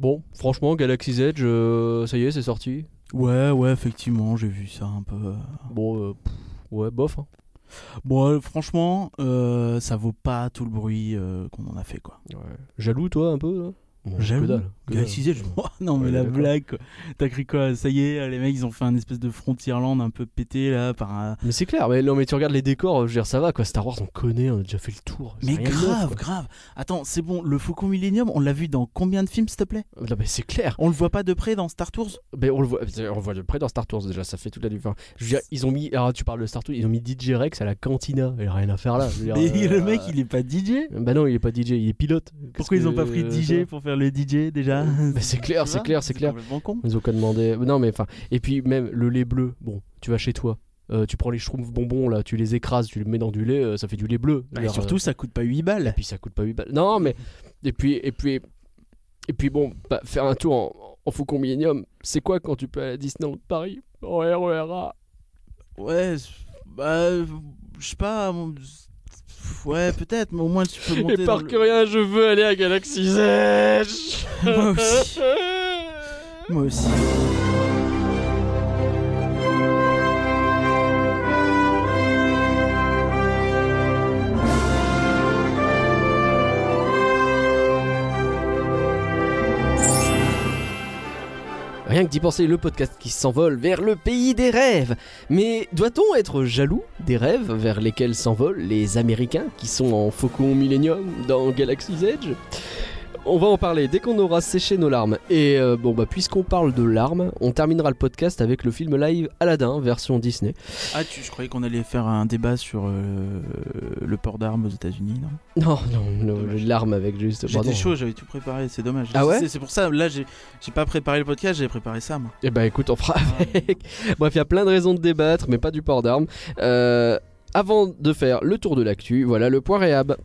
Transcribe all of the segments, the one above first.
Bon, franchement, Galaxy's Edge, euh, ça y est, c'est sorti. Ouais, ouais, effectivement, j'ai vu ça un peu. euh. Bon, euh, pff, ouais, bof. hein. Bon, euh, franchement, euh, ça vaut pas tout le bruit euh, qu'on en a fait, quoi. Ouais. Jaloux, toi, un peu là? Que Galaxy. Edge, oh, non mais Ouais, la blague quoi. T'as cru quoi? Ça y est, les mecs ils ont fait un espèce de Frontierland un peu pété là par un... Mais c'est clair, mais non, mais tu regardes les décors, je veux dire, ça va quoi. Star Wars, on connaît, on a déjà fait le tour. Mais grave, grave. Attends, c'est bon, le Faucon Millennium, on l'a vu dans combien de films s'il te plaît? Non, mais c'est clair. On le voit pas de près dans Star Tours? Mais on le voit, on le voit de près dans Star Tours déjà, ça fait toute la différence. Je veux dire, ils ont mis, alors tu parles de Star Tours, ils ont mis DJ Rex à la cantina, il a rien à faire là. je veux dire, Mais euh, le mec il est pas DJ Bah non, il est pas DJ, il est pilote. Pourquoi ils ont pas pris DJ pour faire le DJ déjà Mais c'est clair, c'est clair, c'est clair. complètement con. Ils ont qu'à demander. Non, mais enfin. Et puis, même le lait bleu, bon, tu vas chez toi. euh, tu prends les schtroumpfs bonbons là, tu les écrases, tu les mets dans du lait, euh, ça fait du lait bleu. Bah, et surtout ça coûte pas 8 balles. Et puis ça coûte pas 8 balles. Non, mais. Et puis, et puis, et puis bon, bah, faire un tour en, en Millennium, c'est quoi quand tu peux aller à Disneyland Paris? En RERA Ouais, bah je sais pas Ouais, peut-être, mais au moins tu peux monter Et par le- que rien, je veux aller à Galaxy's Edge Moi aussi. Moi aussi. Rien que d'y penser, le podcast qui s'envole vers le pays des rêves. Mais doit-on être jaloux des rêves vers lesquels s'envolent les Américains qui sont en Faucon Millennium dans Galaxy's Edge? On va en parler dès qu'on aura séché nos larmes. Et euh, bon, bah, puisqu'on parle de larmes, on terminera le podcast avec le film live Aladdin, version Disney. Ah, tu, je croyais qu'on allait faire un débat sur euh, le port d'armes aux États-Unis, non? Non, non, non, les larmes avec juste. J'étais chaud, j'avais tout préparé, c'est dommage. Ah ouais? C'est- pour ça, là, j'ai pas préparé le podcast, j'avais préparé ça, moi. Eh bah écoute, on fera avec. Bref, il y a plein de raisons de débattre, mais pas du port d'armes. Euh, avant de faire le tour de l'actu, voilà le point réhab.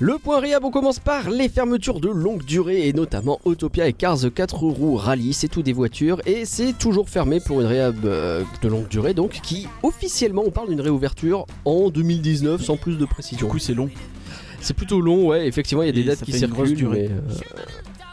Le point réhab, on commence par les fermetures de longue durée et notamment Autopia et Cars 4 roues Rally, c'est tout des voitures et c'est toujours fermé pour une réhab euh, de longue durée donc qui officiellement on parle d'une réouverture en 2019 sans plus de Du précision. coup, c'est long. C'est plutôt long, ouais, effectivement il y a des Et dates qui circulent durée. mais euh,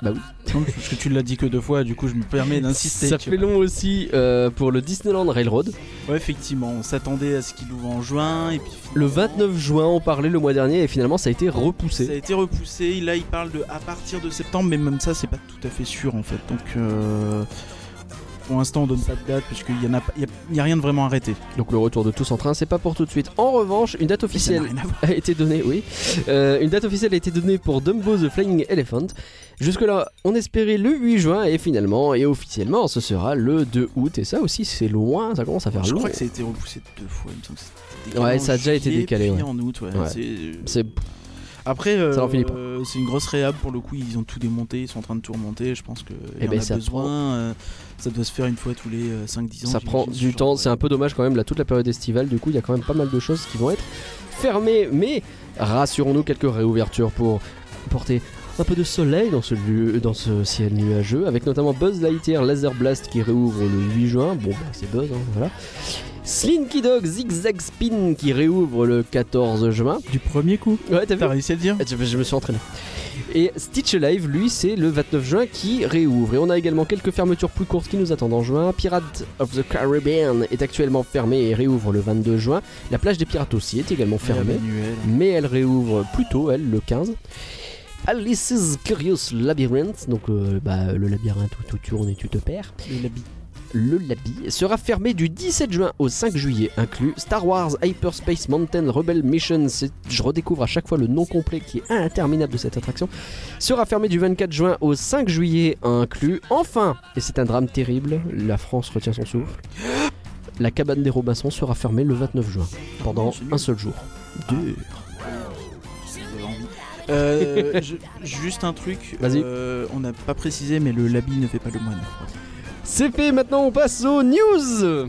bah oui. Non, parce que tu l'as dit que deux fois, du coup, je me permets d'insister. Ça fait vois. long aussi euh, pour le Disneyland Railroad. Ouais, effectivement, on s'attendait à ce qu'il ouvre en juin, et puis. Le finalement, 29 juin, on parlait le mois dernier et finalement ça a été Ça a repoussé. été repoussé, là il parle de à partir de septembre, mais même ça c'est pas tout à fait sûr en fait. Donc euh, pour l'instant on donne pas de date parce qu'il y en a, y rien de vraiment arrêté. Donc le retour de tous en train, c'est pas pour tout de suite. En revanche, une date officielle a été donnée, oui. Euh, une date officielle a été donnée pour Dumbo the Flying Elephant. Jusque-là, on espérait le 8 juin et finalement, et officiellement, ce sera le 2 août. Et ça aussi, c'est loin, ça commence à faire Je long. crois que ça a été repoussé deux fois, il me semble que c'était décalé Ouais, ça a déjà été décalé, ouais. en août, ouais. Ouais. C'est- C'est Après, euh, euh, c'est une grosse réhab pour le coup, ils ont tout démonté, ils sont en train de tout remonter. Je pense que Eh en ben, a ça besoin. prend- euh, ça doit se faire une fois tous les euh, 5-10 ans. ça prend du ce temps. C'est un peu dommage quand même, là, toute la période estivale. Du coup, il y a quand même pas mal de choses qui vont être fermées. Mais rassurons-nous, quelques réouvertures pour porter un peu de soleil dans ce, lieu, dans ce ciel nuageux, avec notamment Buzz Lightyear Laser Blast qui réouvre le 8 juin. Bon, bah, c'est Buzz, hein, voilà. Slinky Dog Zigzag Spin qui réouvre le 14 juin. Du premier coup Ouais, t'as réussi à le dire je, je me suis entraîné. Et Stitch Alive, lui, c'est le 29 juin qui réouvre. Et on a également quelques fermetures plus courtes qui nous attendent en juin. Pirate of the Caribbean est actuellement fermée et réouvre le 22 juin. La plage des pirates aussi est également fermée, mais elle réouvre plus tôt, elle, le 15. Alice's Curious Labyrinth, donc euh, bah, le labyrinthe où tu tournes et tu te perds. Le Labi sera fermé du 17 juin au 5 juillet inclus. Star Wars Hyperspace Mountain Rebel Mission, je redécouvre à chaque fois le nom complet qui est interminable de cette attraction, sera fermé du 24 juin au 5 juillet inclus. Enfin, et c'est un drame terrible, la France retient son souffle. La cabane des Robinson sera fermée le 29 juin pendant un seul jour. Dur. Euh, je- juste un truc, Vas-y. euh, on n'a pas précisé, mais le labi ne fait pas le moine. C'est fait, maintenant on passe aux news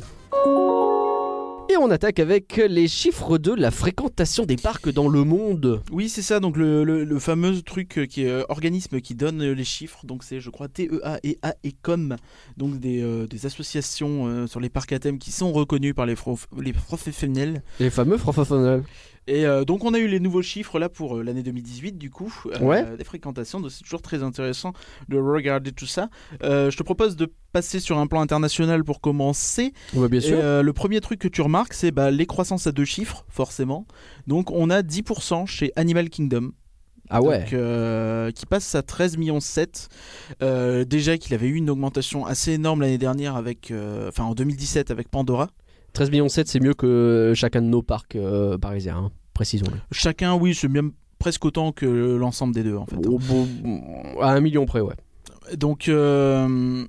Et on attaque avec les chiffres de la fréquentation des parcs dans le monde. Oui, c'est ça, donc le, le- le fameux truc euh, qui est euh, organisme qui donne euh, les chiffres, donc c'est je crois TEA et AECOM, donc des, euh, des associations euh, sur les parcs à thème qui sont reconnues par les, prof- les professionnels. Les fameux francophones. Et euh, donc on a eu les nouveaux chiffres là pour euh, l'année 2018 du coup euh, Ouais. des fréquentations, donc c'est toujours très intéressant de regarder tout ça. Euh, je te propose de passer sur un plan international pour commencer. Ouais, bien sûr. euh, le premier truc que tu remarques, c'est bah, les croissances à deux chiffres, forcément. Donc on a 10% chez Animal Kingdom. ah ouais. Donc, euh, qui passe à 13 millions 7. Euh, déjà qu'il avait eu une augmentation assez énorme l'année dernière avec, euh, enfin en 2017 avec Pandora. 13 millions 7, c'est mieux que chacun de nos parcs euh, parisiens, hein, précisons-le. Chacun, oui, c'est même presque autant que l'ensemble des deux en fait. Au- à un million près, ouais. Donc, euh,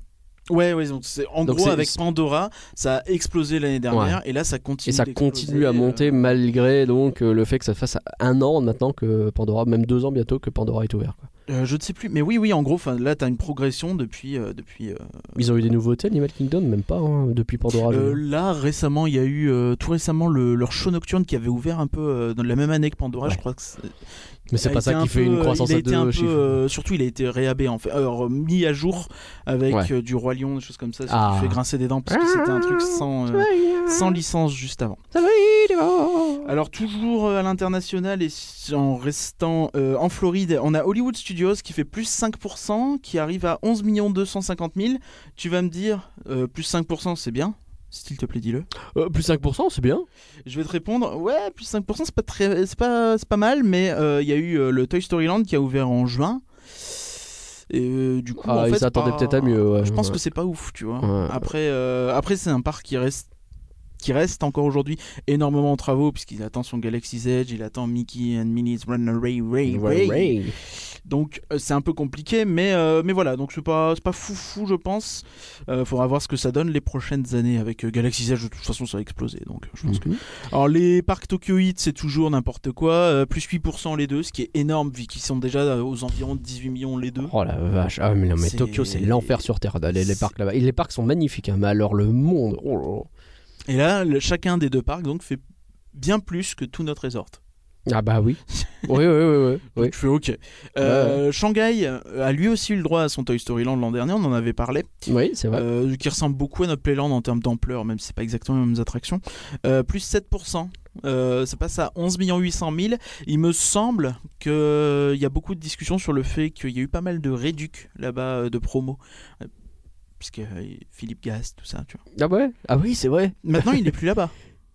ouais, ouais, donc c'est en Donc gros avec Pandora, ça a explosé l'année dernière et là ça continue. Et ça continue à euh, monter malgré donc le fait que ça fasse un an maintenant que Pandora, même deux ans bientôt que Pandora est ouvert. quoi. Euh, je ne sais plus, mais oui, oui, en gros, là t'as une progression depuis, euh, depuis. euh, Ils ont eu des nouveautés Animal Kingdom, même pas hein, depuis Pandora. euh, là récemment, il y a eu euh, tout récemment le, leur show nocturne qui avait ouvert un peu dans la même année que Pandora, Ouais. je crois que c'est- Mais c'est pas ça un qui fait peu, une euh, croissance il a à été un deux peu, chiffres. euh, surtout, il a été réhabé en fait, alors mis à jour avec Ouais. euh, du roi lion, des choses comme ça, ce Ah. qui fait grincer des dents parce que c'était un truc sans, euh, sans licence juste avant. Alors toujours euh, à l'international et en restant euh, en Floride, on a Hollywood Studios qui fait plus 5%, qui arrive à 11 250 000. Tu vas me dire, euh, plus 5% c'est bien S'il te plaît, dis-le. Euh, plus 5%, c'est bien. Je vais te répondre, ouais, plus 5% c'est pas, très, c'est pas, c'est pas mal, mais euh, il y a eu euh, le Toy Story Land qui a ouvert en juin. Et euh, du coup, Ah, en ils fait, s'attendaient pas- peut-être à mieux, ouais. je pense Ouais. que c'est pas ouf, tu vois. Ouais. Après, euh, après c'est un parc qui reste qui reste encore aujourd'hui énormément en travaux puisqu'il attend son Galaxy's Edge, il attend Mickey and Minnie's Run Ray Ray Ray. Donc euh, c'est un peu compliqué, mais euh, mais voilà, donc c'est pas pas fou fou je pense. Euh, faudra voir ce que ça donne les prochaines années avec euh, Galaxy's Edge. De toute façon, ça va exploser. Donc euh, je pense que Mhm. alors les parcs Tokyo Heat c'est toujours n'importe quoi, plus 8% les deux, ce qui est énorme vu qu'ils sont déjà aux environs de 18 millions les deux. Oh la vache. Ah, mais non, mais Tokyo, c'est l'enfer sur Terre. Les, parcs là-bas. Et les parcs sont magnifiques, hein, mais alors le monde. oh. Et là, le- chacun des deux parcs donc fait bien plus que tout notre resort. Ah bah oui. oui, oui, oui, oui. Je fais ok. Euh, Shanghai a lui aussi eu le droit à son Toy Story Land l'an dernier, on en avait parlé, Oui, c'est vrai. euh, qui ressemble beaucoup à notre Playland en termes d'ampleur, même si c'est pas exactement les mêmes attractions. Euh, plus 7%. Euh, ça passe à 11 800 000. Il me semble qu'il y a beaucoup de discussions sur le fait qu'il y a eu pas mal de réducs là-bas de promo. Euh, Puisque euh, Philippe Gast, tout ça, tu vois. Ah ouais? Ah oui, c'est vrai. Maintenant, il est plus là-bas.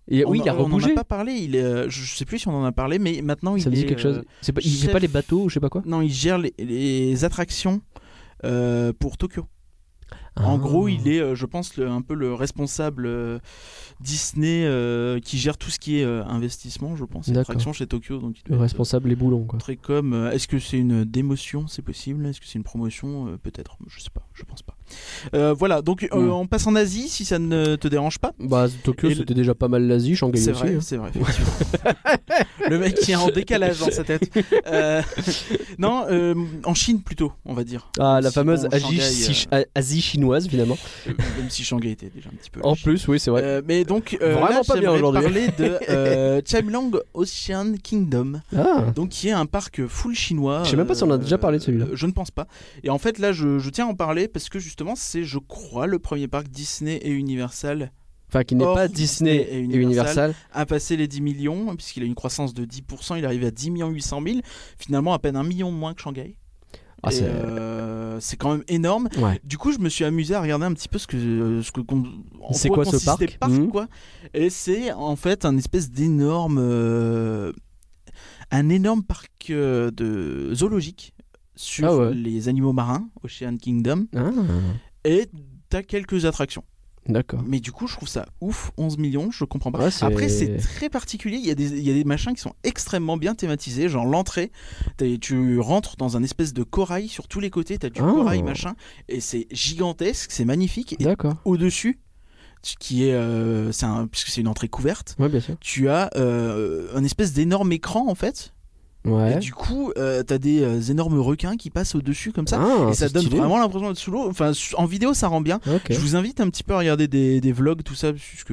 Et, oui, On il a en- On n'en rebougé. a pas parlé. Il est, euh, je sais plus si on en a parlé, mais maintenant il Ça me dit est, quelque euh, chose. C'est pas, il chef- pas les bateaux ou je sais pas quoi? Non, il gère les, les attractions euh, pour Tokyo. En Ah. gros, il est, euh, je pense, le- un peu le responsable euh, Disney euh, qui gère tout ce qui est euh, investissement, je pense, attractions chez Tokyo. Donc, il Le responsable les boulons, euh, quoi. Très comme, euh, est-ce que c'est une démotion, c'est possible? Est-ce que c'est une promotion? Euh, Peut-être, je sais pas, je pense pas. Euh, voilà, donc euh, Hmm. on passe en Asie si ça ne te dérange pas. Bah, Tokyo, c'était déjà pas mal l'Asie, Shanghai C'est aussi. vrai, hein. c'est vrai. effectivement. le mec qui est en décalage dans sa tête. Euh, non, en Chine plutôt, on va dire. Ah, la fameuse Asie, Shanghai, si- Asie chinoise, finalement. même si Shanghai était déjà un petit peu. En plus, oui, c'est vrai. Mais donc, Vraiment là, pas bien aujourd'hui. parler de Chimelong Ocean Kingdom, Ah, donc qui est un parc full chinois. Je sais même pas si on a déjà parlé de celui-là. Je ne pense pas. Et en fait, là, je, je tiens à en parler parce que justement, c'est, je crois, le premier parc Disney et Universal enfin, qui n'est pas Disney Disney et et Universal. Universal. à passer les 10 millions, puisqu'il a une croissance de 10%, il arrive à 10 800 000. Finalement, à peine un million moins que Shanghai. Ah, Et, c'est. euh, c'est quand même énorme. Ouais. Du coup, je me suis amusé à regarder un petit peu ce que ce que C'est quoi quoi ce parc le Mhm. quoi. Et c'est en fait un espèce d'énorme euh, un énorme parc euh, de zoologique sur Ah ouais. les animaux marins, Ocean Kingdom, Ah, et t'as quelques attractions. d'accord. Mais du coup, je trouve ça ouf, 11 millions, je comprends pas. Ouais, Après, c'est très particulier. Il y, a des, il y a des machins qui sont extrêmement bien thématisés. Genre l'entrée, tu rentres dans un espèce de corail sur tous les côtés. T'as du Ah. corail machin, et c'est gigantesque, c'est magnifique. Et D'accord. au-dessus, qui est, euh, un, puisque c'est une entrée couverte, Ouais, bien sûr. tu as euh, un espèce d'énorme écran en fait. Ouais. Et du coup, euh, t'as des euh, énormes requins qui passent au-dessus comme ça. Ah, et ça donne stylé. vraiment l'impression d'être sous l'eau. Enfin, en vidéo, ça rend bien. Je vous invite un petit peu à regarder des, des vlogs, tout ça, puisque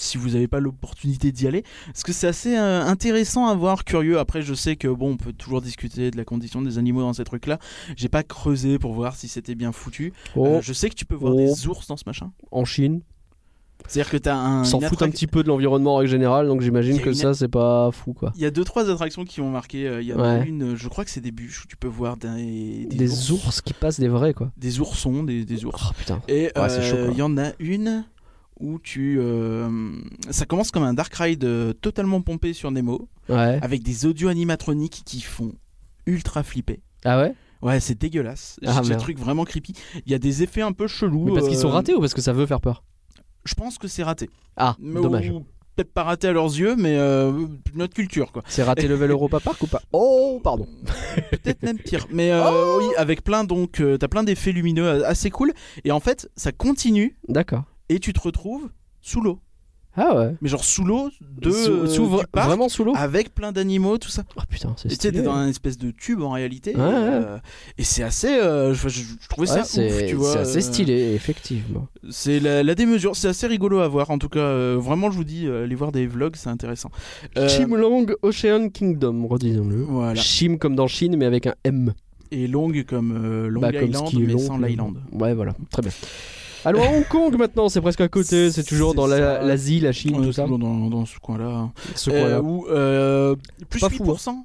si vous n'avez pas l'opportunité d'y aller, parce que c'est assez euh, intéressant à voir, curieux. Après, je sais que bon, on peut toujours discuter de la condition des animaux dans ces trucs-là. J'ai pas creusé pour voir si c'était bien foutu. Oh, Euh, je sais que tu peux voir Oh. des ours dans ce machin. en Chine. C'est-à-dire que t'as un. S'en foutent un petit peu de l'environnement en règle générale, donc j'imagine que une- ça c'est pas fou quoi. Il y a deux trois attractions qui m'ont marqué. Euh, Il y en a Ouais. une, euh, je crois que c'est des bûches où tu peux voir des, Des, ours. qui passent des vrais quoi. des oursons, des, des ours. Oh putain. Et Ouais, euh, il y en a une où tu, euh, ça commence comme un dark ride totalement pompé sur Nemo, Ouais. avec des audio animatroniques qui font ultra flipper. Ah ouais? Ouais, c'est dégueulasse. Ah, c'est un truc vraiment creepy. Il y a des effets un peu chelous. Mais parce qu'ils sont ratés ou parce que ça veut faire peur? Je pense que c'est raté. Ah, Mais- dommage. ou Peut-être pas raté à leurs yeux, mais euh, notre culture, quoi. C'est raté level Europa Park ou pas? Oh, pardon. Peut-être même pire. Mais euh, Oh oui, avec plein donc, euh, t'as plein d'effets lumineux assez cool. Et en fait, ça continue D'accord. et tu te retrouves sous l'eau. Ah ouais. Mais genre sous l'eau de Sous- euh, sous- du parc, vraiment sous l'eau avec plein d'animaux, tout ça. Oh putain, c'est stylé. t'es dans un espèce de tube en réalité. Ouais, et, ouais. euh, et c'est assez. euh, je, je- je trouvais ça ouf, tu vois. c'est assez stylé, effectivement. C'est la, la démesure, c'est assez rigolo à voir. En tout cas, euh, vraiment, je vous dis, allez voir des vlogs, c'est intéressant. Chimlong Ocean Kingdom, redisons-le. Voilà. Chim comme dans Chine, mais avec un M. Et Long comme Long Bah, Island, mais long, sans l'Island. Ouais, voilà, très bien. Allons à Hong Kong maintenant, c'est presque à côté, c'est toujours dans la- l'Asie, la Chine, tout ça. toujours dans, dans ce coin-là. Ce Euh, coin-là. où, euh, plus Pas fou, 8%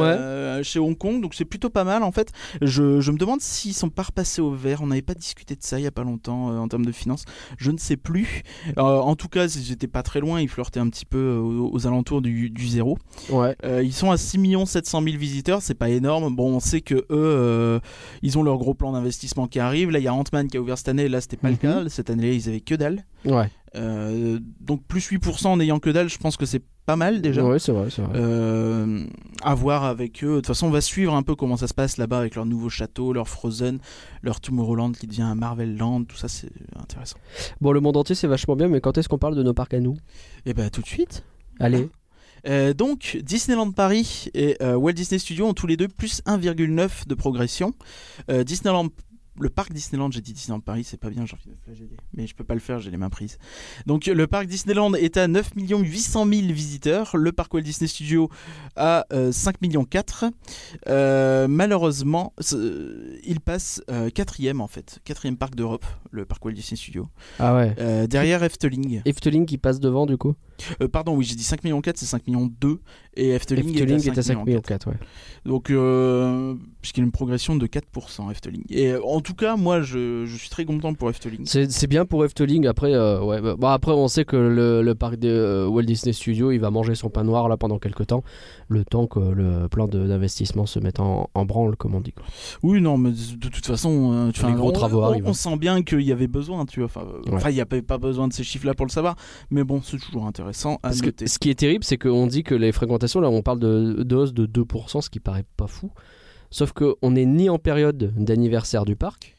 euh, chez Hong Kong, donc c'est plutôt pas mal en fait. Je, je me demande s'ils sont pas repassés au vert. On n'avait pas discuté de ça il y a pas longtemps euh, en termes de finances. Je ne sais plus. Euh, en tout cas, j'étais pas très loin. Ils flirtaient un petit peu aux, aux alentours du, du zéro. Ouais. Ils sont à 6 700 000 visiteurs, c'est pas énorme. Bon, on sait que eux, ils ont leur gros plan d'investissement qui arrive. Là, il y a Ant-Man qui a ouvert cette année. Là, c'était pas Mhm. le cas. Cette année-là, ils avaient que dalle. Ouais. Euh, donc plus 8% en ayant que dalle, je pense que c'est pas mal déjà. Ouais, c'est vrai, c'est vrai. Euh, à voir avec eux. De toute façon, on va suivre un peu comment ça se passe là-bas avec leur nouveau château, leur Frozen, leur Tomorrowland qui devient un Marvel Land. Tout ça, c'est intéressant. Bon, le monde entier, c'est vachement bien, mais quand est-ce qu'on parle de nos parcs à nous? Et ben tout de suite. Allez. Euh, donc, Disneyland Paris et euh, Walt Disney Studios ont tous les deux plus 1,9 de progression. Euh, Disneyland, le parc Disneyland, j'ai dit Disneyland Paris, c'est pas bien, j'ai envie de flageller. mais je peux pas le faire, j'ai les mains prises. Donc, le parc Disneyland est à 9 800 000 visiteurs, le parc Walt Disney Studios à euh, 5 millions 4. Euh, malheureusement, ce- il passe euh, quatrième en fait, quatrième parc d'Europe, le parc Walt Disney Studios. Ah ouais. Euh, derrière Efteling. Efteling qui passe devant, du coup. Euh, pardon, oui, j'ai dit 5 millions 4, c'est 5 millions 2 et Efteling, Efteling est est à 5 millions 4, ouais. Donc, puisqu'il y a une progression de 4% Efteling. Et en tout cas, moi, je, je suis très content pour Efteling. C'est bien pour Efteling. Après, euh, ouais, bah, bon, après, on sait que le, le parc de euh, Walt Disney Studios, il va manger son pain noir là pendant quelques temps, le temps que le plan d'investissement se mette en, en branle, comme on dit. quoi. Oui, non, mais de toute façon, euh, tu Les enfin, gros on, travaux on- arrivent. on sent bien qu'il y avait besoin, tu vois. Enfin, euh, Ouais. enfin, il n'y avait pas besoin de ces chiffres-là pour le savoir, mais bon, c'est toujours intéressant à Parce que noter. ce qui est terrible, c'est qu'on dit que les fréquentations, là, on parle de, de hausse de 2%, ce qui paraît pas fou. Sauf qu'on n'est ni en période d'anniversaire du parc,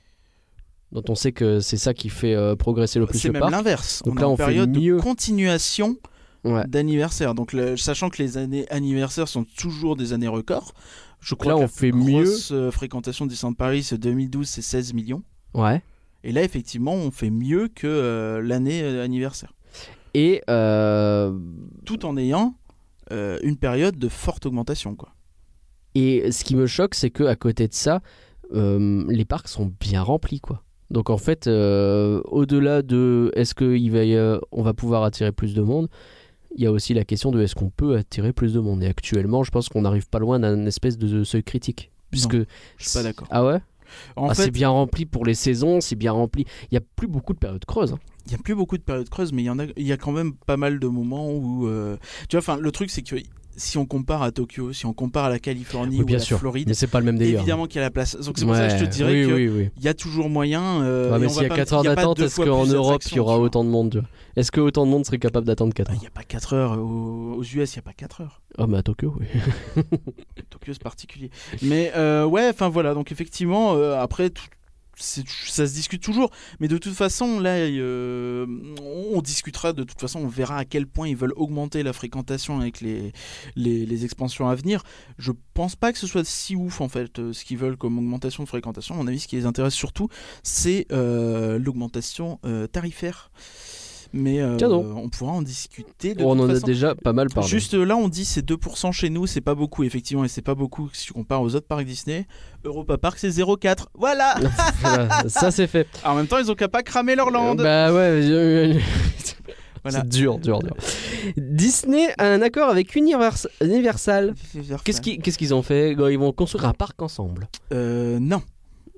dont on sait que c'est ça qui fait euh, progresser le plus C'est le même parc. l'inverse. Donc on là, est en on fait période mieux. de continuation Ouais. d'anniversaire. Donc, le- sachant que les années anniversaires sont toujours des années records, je crois Là, que on la fait mieux. grosse euh, fréquentation de Disneyland Paris, c'est 2012, c'est 16 millions. Ouais. Et là, effectivement, on fait mieux que euh, l'année euh, anniversaire. Et euh, Tout en ayant une période de forte augmentation. Quoi. Et ce qui me choque, c'est que à côté de ça, euh, les parcs sont bien remplis, quoi. Donc en fait, euh, au-delà de est-ce qu'il va pouvoir attirer plus de monde, il y a aussi la question de est-ce qu'on peut attirer plus de monde. Et actuellement, je pense qu'on n'arrive pas loin d'un espèce de seuil critique. Puisque Je suis pas d'accord. Ah ouais? En Ah, fait, C'est bien rempli pour les saisons, c'est bien rempli. Il y a plus beaucoup de périodes creuses. hein. il n'y a plus beaucoup de périodes creuses, mais il y, en a, il y a quand même pas mal de moments où. euh, Tu vois, enfin, le truc, c'est que si on compare à Tokyo, si on compare à la Californie Oui, ou bien à la sûr. Floride, Mais c'est pas le même délire. évidemment qu'il y a la place. Donc c'est pour ça que je te dirais oui, que oui, oui. il y a toujours moyen. euh, Ouais, mais s'il y a va 4 pas- heures d'attente, est-ce qu'en Europe il y aura autant de monde Est-ce que autant de monde serait capable d'attendre 4 Ah, Il heures n'y a pas 4 heures. Aux, US, il n'y a pas 4 heures. Ah, mais à Tokyo, oui. Tokyo, c'est particulier. Mais euh, ouais, enfin voilà. Donc effectivement, euh, après, tout- ça se discute toujours. Mais de toute façon, là, euh, on discutera. De toute façon, on verra à quel point ils veulent augmenter la fréquentation avec les, les, expansions à venir. Je pense pas que ce soit si ouf en fait euh, ce qu'ils veulent comme augmentation de fréquentation. À mon avis, ce qui les intéresse surtout, c'est euh, l'augmentation tarifaire. Mais euh, on pourra en discuter. De on en a déjà pas mal parlé. Juste là, on dit c'est 2% chez nous, c'est pas beaucoup, effectivement, et c'est pas beaucoup si tu compares aux autres parcs Disney. Europa Park, c'est 0,4. Voilà Voilà, ça c'est fait. En même temps, ils ont qu'à pas cramer leur land. Bah ouais, euh, C'est dur, dur, dur. Disney a un accord avec Universal. Qu'est-ce qu'ils ont fait? Ils vont construire un parc ensemble. Euh, non.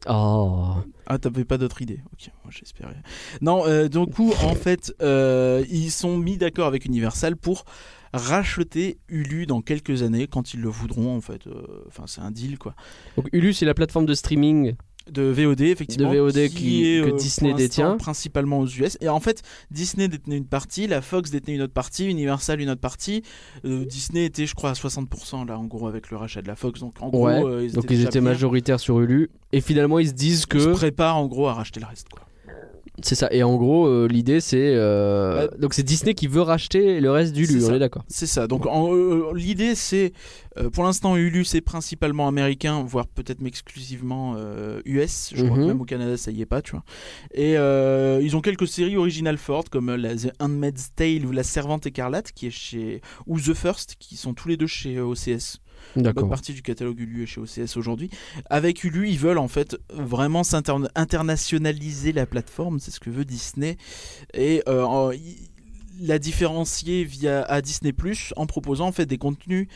Oh. Ah, t'avais pas d'autre idée Ok, moi j'espérais. Non, euh, du coup, en fait, euh, ils sont mis d'accord avec Universal pour racheter Hulu dans quelques années quand ils le voudront en fait. Euh, enfin, c'est un deal quoi. Donc Hulu, c'est la plateforme de streaming de VOD effectivement de VOD qui, que euh, Disney détient. principalement aux US et en fait Disney détenait une partie la Fox détenait une autre partie Universal une autre partie. Euh, Disney était je crois à 60% là en gros avec le rachat de la Fox. Donc en gros ils donc étaient ils étaient majoritaires sur Hulu. Et finalement ils se disent que ils se préparent en gros à racheter le reste quoi c'est ça. Et en gros, euh, l'idée, c'est. Euh, donc, c'est Disney qui veut racheter le reste d'Hulu, on est d'accord. C'est ça. Donc, euh, l'idée, c'est. pour l'instant, Hulu, c'est principalement américain, voire peut-être exclusivement US. Je crois que mhm. même au Canada, ça y est pas, tu vois. Et ils ont quelques séries originales fortes, comme la The Handmaid's Tale ou La Servante Écarlate, qui est chez. ou The First, qui sont tous les deux chez OCS. Bonne partie du catalogue Ulu est chez OCS aujourd'hui. Avec Ulu, ils veulent en fait vraiment internationaliser la plateforme, c'est ce que veut Disney. Et euh, la différencier via à Disney Plus en proposant en fait des contenus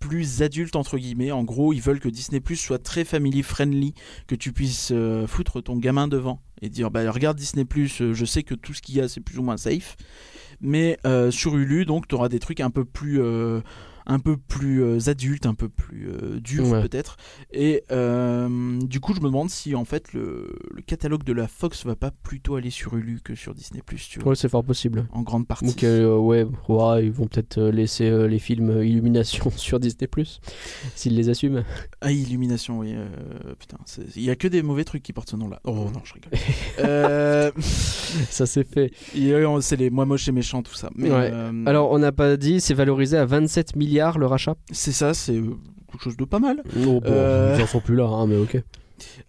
plus adultes entre guillemets. En gros, ils veulent que Disney Plus soit très family friendly, que tu puisses euh, foutre ton gamin devant et dire bah regarde Disney Plus, euh, je sais que tout ce qu'il y a c'est plus ou moins safe. Mais sur Ulu, donc tu auras des trucs un peu plus un peu plus euh, adulte, un peu plus euh, dur peut-être. Et euh, du coup, je me demande si en fait le, catalogue de la Fox va pas plutôt aller sur Hulu que sur Disney tu vois. Ouais, c'est fort possible. En grande partie. Donc, ouais, ils vont peut-être laisser les films Illumination sur Disney s'ils les assument. Ah, Illumination, oui. putain, il y a que des mauvais trucs qui portent ce nom-là. Oh non, je rigole. Ça c'est fait. C'est les moi moche et méchant tout ça. Mais, Alors, on n'a pas dit, c'est valorisé à 27 milliards le rachat C'est ça, c'est euh, quelque chose de pas mal. Oh, euh, Ils en sont plus là, hein, mais ok.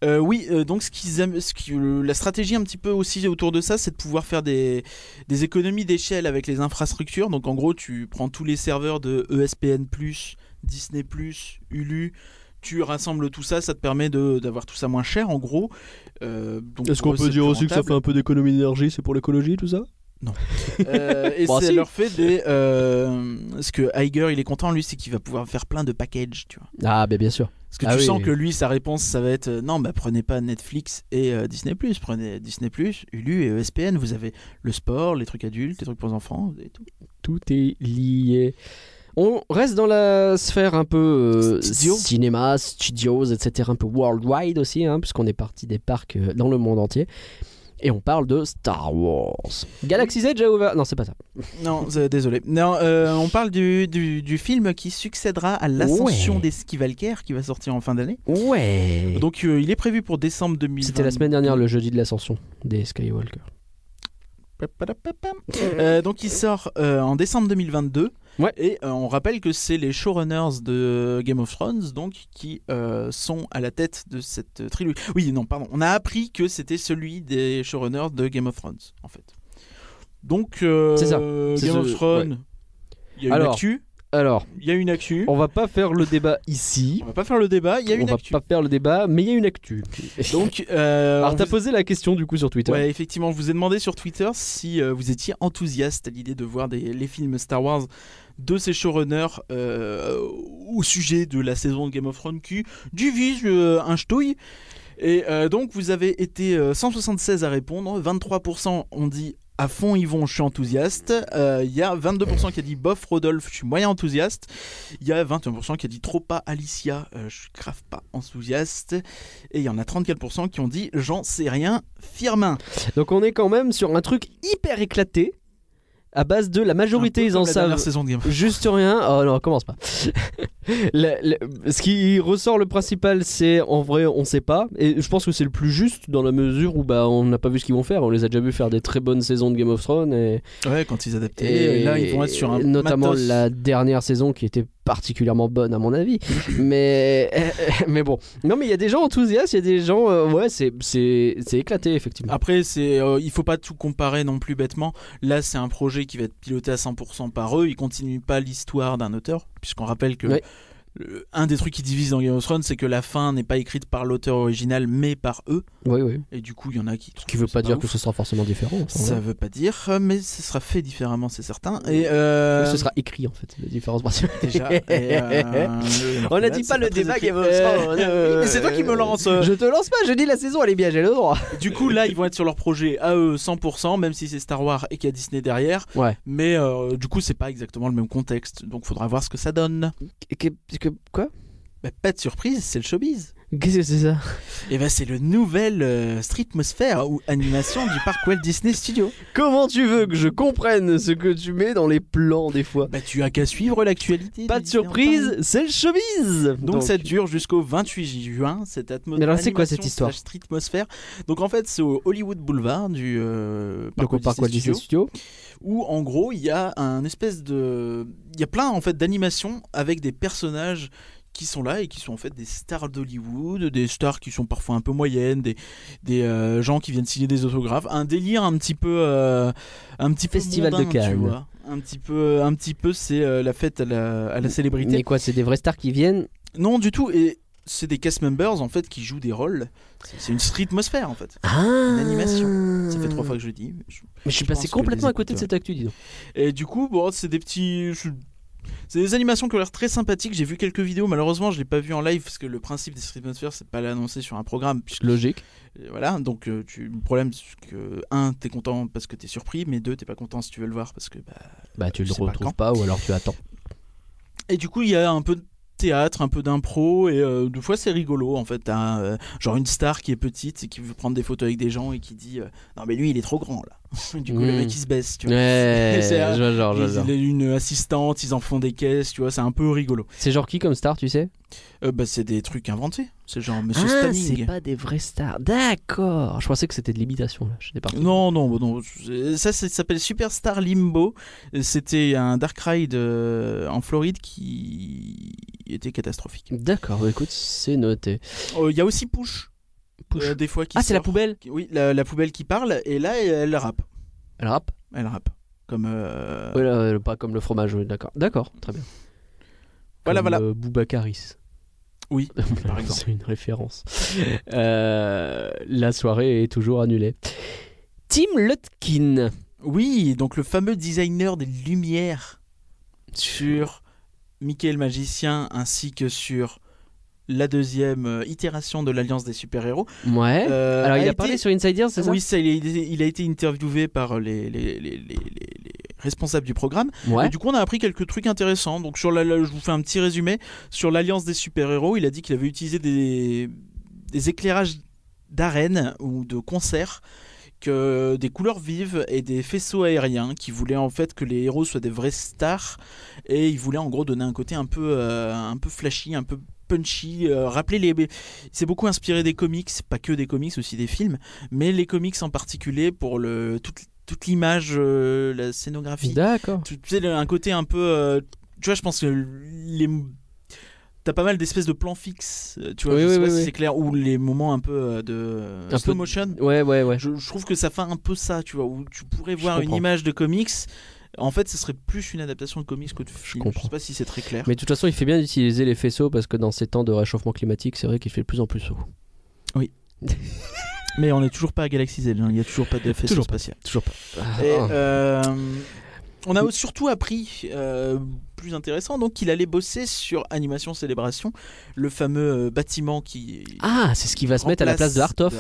Euh, oui, donc ce qu'ils aiment, ce qui, la stratégie un petit peu aussi autour de ça, c'est de pouvoir faire des, des économies d'échelle avec les infrastructures. Donc en gros, tu prends tous les serveurs de ESPN+, Disney+, Hulu, tu rassembles tout ça, ça te permet d'avoir tout ça moins cher en gros. Est-ce qu'on peut dire aussi que ça fait un peu d'économie d'énergie, c'est pour l'écologie tout ça? Non. Euh, et ça leur fait des. Euh, ce que Iger, il est content, lui, c'est qu'il va pouvoir faire plein de packages, tu vois. Ah, ben bien sûr. Parce que ah tu sens que lui, sa réponse, ça va être euh, non, bah prenez pas Netflix et Disney, prenez Disney, Hulu et ESPN. Vous avez le sport, les trucs adultes, les trucs pour les enfants, et tout. Tout est lié. On reste dans la sphère un peu cinéma, studios, etc., un peu worldwide aussi, hein, puisqu'on est parti des parcs dans le monde entier. Et on parle de Star Wars. Galaxy's Edge a ouvert. Non, c'est pas ça. Non, désolé. Non, euh, on parle du, du, film qui succédera à l'ascension des Skywalker qui va sortir en fin d'année. Ouais. Donc euh, il est prévu pour décembre 2020. C'était la semaine dernière, le jeudi de l'ascension des Skywalker. Euh, donc il sort en décembre 2022. Et euh, on rappelle que c'est les showrunners de Game of Thrones donc qui euh, sont à la tête de cette trilogie. Oui, non, pardon. On a appris que c'était celui des showrunners de Game of Thrones en fait. Donc euh, ça. Game of Thrones. Il y a Alors, une alors, il y a une actu. On va pas faire le débat ici. On va pas faire le débat. Il y a une actu. On va pas faire le débat, mais il y a une actu. Donc, euh, alors t'as posé la question du coup sur Twitter. Ouais, effectivement, je vous ai demandé sur Twitter si vous étiez enthousiaste à l'idée de voir les films Star Wars de ces showrunners euh, au sujet de la saison de Game of Thrones qui divise euh, un ch'touille. Et euh, donc vous avez été 176 à répondre, 23% ont dit à fond vont, je suis enthousiaste. Il y a 22% qui a dit bof Rodolphe, je suis moyen enthousiaste. Il y a 21% qui a dit trop pas Alicia, je suis grave pas enthousiaste. Et il y en a 34% qui ont dit j'en sais rien, Firmin. Donc on est quand même sur un truc hyper éclaté à base de la majorité ils en savent saison de Game juste rien. Oh non commence pas. Ce qui ressort le principal c'est en vrai on sait pas. Et je pense que c'est le plus juste dans la mesure où bah on n'a pas vu ce qu'ils vont faire. On les a déjà vu faire des très bonnes saisons de Game of Thrones et ouais quand ils adaptaient. et, là ils vont être sur un notamment la dernière saison qui était particulièrement bonne à mon avis. mais, mais bon. Non, mais il y a des gens enthousiastes, il y a des gens. Euh, ouais, c'est, c'est, éclaté, effectivement. Après, c'est, euh, il faut pas tout comparer non plus bêtement. Là, c'est un projet qui va être piloté à 100% par eux. Ils continuent pas l'histoire d'un auteur, puisqu'on rappelle que. Un des trucs qui divise dans Game of Thrones, c'est que la fin n'est pas écrite par l'auteur original, mais par eux. Oui, oui. Et du coup, il y en a qui. Ce qui veut pas dire que ce sera forcément différent. Ça, ne veut pas dire, mais ce sera fait différemment, c'est certain. Et euh... ce sera écrit en fait, la différence Déjà. euh... On n'a dit pas le débat Game of Thrones. Euh, c'est toi qui me lance. Je te lance pas, je dis la saison, elle est bien, j'ai le droit. Du coup, là, ils vont être sur leur projet à eux 100%, même si c'est Star Wars et qu'il y a Disney derrière. Ouais. Mais euh, du coup, c'est pas exactement le même contexte, donc faudra voir ce que ça donne. Que, que, quoi? Bah, pas de surprise, c'est le showbiz. Qu'est-ce que c'est ça Et eh ben c'est le nouvel euh, streetmosphère ou animation du parc Walt Disney Studio. Comment tu veux que je comprenne ce que tu mets dans les plans des fois Bah tu as qu'à suivre l'actualité. Pas de surprise, c'est le showbiz. Donc, ça dure jusqu'au 28 juin cette atmosphère. Mais alors c'est quoi cette histoire Streetmosphère? Donc en fait c'est au Hollywood Boulevard du euh, parc, Walt Disney, Disney Studio. Où en gros il y a un espèce de, il y a plein en fait d'animations avec des personnages qui sont là et qui sont en fait des stars d'Hollywood, des stars qui sont parfois un peu moyennes, des, des euh, gens qui viennent signer des autographes, un délire un petit peu euh, un petit festival de Cannes. Un petit peu un petit peu c'est euh, la fête à la, à la célébrité. Mais quoi, c'est des vraies stars qui viennent? Non, du tout et c'est des cast members en fait qui jouent des rôles. C'est une street atmosphère en fait. Ah une animation. Ça fait trois fois que je le dis. Mais je, suis passé complètement à côté de cette actu, dis donc. Et du coup, bon, c'est des petits. C'est des animations qui ont l'air très sympathiques. J'ai vu quelques vidéos. Malheureusement, je l'ai pas vu en live parce que le principe des Street Atmosphere, c'est pas l'annoncer sur un programme. Logique. Voilà. Donc, euh, tu... le problème, c'est que un, t'es content parce que t'es surpris, mais deux, t'es pas content si tu veux le voir parce que bah, bah tu le retrouves pas, ou alors tu attends. Et du coup, il y a un peu de théâtre, un peu d'impro, et euh, deux fois c'est rigolo en fait. T'as euh, genre une star qui est petite et qui veut prendre des photos avec des gens et qui dit euh, Non, mais lui il est trop grand là. du coup, le mec il se baisse, tu vois. Ouais, genre, genre, Il a une assistante, ils en font des caisses, tu vois, c'est un peu rigolo. C'est genre qui comme star, tu sais? Bah, C'est des trucs inventés. C'est genre Monsieur ah, c'est pas des vrais stars. D'accord. Je pensais que c'était de l'imitation là. Je pas. Non, non, non. Ça, ça s'appelle Superstar Limbo. C'était un dark ride en Floride qui était catastrophique. D'accord, bah, écoute, c'est noté. Il y a aussi Push. Euh, des fois qui ah, c'est la poubelle Oui, la, poubelle qui parle, et là, elle, rappe. Elle rappe Elle rappe. Comme. Euh... Là, pas comme le fromage, oui, d'accord. D'accord, très bien. Voilà, comme voilà. Euh, Boubacaris. Oui, par exemple. c'est une référence. Euh, la soirée est toujours annulée. Tim Lutkin. Oui, donc le fameux designer des lumières sur Mickey le magicien ainsi que sur la deuxième euh, itération de l'Alliance des super-héros. Ouais. Euh, Alors il a, parlé sur Insider, c'est ça Oui, ça, il, a, été interviewé par les, les, les, du programme. Ouais. Et du coup, on a appris quelques trucs intéressants. Donc sur la, je vous fais un petit résumé sur l'Alliance des super-héros. Il a dit qu'il avait utilisé des, des éclairages d'arène ou de concerts que des couleurs vives et des faisceaux aériens qui voulaient en fait que les héros soient des vrais stars et il voulait en gros donner un côté un peu euh, un peu flashy un peu punchy euh, rappeler les c'est beaucoup inspiré des comics pas que des comics aussi des films mais les comics en particulier pour le toute, toute l'image euh, la scénographie d'accord tu sais un côté un peu tu vois je pense que les t'as pas mal d'espèces de plans fixes, euh, tu vois, je sais pas si c'est clair, ou les moments un peu euh, de un slow motion. Ouais, ouais, ouais. Je, trouve que ça fait un peu ça, tu vois, où tu pourrais voir une image de comics. En fait, ce serait plus une adaptation de comics que de film. Je, je sais pas si c'est très clair. Mais de toute façon, il fait bien d'utiliser les faisceaux parce que dans ces temps de réchauffement climatique, c'est vrai qu'il fait de plus en plus chaud. Oui. Mais on n'est toujours pas à Galaxy Z, hein. il n'y a toujours pas de faisceau spatial. toujours pas. Et, euh, on a surtout appris, euh, plus intéressant, donc qu'il allait bosser sur Animation Célébration, le fameux euh, bâtiment qui. Ah, c'est ce qui va se mettre à la place de Art of.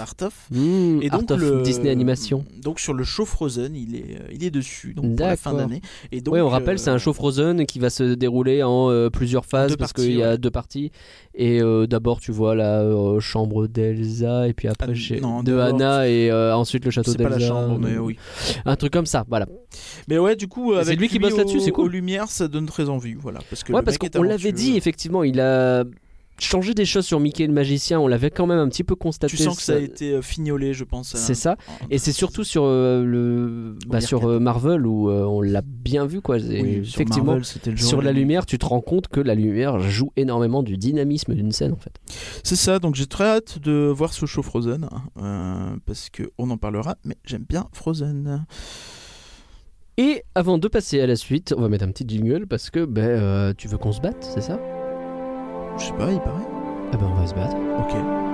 Mmh, et donc le, Disney Animation. Donc sur le show Frozen, il est, euh, il est dessus, donc pour la fin d'année. Et donc, oui, on rappelle, c'est un show Frozen qui va se dérouler en plusieurs phases parce qu'il y a deux parties. Et d'abord, tu vois la chambre d'Elsa, et puis après ah, de Anna, et ensuite le château d'Elsa. C'est pas la chambre, mais oui. Un truc comme ça, voilà. Mais ouais, du coup, avec lui qui bosse là-dessus, c'est cool. Aux lumières, ça donne très envie, voilà. Parce que ouais, parce qu'on l'avait dit, effectivement, il a changé des choses sur Mickey le magicien, on l'avait quand même un petit peu constaté. Tu sens que ça, a été euh, fignolé, je pense. C'est ça. Et c'est surtout sur euh, le bah, sur euh, Marvel où on l'a bien vu quoi. effectivement, sur, sur la lumière, tu te rends compte que la lumière joue énormément du dynamisme d'une scène en fait. C'est ça. Donc j'ai très hâte de voir ce show Frozen parce que on en parlera. Mais j'aime bien Frozen. Et avant de passer à la suite, on va mettre un petit jingle parce que ben, euh, tu veux qu'on se batte, c'est ça? Je sais pas, il paraît. Ah bah on va se battre. Ok.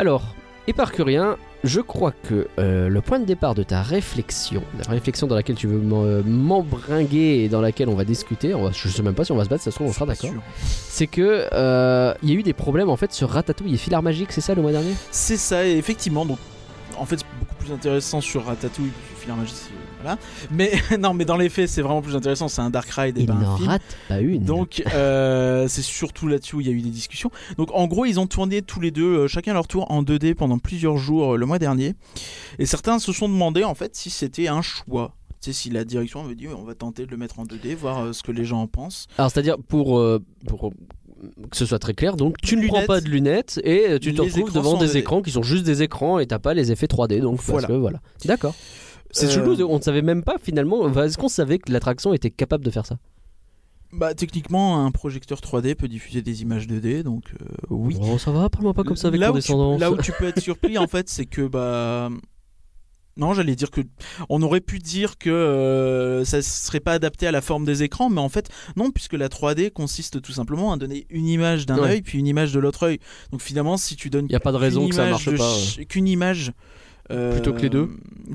Alors, Éparcurien, je crois que euh, le point de départ de ta réflexion, la réflexion dans laquelle tu veux euh, m'embringuer et dans laquelle on va discuter, on va, je sais même pas si on va se battre, ça se trouve on sera d'accord, c'est que euh, il y a eu des problèmes en fait sur Ratatouille et Filard Magique, c'est ça le mois dernier? C'est ça, et effectivement. Donc, en fait, c'est beaucoup plus intéressant sur Ratatouille que Filar Magie. Voilà. Mais non, mais dans les faits, c'est vraiment plus intéressant. C'est un Dark Ride et Il pas un n'en film. rate pas une. Donc euh, c'est surtout là-dessus où il y a eu des discussions. Donc en gros ils ont tourné tous les deux, euh, chacun leur tour en 2D pendant plusieurs jours euh, le mois dernier. Et certains se sont demandé en fait si c'était un choix. Tu sais, si la direction avait dit on va tenter de le mettre en 2D, voir euh, ce que les gens en pensent. Alors c'est-à-dire pour, euh, pour que ce soit très clair, donc tu ne prends pas de lunettes et tu te retrouves devant des 2D. écrans qui sont juste des écrans et t'as pas les effets 3D donc Voilà. parce que voilà. D'accord? C'est Euh, chelou, on ne savait même pas finalement. Est-ce qu'on savait que l'attraction était capable de faire ça? Bah techniquement un projecteur 3D peut diffuser des images 2D donc euh, oui. Oh, ça va, parle-moi pas comme ça avec là où, tu, condescendance. là où tu peux être surpris en fait, c'est que bah non, j'allais dire que on aurait pu dire que euh, ça serait pas adapté à la forme des écrans, mais en fait non, puisque la 3D consiste tout simplement à donner une image d'un Ouais. œil puis une image de l'autre œil. Donc finalement, si tu donnes Y a pas de raison que ça marche de pas, qu'une image Plutôt que les deux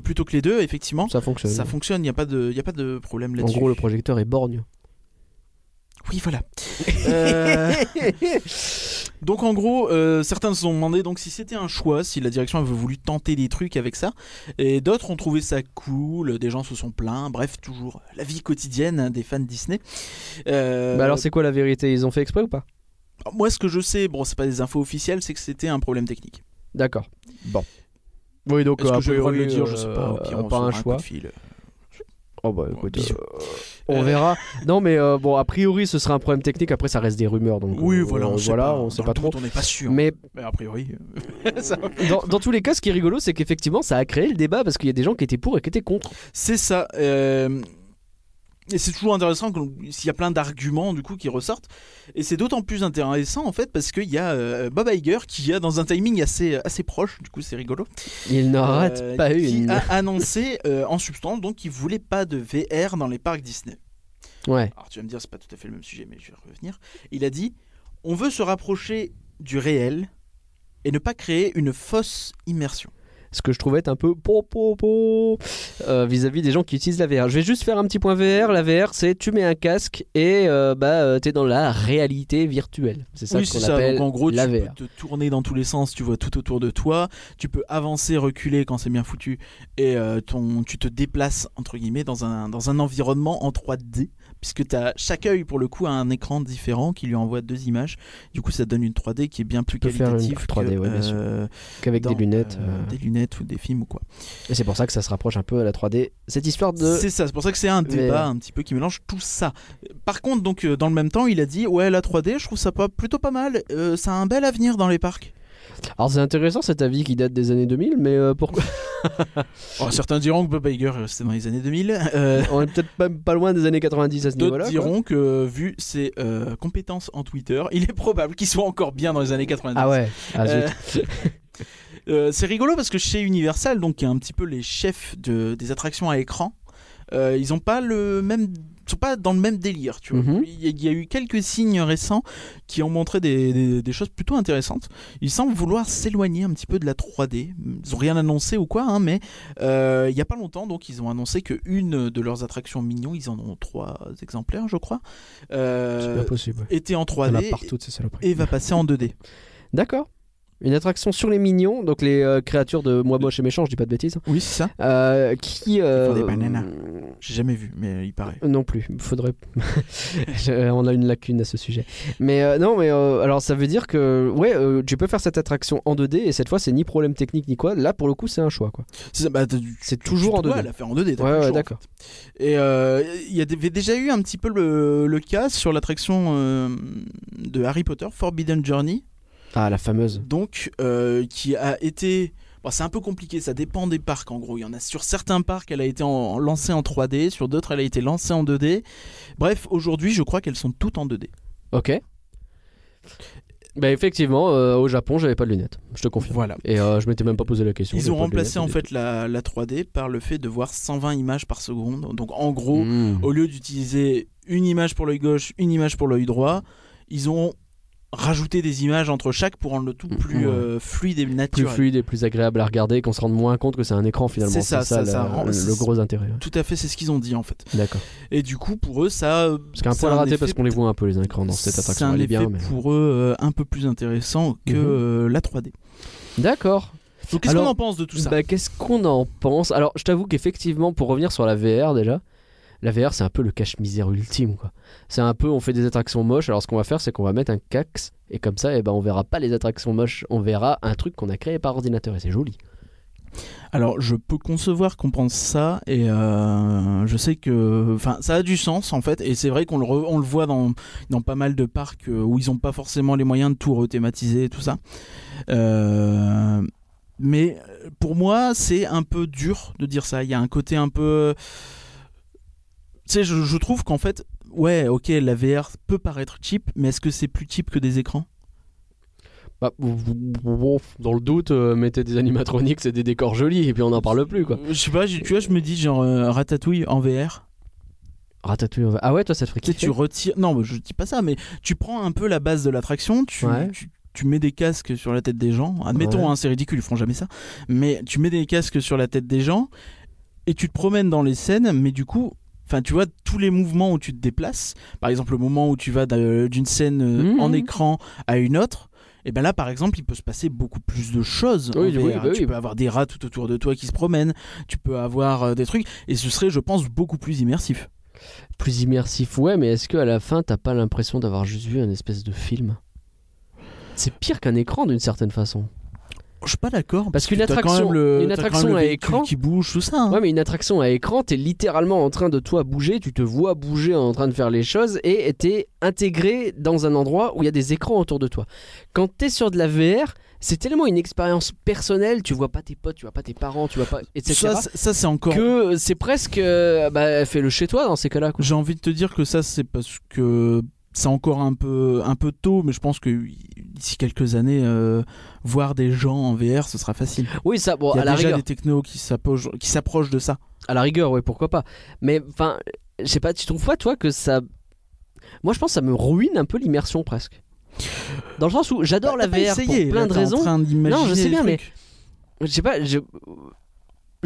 plutôt que les deux, effectivement, Ça fonctionne. ça fonctionne. Il y a pas de, y a pas de problème en là-dessus. gros, le projecteur est borgne. Oui, voilà. Euh, Donc en gros, euh, certains se sont demandé donc si c'était un choix, si la direction avait voulu tenter des trucs avec ça, et d'autres ont trouvé ça cool, des gens se sont plaints, bref, toujours la vie quotidienne hein, des fans Disney. Euh, Bah alors c'est quoi la vérité? Ils ont fait exprès ou pas? Moi ce que je sais, bon c'est pas des infos officielles, c'est que c'était un problème technique. D'accord. Bon. Oui, donc Est-ce que j'ai le priori, dire Je sais pas. Au pire, euh, on pas un choix. fil. Oh bah écoute, euh, on verra. Non mais euh, bon, a priori ce sera un problème technique. Après ça reste des rumeurs, donc Oui, euh, voilà, on sait voilà, pas, on sait pas trop. On n'est pas sûr. Mais Mais a priori, euh, ça dans, dans tous les cas, ce qui est rigolo, c'est qu'effectivement, ça a créé le débat parce qu'il y a des gens qui étaient pour et qui étaient contre. C'est ça. Et c'est toujours intéressant s'il y a plein d'arguments du coup qui ressortent. Et c'est d'autant plus intéressant en fait parce qu'il y a euh, Bob Iger qui a dans un timing assez, assez proche, du coup c'est rigolo, Il n'en rate euh, pas qui une. a annoncé euh, en substance donc qu'il voulait pas de VR dans les parcs Disney. Ouais. Alors tu vas me dire c'est pas tout à fait le même sujet mais je vais revenir. Il a dit on veut se rapprocher du réel et ne pas créer une fausse immersion. Ce que je trouvais être un peu euh, vis-à-vis des gens qui utilisent la VR. Je vais juste faire un petit point VR. La VR, c'est tu mets un casque et euh, bah euh, t'es dans la réalité virtuelle. C'est ça oui, qu'on c'est ça. appelle Donc en gros, la tu VR. peux te tourner dans tous les sens, tu vois tout autour de toi, tu peux avancer, reculer quand c'est bien foutu, et ton, tu te déplaces entre guillemets dans un, dans un environnement en 3D, puisque as, chaque œil pour le coup a un écran différent qui lui envoie deux images. Du coup, ça donne une 3D qui est bien plus qualitative 3D, que, ouais, euh, Qu'avec des lunettes. euh, euh, des lunettes ou des films ou quoi. Et c'est pour ça que ça se rapproche un peu à la 3D. Cette histoire de. C'est ça, c'est pour ça que c'est un débat un petit peu qui mélange tout ça. Par contre, donc euh, dans le même temps, il a dit ouais la 3D, je trouve ça pas plutôt pas mal. Euh, ça a un bel avenir dans les parcs. Alors c'est intéressant cet avis qui date des années 2000, mais euh, pourquoi Oh, certains diront que Bob Iger euh, c'était dans les années 2000. euh, On est peut-être pas, pas loin des années 90 à ce D'autres niveau-là. quoi. diront que vu ses euh, compétences en Twitter, il est probable qu'il soit encore bien dans les années 90. Ah ouais. Ah, zut. C'est rigolo parce que chez Universal, donc qui est un petit peu les chefs de, des attractions à écran, euh, ils ont pas le même, sont pas dans le même délire. Tu vois. Mhm. il, y a, il y a eu quelques signes récents qui ont montré des, des- des choses plutôt intéressantes. Ils semblent vouloir s'éloigner un petit peu de la 3D. Ils ont rien annoncé ou quoi, hein, mais euh, il y a pas longtemps, donc ils ont annoncé que une de leurs attractions mignons, ils en ont trois exemplaires, je crois, euh, possible. ouais. était en Il y en a 3D partout et va passer en 2D. D'accord. Une attraction sur les mignons, donc les euh, créatures de moi moche et méchant, je dis pas de bêtises. Oui, c'est ça. Euh, qui. font des bananas. J'ai jamais vu, mais il paraît. Non plus, faudrait. On a une lacune à ce sujet. Mais non, mais alors ça veut dire que ouais, tu peux faire cette attraction en 2D et cette fois c'est ni problème technique ni quoi. Là pour le coup c'est un choix quoi. C'est bah, toujours en 2D. la faire en 2D. Ouais, ouais d'accord. Et il y avait déjà eu un petit peu le, le cas sur l'attraction de Harry Potter Forbidden Journey ah, la fameuse. Donc, euh, qui a été. Bon, c'est un peu compliqué, ça dépend des parcs en gros. Il y en a sur certains parcs, elle a été lancée en 3D, sur d'autres, elle a été lancée en 2D. Bref, aujourd'hui, je crois qu'elles sont toutes en 2D. Ok. Bah effectivement, euh, au Japon, j'avais pas de lunettes, je te confirme. Voilà. Et euh, je m'étais même pas posé la question. Ils ont remplacé en fait la, 3D par le fait de voir 120 images par seconde. Donc en gros, hmm. au lieu d'utiliser une image pour l'œil gauche, une image pour l'œil droit, ils ont rajouter des images entre chaque pour rendre le tout plus euh, fluide et naturel. Plus fluide et plus agréable à regarder, qu'on se rende moins compte que c'est un écran finalement. C'est ça, ça, le, gros intérêt. Tout à fait, c'est ce qu'ils ont dit en fait. D'accord. Et du coup, pour eux, ça. C'est un point raté parce qu'on les voit un peu les écrans dans cette attraction. C'est un bien, mais... pour eux euh, un peu plus intéressant que mhm. euh, la 3D. D'accord. qu'est-ce qu'on en pense de tout ça? bah, Qu'est-ce qu'on en pense? Alors, je t'avoue qu'effectivement, pour revenir sur la VR déjà, la VR c'est un peu le cache-misère ultime quoi. C'est un peu on fait des attractions moches alors ce qu'on va faire c'est qu'on va mettre un cax et comme ça eh ben on verra pas les attractions moches, on verra un truc qu'on a créé par ordinateur et c'est joli. Alors je peux concevoir qu'on pense ça et euh, je sais que enfin ça a du sens en fait et c'est vrai qu'on le, on le voit dans, dans pas mal de parcs euh, où ils n'ont pas forcément les moyens de tout rethématiser et tout ça. Euh, mais pour moi c'est un peu dur de dire ça. Il y a un côté un peu tu sais, je, trouve qu'en fait, ouais, ok, la VR peut paraître cheap, mais est-ce que c'est plus cheap que des écrans? Bah, dans le doute, euh, mettez des animatroniques, c'est des décors jolis, et puis on n'en parle plus, quoi. Je sais pas, tu vois, je me dis genre euh, Ratatouille en VR. Ratatouille en VR. Ah ouais, toi, ça te ferait kiffer Tu retires. Non, je dis pas ça, mais tu prends un peu la base de l'attraction, tu, tu, mets des casques sur la tête des gens. Admettons, hein, c'est ridicule, ils feront jamais ça. Mais tu mets des casques sur la tête des gens, et tu te promènes dans les scènes, mais du coup, Enfin, tu vois, tous les mouvements où tu te déplaces, par exemple le moment où tu vas d'une scène euh, mmh. en écran à une autre, et ben là par exemple il peut se passer beaucoup plus de choses oui, bah tu peux avoir des rats tout autour de toi qui se promènent tu peux avoir euh, des trucs et ce serait je pense beaucoup plus immersif. Plus immersif ouais mais est-ce que à la fin t'as pas l'impression d'avoir juste vu un espèce de film? C'est pire qu'un écran d'une certaine façon je suis pas d'accord. Parce, qu'une attraction, une attraction à écran qui bouge tout ça. Hein. Ouais, mais une attraction à écran, t'es littéralement en train de toi bouger, tu te vois bouger en train de faire les choses et t'es intégré dans un endroit où il y a des écrans autour de toi. Quand t'es sur de la VR, c'est tellement une expérience personnelle, tu vois pas tes potes, tu vois pas tes parents, tu vois pas, etc. Ça, c'est encore. Que c'est presque. Euh, bah, fais-le chez toi dans ces cas-là. J'ai envie de te dire que ça, c'est parce que c'est encore un peu, un peu tôt, mais je pense que d'ici quelques années, euh, voir des gens en VR, ce sera facile. Oui, ça, bon, Il y a à la déjà rigueur. des technos qui s'approchent de ça. À la rigueur, oui, pourquoi pas. Mais enfin, je sais pas, tu trouves pas, toi, que ça. Moi, je pense que ça me ruine un peu l'immersion presque. Dans le sens où j'adore bah, la VR pour plein de raisons. non, je sais bien, mais je sais pas, je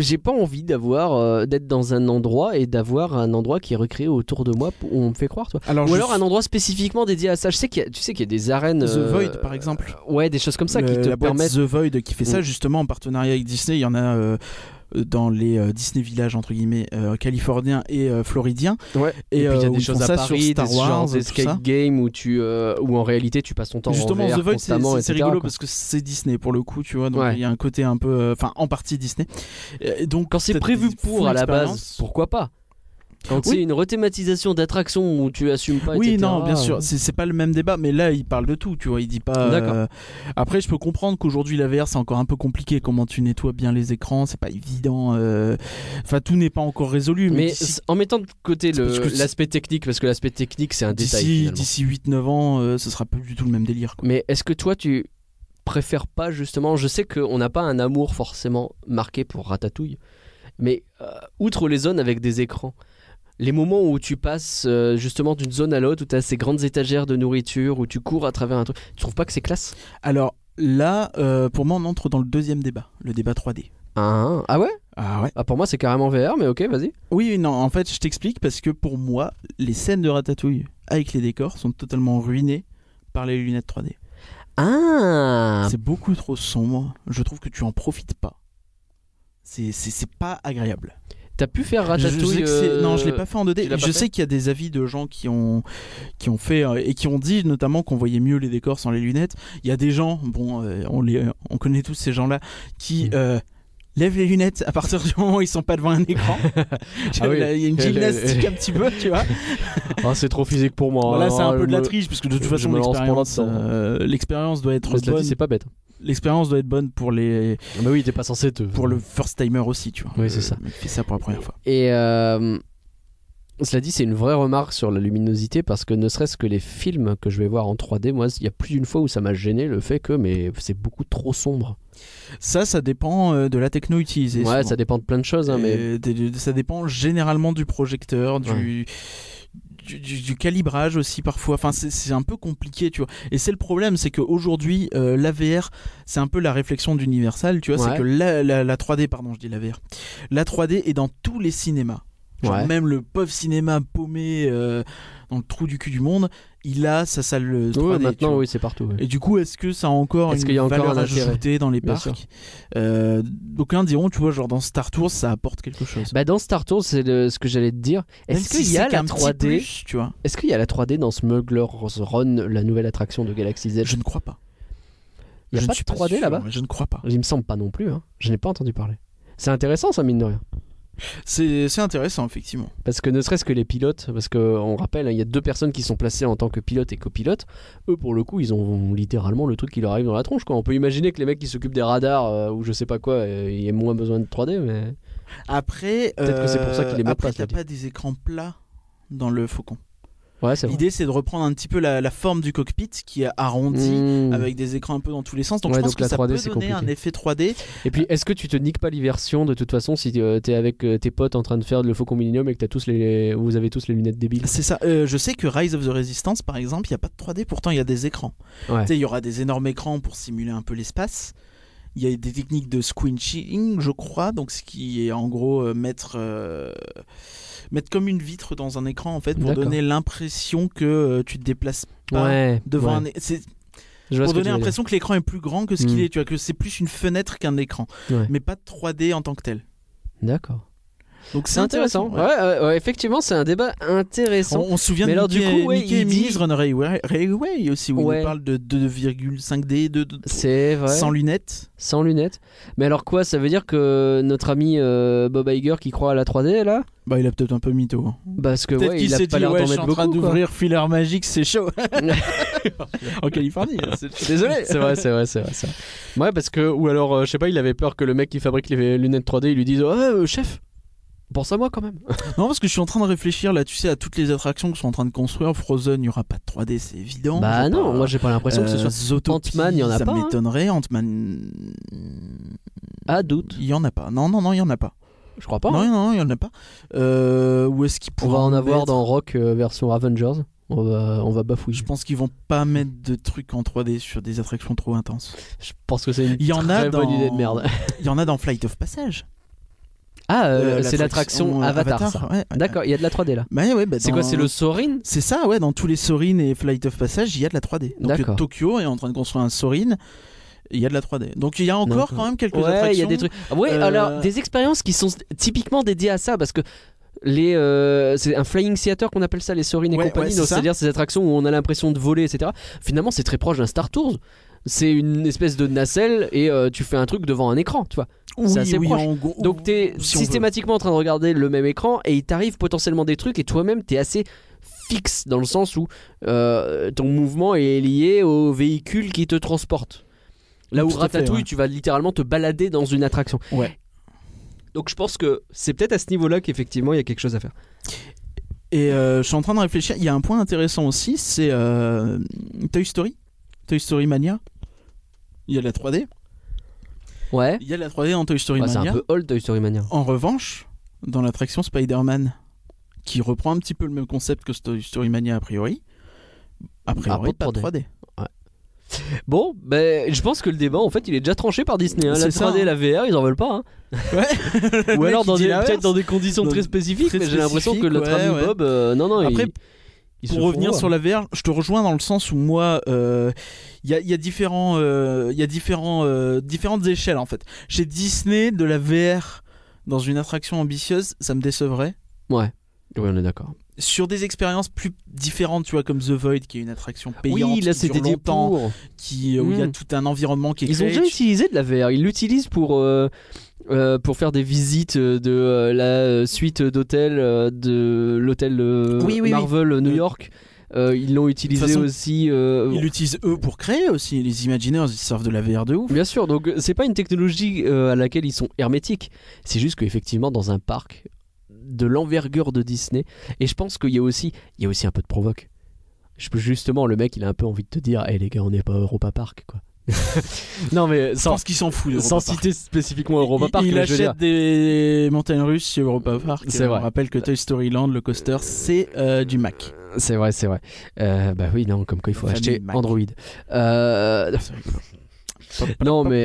j'ai pas envie d'avoir euh, d'être dans un endroit et d'avoir un endroit qui est recréé autour de moi où on me fait croire toi. Ou alors un endroit spécifiquement dédié à ça. Je sais qu'il tu sais qu'il y a des arènes The euh, Void par exemple. Ouais, des choses comme ça qui te permettent The Void qui fait ça mm. justement en partenariat avec Disney, il y en a euh, dans les euh, Disney Village entre guillemets euh, californiens et euh, floridiens. Ouais. Et, puis il y a des choses à Paris, sur Star Wars, des skate games où tu où en réalité tu passes ton temps Justement, en VR The Void c'est rigolo parce que c'est Disney pour le coup, tu vois. Donc il y a un côté un peu, enfin en partie Disney. Et donc quand c'est prévu pour à la base, pourquoi pas? Quand c'est une rethématisation d'attraction où tu assumes pas. Oui, non, bien sûr, c'est pas le même débat, mais là il parle de tout, tu vois. Il dit pas. D'accord. Après, je peux comprendre qu'aujourd'hui la VR c'est encore un peu compliqué. Comment tu nettoies bien les écrans, c'est pas évident. Euh, enfin, tout n'est pas encore résolu. Mais, en mettant de côté l'aspect technique, parce que l'aspect technique c'est un détail. D'ici 8-9 ans, euh, ce sera pas du tout le même délire. Mais est-ce que toi tu préfères pas justement Je sais qu'on n'a pas un amour forcément marqué pour Ratatouille, mais euh, outre les zones avec des écrans les moments où tu passes euh, justement d'une zone à l'autre, où tu as ces grandes étagères de nourriture, où tu cours à travers un truc, tu trouves pas que c'est classe? Alors là, euh, pour moi, on entre dans le deuxième débat, le débat 3D. Ah, ah ouais? Ah ouais ah, Pour moi, c'est carrément VR, mais ok, vas-y. Oui, non, en fait, je t'explique parce que pour moi, les scènes de Ratatouille avec les décors sont totalement ruinées par les lunettes 3D. Ah C'est beaucoup trop sombre. Je trouve que tu en profites pas. C'est pas agréable. T'as pu faire Ratatouille je euh, Non, je l'ai pas fait en 2D. tu l'as pas Je sais qu'il y a des avis de gens qui ont qui ont fait euh, et qui ont dit notamment qu'on voyait mieux les décors sans les lunettes. Il y a des gens, bon, euh, on les on connaît tous ces gens-là qui Mm. euh, lèvent les lunettes à partir du moment où ils sont pas devant un écran. Ah oui. Il y a une gymnastique un petit peu, tu vois. Ah, c'est trop physique pour moi. Voilà, c'est un peu de la triche parce que de toute façon l'expérience euh, doit être bonne. c'est pas bête. L'expérience doit être bonne pour les Ah bah oui, t'es pas censé te. pour le first timer aussi, tu vois. Oui, c'est ça. Mec fait ça pour la première fois. Et euh, cela dit, c'est une vraie remarque sur la luminosité parce que ne serait-ce que les films que je vais voir en 3D, moi, il y a plus d'une fois où ça m'a gêné le fait que mais c'est beaucoup trop sombre. Ça, ça dépend euh, de la techno utilisée. ouais, souvent. ça dépend de plein de choses, hein, mais ça dépend généralement du projecteur, du, du, du- du calibrage aussi parfois. Enfin, c'est un peu compliqué, tu vois. Et c'est le problème, c'est qu'aujourd'hui, euh, l'AVR, c'est un peu la réflexion d'Universal, tu vois. Ouais. C'est que la, la, la 3D, pardon, je dis l'AVR. La 3D est dans tous les cinémas. Genre Ouais. Même le pauvre cinéma paumé euh, dans le trou du cul du monde, il a sa salle 3D. Ouais, tu maintenant, vois. oui, c'est partout. ouais. Et du coup, est-ce que ça a encore Est-ce une qu'il y a encore valeur un intérêt ajoutée dans les Bien parcs. Euh, D'aucuns diront, tu vois, genre dans Star Tours, ça apporte quelque chose. Bah dans Star Tours, c'est ce que j'allais te dire. Est-ce si qu'il y a la qu'un petit 3D plus, tu vois Est-ce qu'il y a la 3D dans Smuggler's Run, la nouvelle attraction de Galaxy Z? Je ne crois pas. Il y a Je pas de 3D sûr, là-bas? Je ne crois pas. Il me semble pas non plus. Hein. Je n'ai pas entendu parler. C'est intéressant ça mine de rien. C'est intéressant, effectivement. Parce que ne serait-ce que les pilotes, parce qu'on rappelle, hein, il y a deux personnes qui sont placées en tant que pilote et copilote. Eux, pour le coup, ils ont littéralement le truc qui leur arrive dans la tronche. Quoi. On peut imaginer que les mecs qui s'occupent des radars euh, ou je sais pas quoi, euh, il y ait moins besoin de 3D, mais. Après, Peut-être que c'est pour ça qu'il après, t'as cela dit. pas des écrans plats dans le Faucon. Ouais. L'idée, c'est de reprendre un petit peu la, la forme du cockpit qui est arrondi. Mmh. Avec des écrans un peu dans tous les sens, donc Ouais, je pense donc que la ça 3D, peut donner un effet 3D. Et puis, est-ce que tu te niques pas l'immersion de toute façon si euh, t'es avec euh, tes potes en train de faire le Faucon Millennium et que t'as tous les, vous avez tous les lunettes débiles? C'est ça. Euh, je sais que Rise of the Resistance, par exemple, il n'y a pas de 3D, pourtant il y a des écrans. Ouais. Il y aura des énormes écrans pour simuler un peu l'espace. Il y a des techniques de squinching, je crois, donc ce qui est en gros euh, mettre, euh, mettre comme une vitre dans un écran en fait pour donner l'impression que euh, tu te déplaces pas Ouais. devant ouais. un. Je pour donner l'impression que l'écran est plus grand que ce qu'il Mm. est, tu vois, que c'est plus une fenêtre qu'un écran, Ouais. mais pas de 3D en tant que tel. D'accord. Donc C'est intéressant. ouais. Ouais, ouais, ouais, effectivement, c'est un débat intéressant. On, on se souvient Mais de alors, du Mickey, coup, ouais, Mickey il dit- Minnie's Run Railway, aussi, où il parle de 2,5D, de, de- C'est vrai. sans lunettes. Sans lunettes. Mais alors quoi Ça veut dire que notre ami euh, Bob Iger qui croit à la 3D là Bah, il a peut-être un peu mytho. hein. Parce que ouais, qu'il il a s'est pas l'air d'en mettre en train beaucoup. d'ouvrir Filler Magic, c'est chaud. en Californie, hein, désolé. C'est vrai, c'est vrai, c'est vrai. Ouais, parce que, ou alors, euh, je sais pas, il avait peur que le mec qui fabrique les lunettes 3D, il lui dise Ouais, euh, chef, pense à moi quand même. Non, parce que je suis en train de réfléchir là, tu sais, à toutes les attractions que sont en train de construire. Frozen, il n'y aura pas de 3D, c'est évident. bah non, pas- moi j'ai pas l'impression que ce Euh, soit. Zootopie, Ant-Man, il y en a ça pas, hein. m'étonnerait. Ant-Man. Ah, doute. Il y en a pas. Non, non, non, il y en a pas. Je crois pas. Non, hein. non, non, il y en a pas. Euh, où est-ce qu'ils On pourraient va en avoir mettre dans Rock euh, version Avengers. On va, on va bafouiller. Je pense qu'ils vont pas mettre de trucs en 3D sur des attractions trop intenses. Je pense que c'est une Il y en très a bonne idée de merde. Il y en a dans Flight of Passage. Ah, euh, Euh, c'est l'attraction euh, Avatar, ça. ouais, ouais. D'accord, il y a de la 3D là. Bah ouais, bah C'est quoi C'est le Sorin C'est ça, ouais, dans tous les Sorin et Flight of Passage, il y a de la 3D. Donc euh, Tokyo est en train de construire un Sorin, il y a de la 3D. Donc il y a encore quand même quelques Ouais, attractions. il y a des trucs. Ah Euh, alors des expériences qui sont typiquement dédiées à ça parce que les euh, c'est un flying theater qu'on appelle ça les Sorin et Ouais, compagnie ouais, c'est-à-dire ces attractions où on a l'impression de voler etc finalement c'est très proche d'un Star Tours c'est une espèce de nacelle et euh, tu fais un truc devant un écran tu vois Oui, c'est assez oui, proche. en gros- donc si on veut. systématiquement en train de regarder le même écran et il t'arrive potentiellement des trucs et toi-même t'es assez fixe dans le sens où euh, ton mouvement est lié au véhicule qui te transporte là où Ratatouille ouais. tu vas littéralement te balader dans une attraction Ouais. donc je pense que c'est peut-être à ce niveau-là qu'effectivement il y a quelque chose à faire. Et euh, je suis en train de réfléchir. Il y a un point intéressant aussi, c'est euh, Toy Story, Toy Story Mania. Il y a la 3D. Ouais. Il y a la 3D dans Toy Story Ouais, c'est un Mania. peu old Toy Story Mania. En revanche, dans l'attraction Spider-Man, qui reprend un petit peu le même concept que Toy Story Mania a priori, a priori Ah, pas pas de de 3D. Bon, ben je pense que le débat en fait il est déjà tranché par Disney. hein. La C'est ça, 3D et hein. la VR ils en veulent pas. hein. Ouais. Ou alors dans des- dans des conditions Dans très spécifiques. très mais j'ai l'impression que ami ouais. Bob, euh, non non, Après, il, pour revenir sur la VR, je te rejoins dans le sens où moi, il euh, y, a, y, a, différents, il y a différents, euh, différentes échelles en fait. Chez Disney, de la VR dans une attraction ambitieuse, ça me décevrait. Ouais, oui, on est d'accord. Sur des expériences plus différentes, tu vois, comme The Void, qui est une attraction payante, oui, là, qui dure longtemps, qui, où il y a hmm. tout un environnement qui est Ils ont déjà utilisé de la VR. Ils l'utilisent pour euh, pour faire des visites de euh, la suite d'hôtels de l'hôtel Marvel New York. Euh, ils l'ont utilisé aussi. Ils l'utilisent eux pour créer aussi. Les Imagineers, ils servent de la VR de ouf. Bien sûr, donc c'est pas une technologie à laquelle ils sont hermétiques. C'est juste qu'effectivement, dans un parc de l'envergure de Disney, et je pense qu'il y a aussi, il y a aussi un peu de provoque. Justement, le mec, il a un peu envie de te dire, hé les gars, on n'est pas Europa Park, quoi. non mais sans, ce qu'ils s'en fout sans citer spécifiquement Europa Park il, achète des montagnes russes chez Europa Park. C'est vrai. On rappelle que Toy Story Land le coaster c'est euh, du Mac. C'est vrai c'est vrai. Euh, bah oui non comme quoi il faut acheter Android. Euh, non mais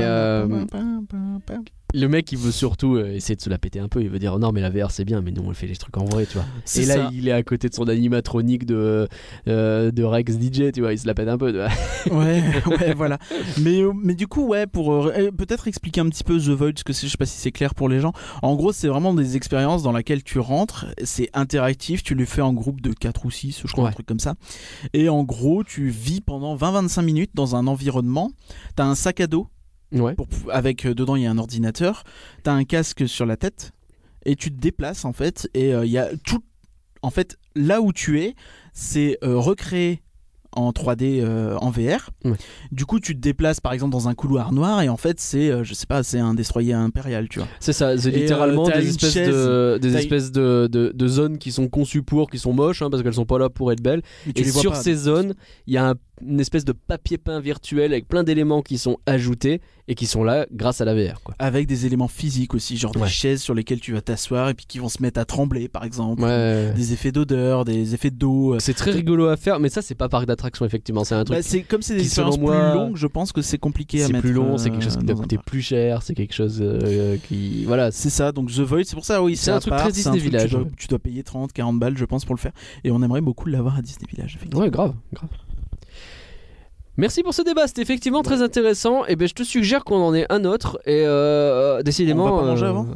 le mec il veut surtout euh, essayer de se la péter un peu. Il veut dire non mais la VR c'est bien mais nous on fait les trucs en vrai tu vois. Et là il est à côté de son animatronique de euh, de Rex DJ tu vois il se la pète un peu ouais ouais voilà. Mais euh, mais du coup ouais pour peut-être expliquer un petit peu The Void ce que je sais pas si c'est clair pour les gens. En gros c'est vraiment des expériences dans lesquelles tu rentres c'est interactif tu le fais en groupe de 4 ou 6 je crois un truc comme ça. Et en gros tu vis pendant 20-25 minutes dans un environnement. T'as un sac à dos avec euh, dedans il y a un ordinateur, tu as un casque sur la tête et tu te déplaces en fait et euh, il y a tout en fait là où tu es, c'est euh, recréé en 3D en VR. Du coup, tu te déplaces par exemple dans un couloir noir et en fait, c'est, je sais pas, c'est un destroyer impérial, tu vois. C'est ça, c'est littéralement des, espèces, de, des espèces de, de, zones qui sont conçues pour, qui sont moches, hein, parce qu'elles sont pas là pour être belles. Et, sur ces zones, il y a un une espèce de papier peint virtuel avec plein d'éléments qui sont ajoutés et qui sont là grâce à la VR. Quoi. Avec des éléments physiques aussi, genre des chaises sur lesquelles tu vas t'asseoir et puis qui vont se mettre à trembler par exemple. Des effets d'odeur, des effets d'eau. C'est très rigolo à faire, mais ça c'est pas parc d'attraction effectivement, c'est un truc. Bah, c'est comme c'est des expériences plus longues, je pense que c'est compliqué à mettre. C'est plus long, c'est quelque chose qui doit coûter plus cher, c'est quelque chose euh, qui voilà. C'est ça, donc The Void, c'est pour ça oui, c'est un truc très Disney Village. Tu dois, payer 30, 40 balles je pense pour le faire et on aimerait beaucoup l'avoir à Disney Village. Ouais, grave, grave. Merci pour ce débat, c'était effectivement très intéressant. Et ben je te suggère qu'on en ait un autre. Et euh, décidément. On va pas manger avant?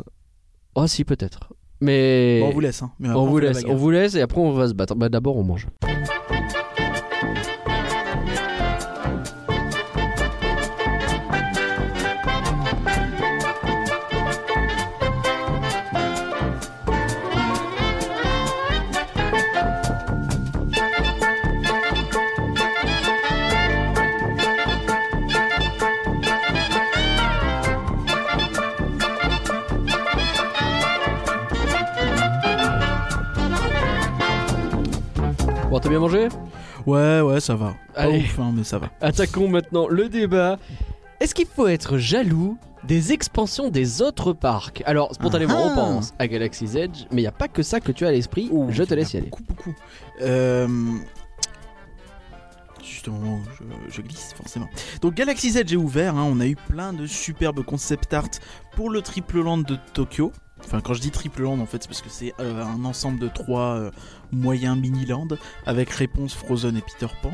Oh si peut-être. Mais on vous laisse. Hein. on vous laisse. On vous laisse et après on va se battre. Bah d'abord on mange. T'as bien mangé? Ouais, ouais, ça va. Allez. Pas hein, mais ça va. Attaquons maintenant le débat. Est-ce qu'il faut être jaloux des expansions des autres parcs? Alors, spontanément, on ah. pense à Galaxy's Edge, mais il n'y a pas que ça que tu as à l'esprit. Je te laisse y aller. Beaucoup, beaucoup. Euh... Justement, je, je, glisse forcément. Donc Galaxy's Edge est ouvert, hein. on a eu plein de superbes concept art pour le triple land de Tokyo. Enfin, quand je dis triple land, en fait, c'est parce que c'est euh, un ensemble de trois euh, moyens mini-land avec réponse Frozen et Peter Pan.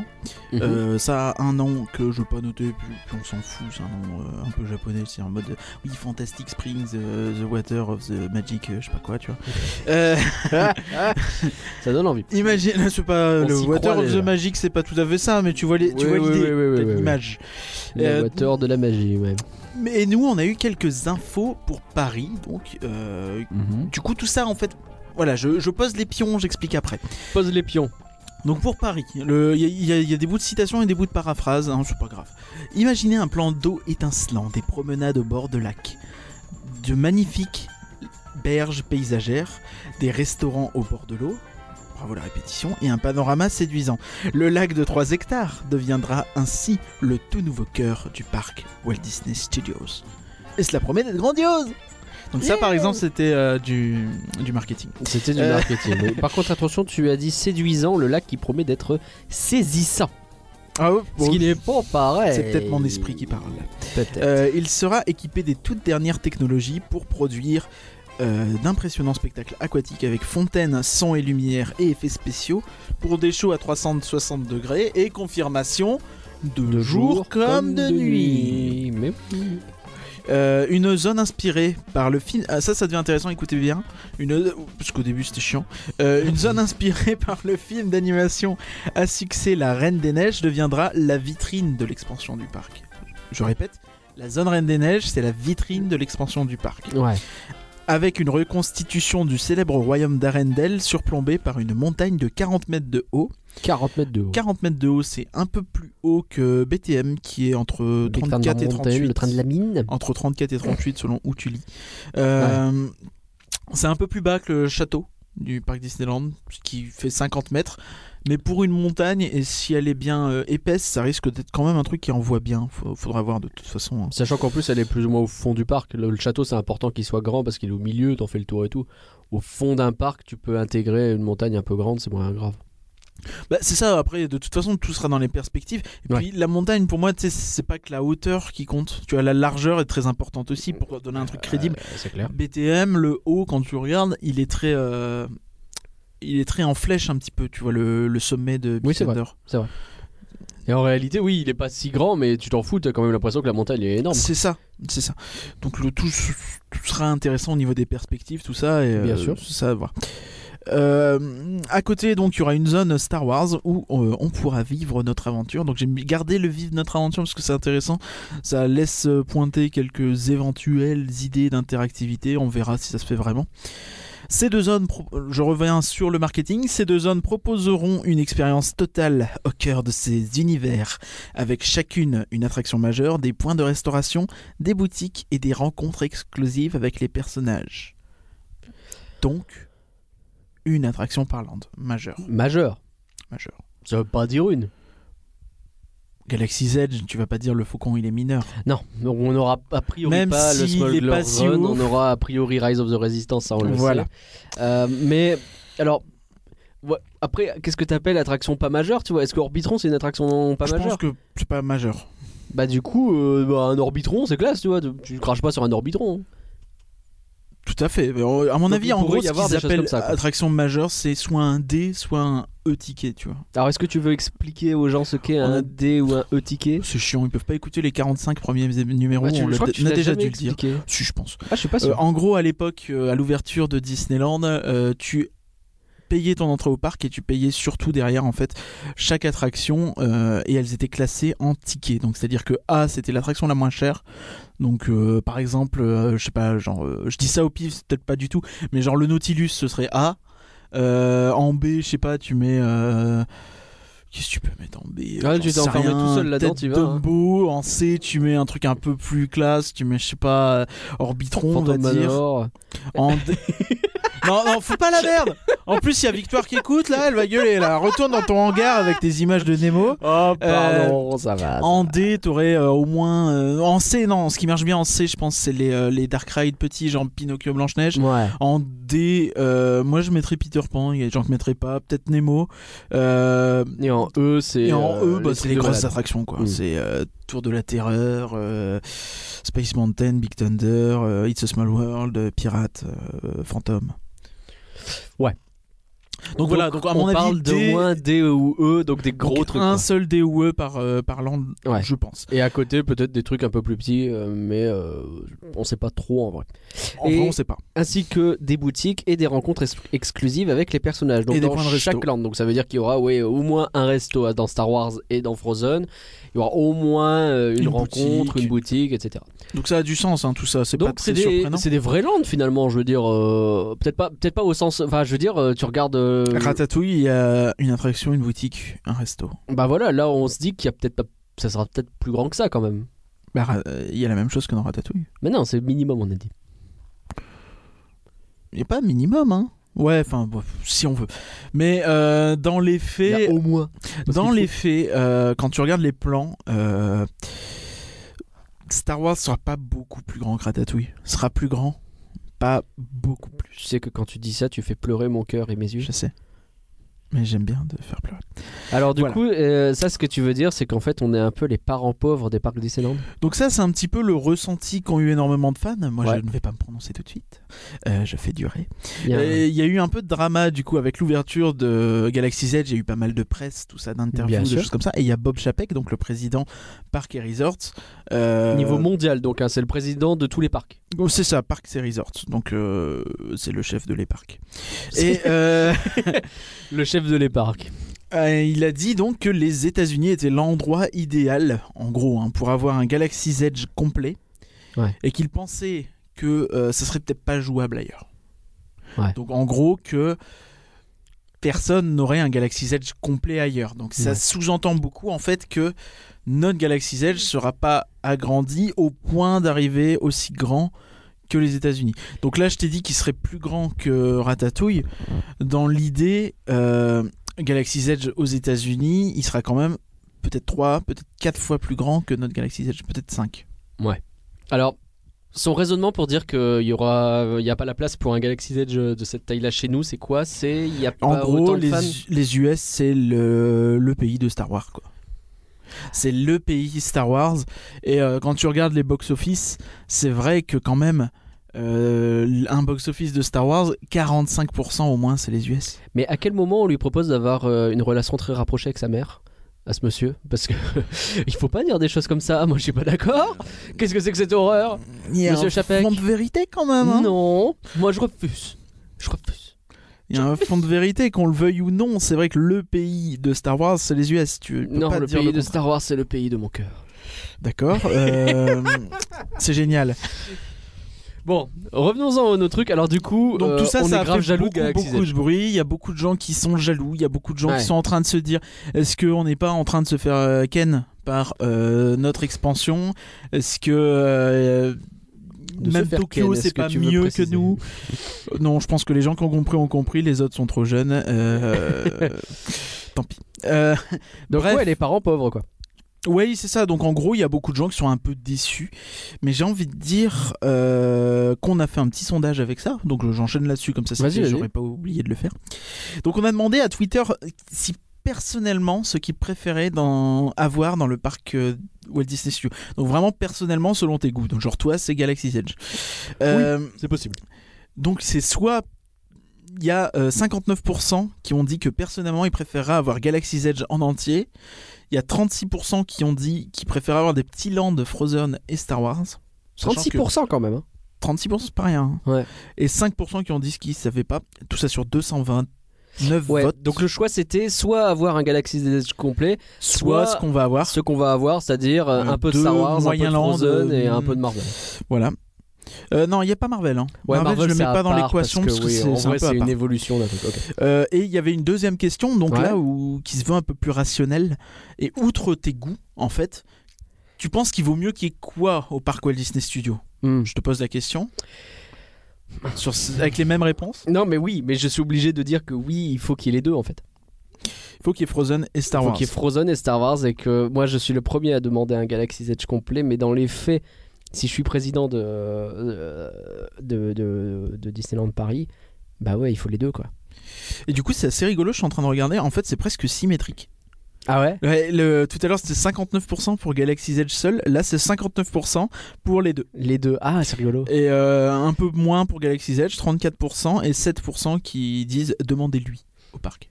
Mhm. Euh, ça a un nom que je veux pas noter, puis, on s'en fout, c'est un nom un peu japonais, c'est en mode oui, Fantastic Springs, The Water of the Magic, je sais pas quoi, tu vois. ça donne envie. Imagine, c'est pas le Water of the Magic, c'est pas tout à fait ça, mais tu vois l'idée, l'image. Le Water de la magie, ouais. Mais nous, on a eu quelques infos pour Paris. Donc, euh, mhm. du coup, tout ça, en fait, voilà, je, pose les pions, j'explique après. Pose les pions. Donc pour Paris, il y, a des bouts de citation et des bouts de paraphrase, hein, c'est pas grave. Imaginez un plan d'eau étincelant, des promenades au bord de lac, de magnifiques berges paysagères, des restaurants au bord de l'eau, bravo la répétition, et un panorama séduisant. Le lac de 3 hectares deviendra ainsi le tout nouveau cœur du parc Walt Disney Studios. Et cela promet d'être grandiose donc ça par exemple c'était euh, du, du marketing. C'était du euh. marketing. par contre attention tu as dit séduisant, le lac qui promet d'être saisissant. Ah Ce qui n'est pas pareil. C'est peut-être mon esprit qui parle. Euh, il sera équipé des toutes dernières technologies pour produire euh, d'impressionnants spectacles aquatiques avec fontaines, son et lumière et effets spéciaux pour des shows à 360 degrés et confirmation de, jour, comme, de, nuit. Mais Euh, une zone inspirée par le film. Ah, ça, ça devient intéressant. Écoutez bien. Une parce qu'au début c'était chiant. Euh, une zone inspirée par le film d'animation à succès La Reine des Neiges deviendra la vitrine de l'expansion du parc. Je répète, la zone Reine des Neiges, c'est la vitrine de l'expansion du parc. ouais. Avec une reconstitution du célèbre royaume d'Arendelle surplombé par une montagne de 40 mètres de haut. 40 mètres de haut. 40 mètres de haut, c'est un peu plus haut que BTM qui est entre Les trains de 34 et Montagne, 38. Le train de la mine. entre 34 et 38 selon où tu lis. Euh, C'est un peu plus bas que le château du parc Disneyland, qui fait 50 mètres. Mais pour une montagne, et si elle est bien euh, épaisse, ça risque d'être quand même un truc qui envoie bien. Faut- faudra voir de toute façon. hein. Sachant qu'en plus elle est plus ou moins au fond du parc. Le, le château c'est important qu'il soit grand parce qu'il est au milieu, t'en fais le tour et tout. Au fond d'un parc, tu peux intégrer une montagne un peu grande, c'est moins grave. Bah, c'est ça, après, de toute façon, tout sera dans les perspectives. Et Ouais. puis, la montagne, pour moi, tu sais, c'est pas que la hauteur qui compte. Tu vois, la largeur est très importante aussi pour donner un truc crédible. Euh, c'est clair. BTM, le haut, quand tu regardes, il est très. euh, Il est très en flèche un petit peu, tu vois, le, le sommet de Big Oui, c'est vrai. Thunder. Et en réalité, oui, il est pas si grand, mais tu t'en fous, t'as quand même l'impression que la montagne est énorme. C'est ça, c'est ça. Donc le tout, tout sera intéressant au niveau des perspectives, tout ça. Et, Bien euh, sûr. Ça à voir. Euh, à côté, donc, il y aura une zone Star Wars où euh, on pourra vivre notre aventure. Donc, j'ai gardé le vivre notre aventure parce que c'est intéressant. Ça laisse euh, pointer quelques éventuelles idées d'interactivité. On verra si ça se fait vraiment. Ces deux zones, je reviens sur le marketing, ces deux zones proposeront une expérience totale au cœur de ces univers, avec chacune une attraction majeure, des points de restauration, des boutiques et des rencontres exclusives avec les personnages. Donc, une attraction parlante majeure. Majeur. majeure. Ça veut pas dire une. Galaxy's Edge, tu vas pas dire le faucon il est mineur. Non, on n'aura a priori Même pas le est Smuggler's pas si on aura a priori Rise of the Resistance, ça on le Voilà. sait. Euh, mais alors, après, qu'est-ce que t'appelles attraction pas majeure Tu vois, est-ce que Orbitron c'est une attraction pas Je majeure? pense que c'est pas majeur. Bah du coup, euh, bah, un Orbitron c'est classe, tu vois. Tu, tu craches pas sur un Orbitron. hein. Tout à fait. À mon Donc, avis, en gros, y ce qu'ils appellent comme ça, attraction majeure, c'est soit un D, soit un E-ticket, tu vois. Alors est-ce que tu veux expliquer aux gens ce qu'est un a- D ou un E-ticket C'est chiant, ils peuvent pas écouter les 45 premiers numéros. Bah, tu- on je l'a- crois que tu on a déjà dû le dire. Si, je pense. Ah, je suis pas Euh, sûr. en gros, à l'époque, euh, à l'ouverture de Disneyland, euh, tu payais ton entrée au parc et tu payais surtout derrière en fait chaque attraction euh, et elles étaient classées en tickets. Donc c'est-à-dire que A c'était l'attraction la moins chère. Donc euh, par exemple, euh, je sais pas, genre euh, je dis ça au pif, c'est peut-être pas du tout, mais genre le Nautilus ce serait A. Euh, en B, je sais pas, tu mets euh, Qu'est-ce que tu peux mettre en B Ah, J'en tu t'es enfermé tout seul là-dedans, tu vas, hein. En C, tu mets un truc un peu plus classe. Tu mets, je sais pas, euh, Orbitron, on va Phantom dire. Manor. En D- non, non, fous pas la merde En plus, il y a Victoire qui écoute, là, elle va gueuler, là. Retourne dans ton hangar avec tes images de Nemo. Oh pardon, ça va. En D, t'aurais euh, au moins... euh, en C, non, ce qui marche bien en C, je pense, c'est les, euh, les Dark Ride petits, genre Pinocchio Blanche-Neige. Ouais. En D, euh, moi je mettrais Peter Pan, il y a des gens qui mettraient pas, peut-être Nemo. Euh, Et en E, c'est. en euh, E, bah, c'est les grosses attractions, quoi. Mm. C'est euh, Tour de la Terreur, euh, Space Mountain, Big Thunder, euh, It's a Small World, euh, Pirate, euh, Phantom. Ouais. Donc, voilà, donc à on parle avis, de moins D ou E, donc des gros donc trucs. un quoi. seul D ou E par, euh, par land, Ouais. je pense. Et à côté, peut-être des trucs un peu plus petits, euh, mais euh, on sait pas trop en vrai. En Et- vrai, on sait pas. Ainsi que des boutiques et des rencontres ex- exclusives avec les personnages. Donc Et des dans points de chaque land. Donc ça veut dire qu'il y aura ouais, au moins un resto dans Star Wars et dans Frozen. Il y aura au moins euh, une, Une rencontre, boutique. une boutique, etc. Donc ça a du sens, hein, tout ça. C'est pas très des, surprenant. c'est des vrais lands finalement. Je veux dire, euh, peut-être pas, peut-être pas au sens. Enfin, je veux dire, euh, tu regardes. euh, Ratatouille, il y a une attraction, une boutique, un resto. bah voilà, là on se dit qu'il y a peut-être pas. Ça sera peut-être plus grand que ça quand même. Bah, il y a la même chose que dans Ratatouille. Mais non, c'est minimum on a dit. Il n'y a pas minimum, hein. Ouais, enfin, si on veut. Mais euh, dans les Il y faits, a au moins. Dans les faits, euh, quand tu regardes les plans, euh, Star Wars sera pas beaucoup plus grand que Ratatouille. Sera plus grand, pas beaucoup plus. Tu sais que quand tu dis ça, tu fais pleurer mon cœur et mes yeux. Je sais. Mais j'aime bien de faire pleurer. Alors du Voilà. coup, euh, ça ce que tu veux dire, c'est qu'en fait on est un peu les parents pauvres des parcs Disneyland? Donc ça, c'est un petit peu le ressenti qu'ont eu énormément de fans. Moi, Ouais. je ne vais pas me prononcer tout de suite. Euh, je fais durer. Il y a un- Et Il y a eu un peu de drama du coup avec l'ouverture de Galaxy's Edge. Il y a eu pas mal de presse, tout ça, d'interviews, de choses comme ça. Et il y a Bob Chapek, donc le président Parc et Resorts. Euh, Niveau mondial, donc hein, c'est le président de tous les parcs. oh, c'est ça, Parcs et Resorts. Donc euh, c'est le chef de les parcs. Et euh, Le chef de les parcs. Euh, il a dit donc que les États-Unis étaient l'endroit idéal, en gros, hein, pour avoir un Galaxy's Edge complet, Ouais. et qu'il pensait que euh, ça serait peut-être pas jouable ailleurs. Ouais. Donc en gros que personne n'aurait un Galaxy's Edge complet ailleurs. Donc ça Ouais. sous-entend beaucoup en fait que notre Galaxy's Edge sera pas agrandi au point d'arriver aussi grand que les États-Unis. Donc là, je t'ai dit qu'il serait plus grand que Ratatouille. Dans l'idée, euh, Galaxy's Edge aux États-Unis, il sera quand même peut-être 3, peut-être 4 fois plus grand que notre Galaxy's Edge, peut-être 5. Alors, son raisonnement pour dire qu'il y aura, il y a pas la place pour un Galaxy Edge de cette taille-là chez nous, c'est quoi? C'est il y a pas En gros, autant de les, fans? les US, c'est le, le pays de Star Wars, quoi. C'est le pays Star Wars. Et euh, quand tu regardes les box-office, c'est vrai que quand même, euh, un box-office de Star Wars, 45% au moins, c'est les US. Mais à quel moment on lui propose d'avoir euh, une relation très rapprochée avec sa mère à ce monsieur? Parce que il faut pas dire des choses comme ça. Moi, je suis pas d'accord. Qu'est-ce que c'est que cette horreur? Il y a Monsieur un Chapek? de vérité quand même. hein. Non, moi je refuse. Je refuse. Il y a un fond de vérité, qu'on le veuille ou non. C'est vrai que le pays de Star Wars, c'est les US. Tu peux Non, pas le dire pays le de. Star Wars, c'est le pays de mon cœur. D'accord. euh, c'est génial. Bon, revenons-en à nos trucs. Alors du coup, Donc euh, tout ça, on ça est a grave fait jaloux beaucoup, de beaucoup de bruit. Il y a beaucoup de gens qui sont jaloux. Il y a beaucoup de gens Ouais. qui sont en train de se dire est-ce qu'on n'est pas en train de se faire euh, ken par euh, notre expansion? Est-ce que euh, De même Tokyo c'est pas mieux que nous Non, je pense que les gens qui ont compris ont compris. Les autres sont trop jeunes. Euh, tant pis. Euh, Donc Bref. ouais, les parents pauvres quoi. Oui, c'est ça. Donc en gros, il y a beaucoup de gens qui sont un peu déçus. Mais j'ai envie de dire euh, qu'on a fait un petit sondage avec ça. Donc j'enchaîne là-dessus, comme ça, j'aurais pas oublié de le faire. Donc on a demandé à Twitter si personnellement ce qu'ils préféraient dans... avoir dans le parc euh, Walt Disney Studios. Donc vraiment personnellement selon tes goûts. Donc genre toi, c'est Galaxy's Edge. Euh, C'est possible. donc c'est soit il y a euh, 59% qui ont dit que personnellement ils préféreraient avoir Galaxy's Edge en entier. Il y a 36% qui ont dit qu'ils préféraient avoir des petits lands de Frozen et Star Wars. Sachant que 36% quand même. hein. 36% c'est pas rien. hein. Ouais. Et 5% qui ont dit ce qu'ils savaient pas. Tout ça sur 229 Ouais, votes. donc le choix c'était soit avoir un Galaxy Edge complet, soit soit ce qu'on va avoir. ce qu'on va avoir, c'est-à-dire euh, Euh, un peu de Star Wars, un peu de Frozen et euh, un peu de Marvel. Voilà. Euh, non, il n'y a pas Marvel. hein. Ouais, Marvel, je le mets pas dans l'équation parce que, oui, c'est un une évolution d'un truc. Euh, et il y avait une deuxième question, donc Ouais. là où qui se veut un peu plus rationnelle. Et outre tes goûts, en fait, tu penses qu'il vaut mieux qu'il y ait quoi au parc Walt Disney Studios? Hmm. Je te pose la question. Sur, avec les mêmes réponses? Non, mais oui, mais je suis obligé de dire que oui, il faut qu'il y ait les deux en fait. Il faut qu'il y ait Frozen et Star il faut Wars. qu'il y ait Frozen et Star Wars et que moi je suis le premier à demander un Galaxy's Edge complet, mais dans les faits, si je suis président de, euh, de, de, de Disneyland Paris, bah ouais, il faut les deux quoi. Et du coup, c'est assez rigolo, je suis en train de regarder. En fait, c'est presque symétrique. Ah ouais Ouais, le, tout à l'heure, c'était 59% pour Galaxy's Edge seul. Là, c'est 59% pour les deux. Les deux. Ah, c'est rigolo. Et euh, un peu moins pour Galaxy's Edge, 34%. Et 7% qui disent demandez-lui au parc.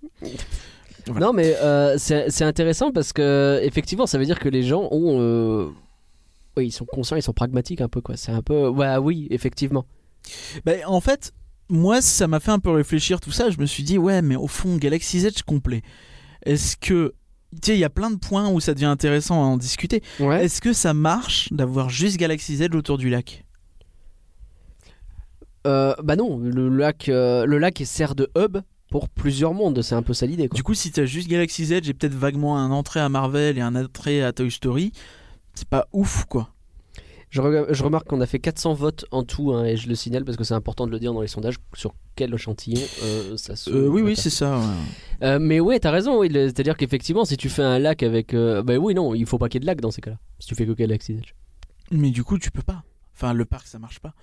Voilà. Non, mais euh, c'est intéressant parce que effectivement, ça veut dire que les gens ont. euh, Oui, ils sont conscients, ils sont pragmatiques un peu quoi. C'est un peu. Ouais, oui, effectivement. Ben, en fait, moi, ça m'a fait un peu réfléchir tout ça. Je me suis dit, ouais, mais au fond, Galaxy's Edge complet. Est-ce que. Tu sais, il y a plein de points où ça devient intéressant à en discuter. Ouais. Est-ce que ça marche d'avoir juste Galaxy's Edge autour du lac? Euh, bah non, le lac, euh, le lac sert de hub pour plusieurs mondes. C'est un peu ça l'idée. Du coup, si t'as juste Galaxy's Edge et peut-être vaguement un entrée à Marvel et un entrée à Toy Story, c'est pas ouf, quoi. Je, re- je remarque qu'on a fait 400 votes en tout, hein, et je le signale parce que c'est important de le dire dans les sondages sur quel échantillon euh, ça se. Euh, oui, oui, c'est ça. ouais. Euh, mais ouais, t'as raison. oui, C'est-à-dire qu'effectivement, si tu fais un lac avec. euh, bah oui, non, il faut pas qu'il y ait de lac dans ces cas-là. Si tu fais que Galaxy Edge. Mais du coup, tu peux pas. Enfin, le parc, ça marche pas.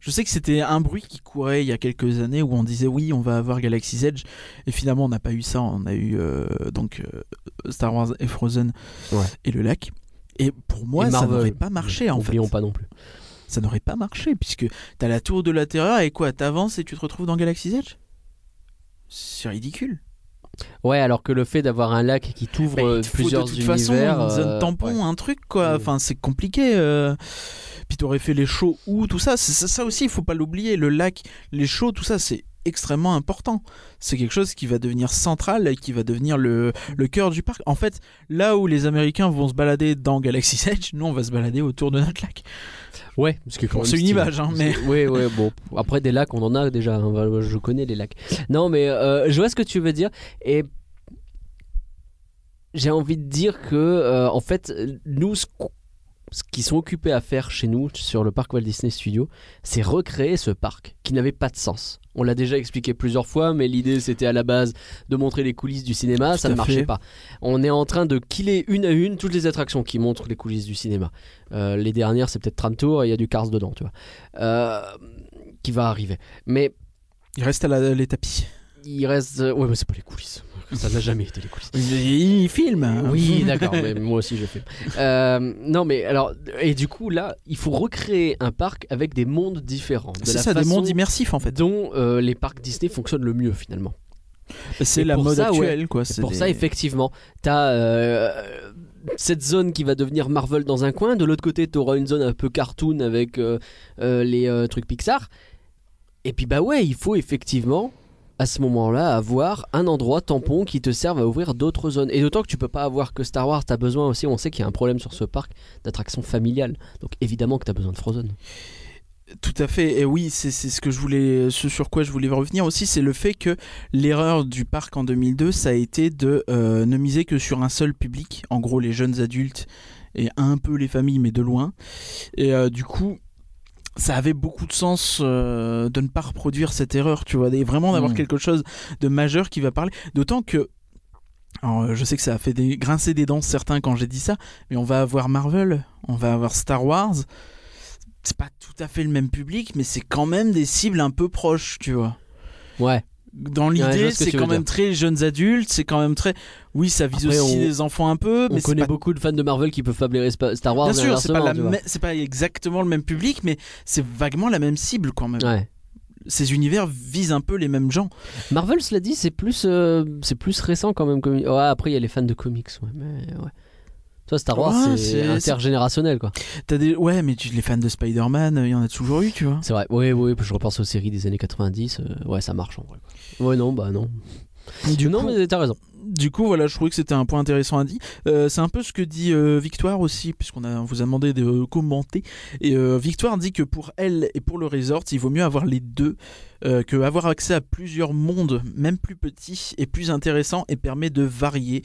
Je sais que c'était un bruit qui courait il y a quelques années où on disait oui, on va avoir Galaxy's Edge, et finalement on n'a pas eu ça. On a eu euh, donc euh, Star Wars et Frozen et le lac. Et pour moi, ça n'aurait pas marché en fait. pas non plus. Ça n'aurait pas marché puisque t'as la tour de la terreur et quoi, t'avances et tu te retrouves dans Galaxy's Edge? C'est ridicule. Ouais, alors que le fait d'avoir un lac qui t'ouvre euh, plusieurs de toute univers, façon, une zone tampon, un truc quoi. Enfin, c'est compliqué. Puis t'aurais fait les shows ou tout ça. Ça, ça aussi, il faut pas l'oublier. Le lac, les shows, tout ça, c'est extrêmement important. C'est quelque chose qui va devenir central et qui va devenir le, le cœur du parc. En fait, là où les Américains vont se balader dans Galaxy's Edge, nous on va se balader autour de notre lac. Ouais, parce que c'est une image, hein, mais. Oui, ouais, bon. Après des lacs, on en a déjà. Hein. Je connais les lacs. Non, mais euh, je vois ce que tu veux dire. Et j'ai envie de dire que, euh, en fait, nous, ce ce qu'ils sont occupés à faire chez nous sur le parc Walt Disney Studio, c'est recréer ce parc qui n'avait pas de sens. On l'a déjà expliqué plusieurs fois, mais l'idée c'était à la base de montrer les coulisses du cinéma, ça ne marchait pas. On est en train de killer une à une toutes les attractions qui montrent les coulisses du cinéma. Euh, les dernières, c'est peut-être Tram Tour et il y a du Cars dedans, tu vois, euh, qui va arriver. Mais il reste à les tapis. Il reste, ouais, mais c'est pas les coulisses. Ça n'a jamais été les coulisses. Il filme. Oui, d'accord, mais moi aussi je filme. Euh, non, mais alors, et du coup, là, il faut recréer un parc avec des mondes différents. C'est ça, des mondes immersifs en fait. Dont euh, les parcs Disney fonctionnent le mieux finalement. C'est la mode actuelle, quoi. Pour ça, effectivement, t'as. Euh, cette zone qui va devenir Marvel dans un coin, de l'autre côté tu auras une zone un peu cartoon avec les trucs Pixar. Et puis bah ouais, il faut effectivement à ce moment-là avoir un endroit tampon qui te serve à ouvrir d'autres zones. Et d'autant que tu peux pas avoir que Star Wars, tu as besoin aussi, on sait qu'il y a un problème sur ce parc d'attractions familiales. Donc évidemment que tu as besoin de Frozen. Tout à fait, et oui, c'est ce que je voulais, ce sur quoi je voulais revenir aussi, c'est le fait que l'erreur du parc en 2002, ça a été de euh, ne miser que sur un seul public, en gros les jeunes adultes et un peu les familles, mais de loin. Et euh, du coup, ça avait beaucoup de sens euh, de ne pas reproduire cette erreur, tu vois, et vraiment d'avoir mm. quelque chose de majeur qui va parler. D'autant que, alors, je sais que ça a fait des, grincer des dents certains quand j'ai dit ça, mais on va avoir Marvel, on va avoir Star Wars. C'est pas tout à fait le même public, mais c'est quand même des cibles un peu proches, tu vois. Ouais dans l'idée, c'est quand même très jeunes adultes, c'est quand même très. Oui, ça vise aussi les enfants un peu. On mais connaît beaucoup de fans de Marvel qui peuvent fabriquer Star Wars. Bien sûr, c'est pas, pas exactement le même public, mais c'est vaguement la même cible quand même. Ouais. Ces univers visent un peu les mêmes gens. Marvel, cela dit, c'est plus, euh, c'est plus récent quand même. Ouais, après, il y a les fans de comics. Ouais, mais ouais. Star Wars, c'est intergénérationnel, quoi. As des... Ouais, mais les fans de Spider-Man, il y en a toujours eu, tu vois. C'est vrai, oui, oui, je repense aux séries des années 90, euh, ouais, ça marche en vrai. Ouais, non, bah non. Du non, mais t'as raison. Du coup, voilà, je trouvais que c'était un point intéressant à dire. Euh, c'est un peu ce que dit euh, Victoire aussi, puisqu'on a, vous a demandé de commenter. Et Victoire dit que pour elle et pour le resort, il vaut mieux avoir les deux, que avoir accès à plusieurs mondes, même plus petits et plus intéressants, et permet de varier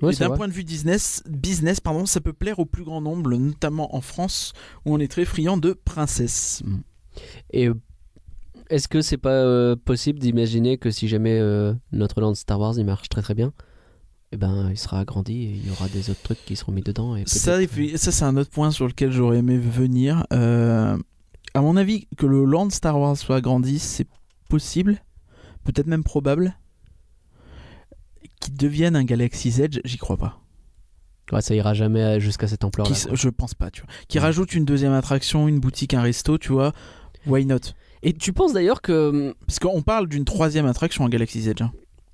d'un point de vue business, business pardon, ça peut plaire au plus grand nombre, notamment en France, où on est très friand de princesses. Mm. Et euh, est-ce que c'est pas euh, possible d'imaginer que si jamais euh, notre land Star Wars il marche très très bien, eh ben, il sera agrandi et il y aura des autres trucs qui seront mis dedans. Et ça, ça c'est un autre point sur lequel j'aurais aimé venir. à mon avis, que le land Star Wars soit agrandi, c'est possible, peut-être même probable qui devienne un Galaxy's Edge, j'y crois pas. Ouais, ça ira jamais jusqu'à cette ampleur. Je pense pas, tu vois. Qui rajoute une deuxième attraction, une boutique, un resto, tu vois. Why not? Et tu penses d'ailleurs que. Hum, Parce qu'on parle d'une troisième attraction à Galaxy's Edge. Hein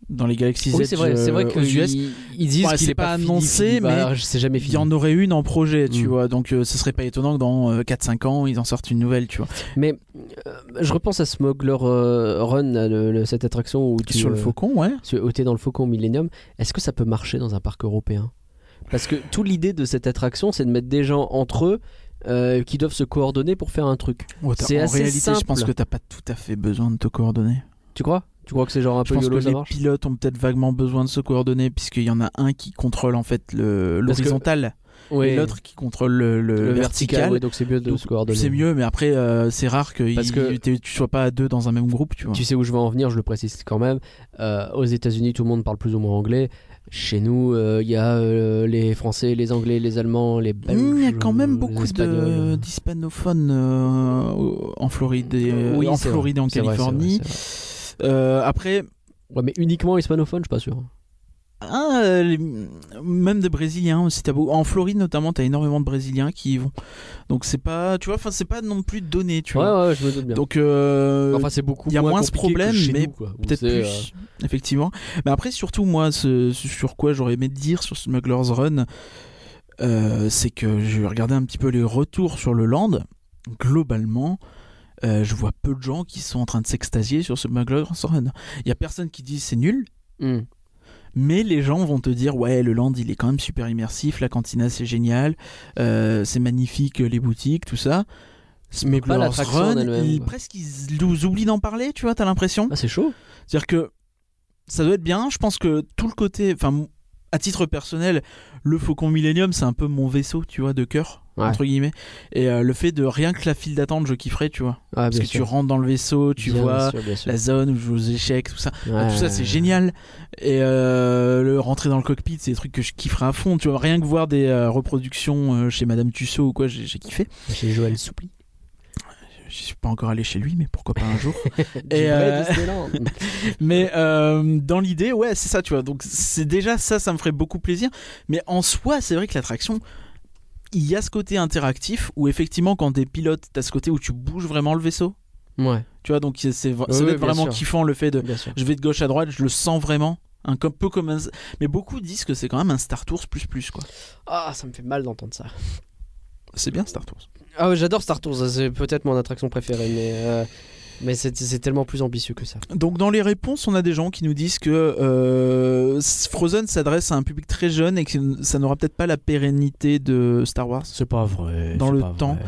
dans les Galaxy Z c'est vrai, c'est vrai que US. Ils, disent qu'il n'est pas, annoncé, mais jamais fini. Il y en aurait une en projet, tu mm. vois. Donc euh, ce serait pas étonnant que dans 4-5 euh, ans, ils en sortent une nouvelle, tu vois. Mais euh, je repense à Smuggler Run, cette attraction où tu sur le Faucon, ouais. Où es dans le Faucon Millennium. Est-ce que ça peut marcher dans un parc européen? Parce que toute l'idée de cette attraction, c'est de mettre des gens entre eux. qui doivent se coordonner pour faire un truc. c'est assez réalité, simple. je pense que t'as pas tout à fait besoin de te coordonner. Tu crois? Tu crois que c'est genre un peu YOLO, que les pilotes ont peut-être vaguement besoin de se coordonner puisqu'il y en a un qui controle en fait l'horizontal. Et l'autre qui contrôle le, vertical. donc c'est mieux de se coordonner. C'est mieux, mais après euh, c'est rare que, Parce que tu sois pas à deux dans un même groupe. Tu, vois. tu sais où je veux en venir, je le précise quand même. Euh, aux États-Unis, tout le monde parle plus ou moins anglais. Chez nous, il y a les Français, les Anglais, les Allemands, les Belges. Il y a quand même beaucoup d'hispanophones en Floride et, oui, en, Floride et en Californie. Après. Ouais, mais uniquement hispanophones, je suis pas sûr. Ah, euh, même des Brésiliens aussi. En Floride notamment, t'as énormément de Brésiliens qui y vont. Donc c'est pas, tu vois, enfin c'est pas non plus donné, tu vois. Ouais, je me doute bien. Donc euh, enfin c'est beaucoup. Il y a moins, ce problème, mais peut-être plus, euh, effectivement. Mais après surtout moi, ce, sur quoi j'aurais aimé dire sur Smuggler's Run, c'est que j'ai regardé un petit peu les retours sur le land. Globalement, je vois peu de gens qui sont en train de s'extasier sur ce Run. Il y a personne qui dit c'est nul. Hmm mais les gens vont te dire ouais le land il est quand même super immersif, la cantina c'est génial, euh, c'est magnifique les boutiques, tout ça. Mais pas l'attraction Presque ils nous oublient d'en parler, tu vois, t'as l'impression? Ah, c'est chaud. C'est-à-dire que ça doit être bien. Je pense que tout le côté, enfin, à titre personnel, le Faucon Millennium, c'est un peu mon vaisseau, tu vois, de cœur entre guillemets. Et euh, le fait de rien que la file d'attente, je kifferais, tu vois. Ah, Parce que tu rentres dans le vaisseau, tu vois la zone où je joue aux échecs, tout ça. tout ça, c'est génial. Et euh, le rentrer dans le cockpit, c'est des trucs que je kifferais à fond. Tu vois, rien que voir des euh, reproductions chez Madame Tussaud ou quoi, j'ai kiffé. Chez Joël Soupli. Je suis pas encore allé chez lui, mais pourquoi pas un jour. Et mais dans l'idée, ouais, c'est ça, tu vois. Donc c'est déjà ça, ça me ferait beaucoup plaisir. Mais en soi, c'est vrai que l'attraction, il y a ce côté interactif où effectivement quand t'es pilote, t'as ce côté où tu bouges vraiment le vaisseau. Ouais. Tu vois, donc c'est vraiment kiffant le fait de je vais de gauche à droite, je le sens vraiment. Un peu comme un... Mais beaucoup disent que c'est quand même un Star Tours plus plus quoi. Ah, ça me fait mal d'entendre ça. C'est bien Star Tours. Ah ouais, j'adore Star Tours, c'est peut-être mon attraction préférée, mais euh, mais c'est tellement plus ambitieux que ça. Donc dans les réponses, on a des gens qui nous disent que euh, Frozen s'adresse à un public très jeune et que ça n'aura peut-être pas la pérennité de Star Wars. C'est pas vrai. Dans le temps.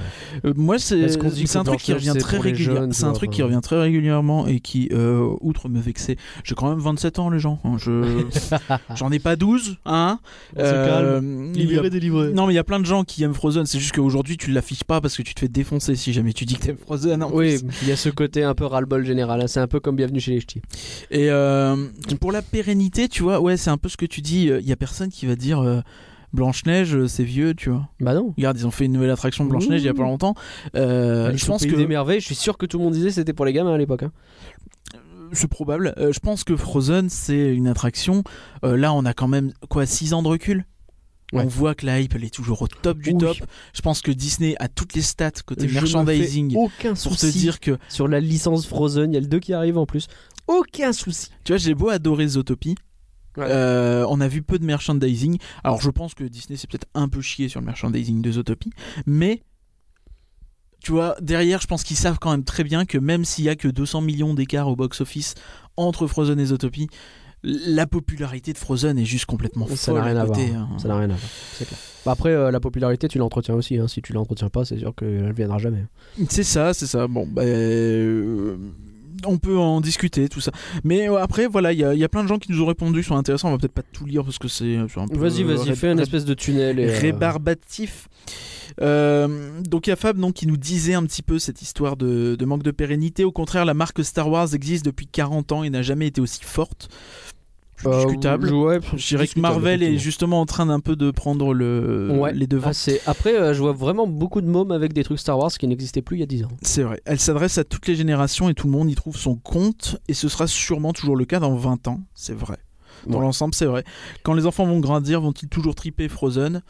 Euh, moi, c'est un truc qui revient très régulièrement. C'est un truc qui revient très régulièrement et qui, euh, outre me vexer, j'ai quand même 27 ans, les gens. Hein, je j'en ai pas 12, hein. calme. Libéré, délivré. Non, mais il y a plein de gens qui aiment Frozen. C'est juste qu'aujourd'hui, tu l'affiches pas parce que tu te fais défoncer si jamais tu dis que t'aimes Frozen. oui, il y a ce côté un peu ras-le-bol général. Hein. C'est un peu comme Bienvenue chez les Ch'tis. Et euh, pour la pérennité, tu vois, ouais, c'est un peu ce que tu dis. Il y a personne qui va dire. Euh, Blanche-Neige, c'est vieux, tu vois. Bah non. Regarde, ils ont fait une nouvelle attraction de Blanche-Neige il y a pas longtemps. Euh, je pense que des merveilles, je suis sûr que tout le monde disait c'était pour les gamins à l'époque. Hein. C'est probable. je pense que Frozen, c'est une attraction. là, on a quand même quoi 6 ans de recul? On voit que la hype elle est toujours au top du top. Je pense que Disney a toutes les stats côté merchandising aucun pour te dire que sur la licence Frozen, il y a le 2 qui arrive en plus. Aucun souci. Tu vois, j'ai beau adorer Zootopie. Euh, on a vu peu de merchandising. Alors je pense que Disney s'est peut-être un peu chié sur le merchandising de Zootopie, mais tu vois, derrière, je pense qu'ils savent quand même très bien que même s'il y a que 200 millions d'écart au box-office entre Frozen et Zootopie, la popularité de Frozen est juste complètement folle. Ça n'a rien à, voir. Hein. Ça n'a rien à voir. Bah, après, euh, la popularité, tu l'entretiens aussi. Hein. Si tu l'entretiens pas, c'est sûr qu'elle ne viendra jamais. C'est ça, c'est ça. Bon, bah, euh, on peut en discuter, tout ça. Mais euh, après, voilà, il y, y, a plein de gens qui nous ont répondu, sont intéressants. On va peut-être pas tout lire parce que c'est un peu. Vas-y, vas-y, fais un espèce de tunnel. Et rébarbatif. donc il y a Fab donc, qui nous disait un petit peu cette histoire de, de, manque de pérennité. Au contraire, la marque Star Wars existe depuis 40 ans et n'a jamais été aussi forte. Euh, discutable. je dirais que Marvel est justement en train d'un peu de prendre le, les devants. Ah, après, euh, je vois vraiment beaucoup de mômes avec des trucs Star Wars qui n'existaient plus il y a 10 ans. C'est vrai. Elle s'adresse à toutes les générations et tout le monde y trouve son compte. Et ce sera sûrement toujours le cas dans 20 ans. C'est vrai. Dans l'ensemble, c'est vrai. Quand les enfants vont grandir, vont-ils toujours triper Frozen?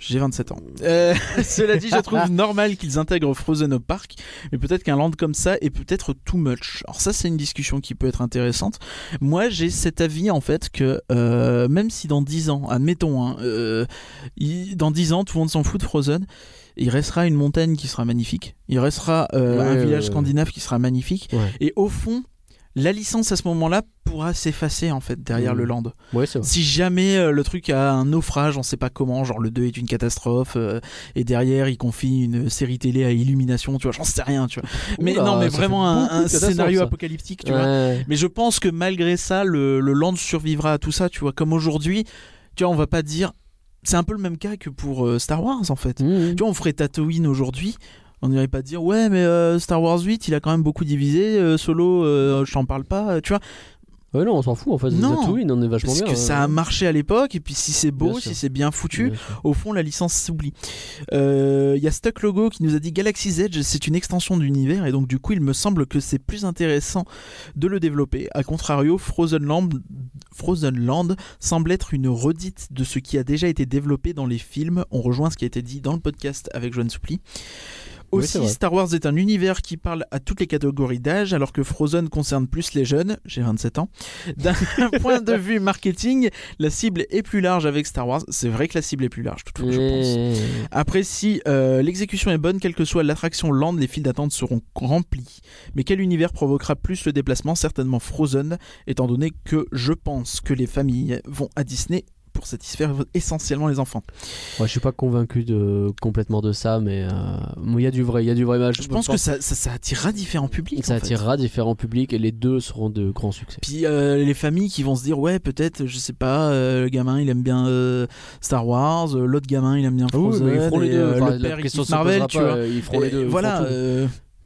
J'ai 27 ans. Euh, cela dit, je trouve normal qu'ils intègrent Frozen au parc, mais peut-être qu'un land comme ça est peut-être too much. Alors ça, c'est une discussion qui peut être intéressante. Moi, j'ai cet avis en fait que euh, même si dans 10 ans, admettons, hein, euh, dans 10 ans, tout le monde s'en fout de Frozen, il restera une montagne qui sera magnifique, il restera un village scandinave qui sera magnifique, et au fond, la licence à ce moment-là pourra s'effacer en fait derrière le mmh. land. si jamais euh, le truc a un naufrage, on sait pas comment, genre le 2 est une catastrophe euh, et derrière il confie une série télé à Illumination, tu vois, j'en sais rien, tu vois. Mais non, mais vraiment un, scénario apocalyptique, tu vois. Mais je pense que malgré ça, le, land survivra à tout ça, tu vois. Comme aujourd'hui, tu vois, on va pas dire. C'est un peu le même cas que pour euh, Star Wars en fait. Mmh. Tu vois, on ferait Tatooine aujourd'hui on n'irait pas dire ouais mais euh, Star Wars 8 il a quand même beaucoup divisé euh, solo euh, je t'en parle pas tu vois Ouais, non, on s'en fout en fait. Non, Tatooine, on est vachement Parce bien. que ça a marché à l'époque, et puis si c'est beau, Bien si c'est bien foutu, Bien au fond la licence s'oublie. Il y a Stuck Logo qui nous a dit Galaxy's Edge, c'est une extension d'univers, et donc du coup il me semble que c'est plus intéressant de le développer. A contrario, Frozen Land, Frozen Land semble être une redite de ce qui a déjà été développé dans les films. On rejoint ce qui a été dit dans le podcast avec Joanne Soupli. Aussi. Star Wars est un univers qui parle à toutes les catégories d'âge, alors que Frozen concerne plus les jeunes, j'ai 27 ans. D'un point de vue marketing, la cible est plus large avec Star Wars. C'est vrai que la cible est plus large, toutefois, je pense. Après, si euh, l'exécution est bonne, quelle que soit l'attraction Land, les files d'attente seront remplis. Mais quel univers provoquera plus le déplacement? Certainement Frozen, étant donné que je pense que les familles vont à Disney pour satisfaire essentiellement les enfants. Ouais, je suis pas convaincu de complètement de ça, mais euh, il y a du vrai, il y a du vrai match. Je pense que ça, ça, ça attirera différents publics. ça en fait. attirera différents publics et les deux seront de grands succès. Puis euh, les familles qui vont se dire ouais peut-être je sais pas euh, le gamin il aime bien Star Wars l'autre gamin il aime bien Ah oui, Frozen mais ils feront les et, deux. Enfin, le père il Marvel tu vois Ils feront les deux. voilà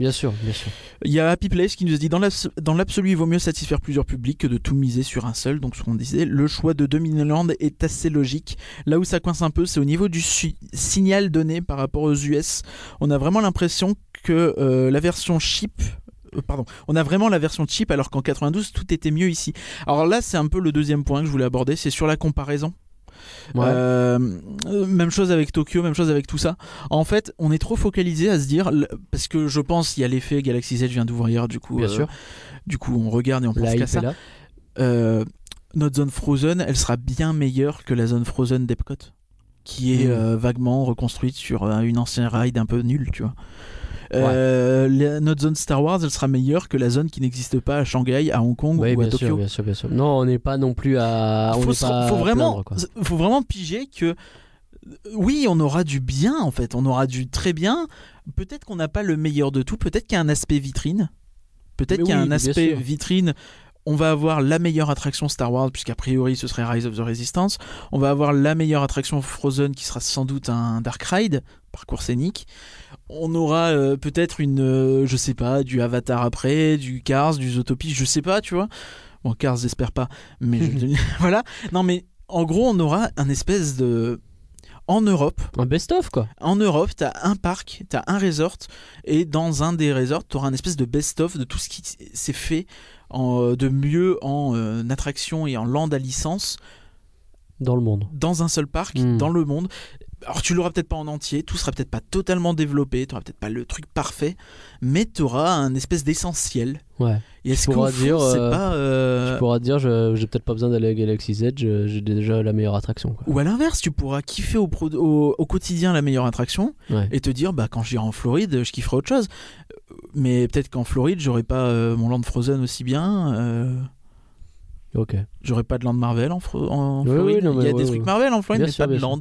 Bien sûr, bien sûr. Il y a Happy Place qui nous a dit dans l'abs- dans l'absolu, il vaut mieux satisfaire plusieurs publics que de tout miser sur un seul. Donc, ce qu'on disait, le choix de Land est assez logique. Là où ça coince un peu, c'est au niveau du signal donné par rapport aux US. On a vraiment l'impression que euh, la version cheap. euh, Pardon, on a vraiment la version cheap alors qu'en 92 tout était mieux ici. Alors là, c'est un peu le deuxième point que je voulais aborder, c'est sur la comparaison. Ouais. Euh, même chose avec Tokyo, même chose avec tout ça. En fait, on est trop focalisé à se dire, parce que je pense il y a l'effet Galaxy Z vient d'ouvrir, du coup, bien euh, sûr. du coup on regarde et on pense qu'à ça. là. Euh, notre zone Frozen, elle sera bien meilleure que la zone Frozen d'Epcot, qui est Mm. euh, vaguement reconstruite sur une ancienne ride un peu nulle, tu vois. Euh, la- notre zone Star Wars, elle sera meilleure que la zone qui n'existe pas à Shanghai, à Hong Kong Oui, ou à bien sûr, Tokyo. bien sûr, bien sûr. Non, on n'est pas non plus à. On faut, n'est se- pas faut à vraiment, plaindre, quoi. faut vraiment piger que euh, oui, on aura du bien en fait, on aura du très bien. Peut-être qu'on n'a pas le meilleur de tout, peut-être qu'il y a un aspect vitrine, peut-être Mais qu'il y a oui, un bien aspect sûr. vitrine. On va avoir la meilleure attraction Star Wars, puisqu'a priori ce serait Rise of the Resistance. On va avoir la meilleure attraction Frozen, qui sera sans doute un Dark Ride, parcours scénique. On aura euh, peut-être une, euh, je sais pas, du Avatar après, du Cars, du Zootopie, je sais pas, tu vois. Bon, Cars, j'espère pas, mais je- voilà. Non, mais en gros, on aura un espèce de. En Europe, Un best-of, quoi. en Europe, t'as un parc, t'as un resort, et dans un des resorts, t'auras un espèce de best-of de tout ce qui s'est fait en- de mieux en euh, attraction et en land à licence Dans le monde. dans un seul parc, Mm. dans le monde. Alors tu l'auras peut-être pas en entier, tout sera peut-être pas totalement développé, t'auras peut-être pas le truc parfait, mais t'auras un espèce d'essentiel. Ouais. Et est-ce fond, dire, euh, pas... euh, Tu pourras dire, je- j'ai peut-être pas besoin d'aller à Galaxy's Edge, j'ai déjà la meilleure attraction, quoi. Ou à l'inverse, tu pourras kiffer au, pro- au, au quotidien la meilleure attraction Ouais. et te dire bah quand j'irai en Floride, je kifferai autre chose. Euh, Mais peut-être qu'en Floride, j'aurai pas euh, mon land Frozen aussi bien. Euh, Ok. J'aurai pas de land Marvel en, Fro- en Oui, Floride. oui, non, Il y a des trucs ouais. Marvel en Floride, Bien mais sûr, pas de sûr. land.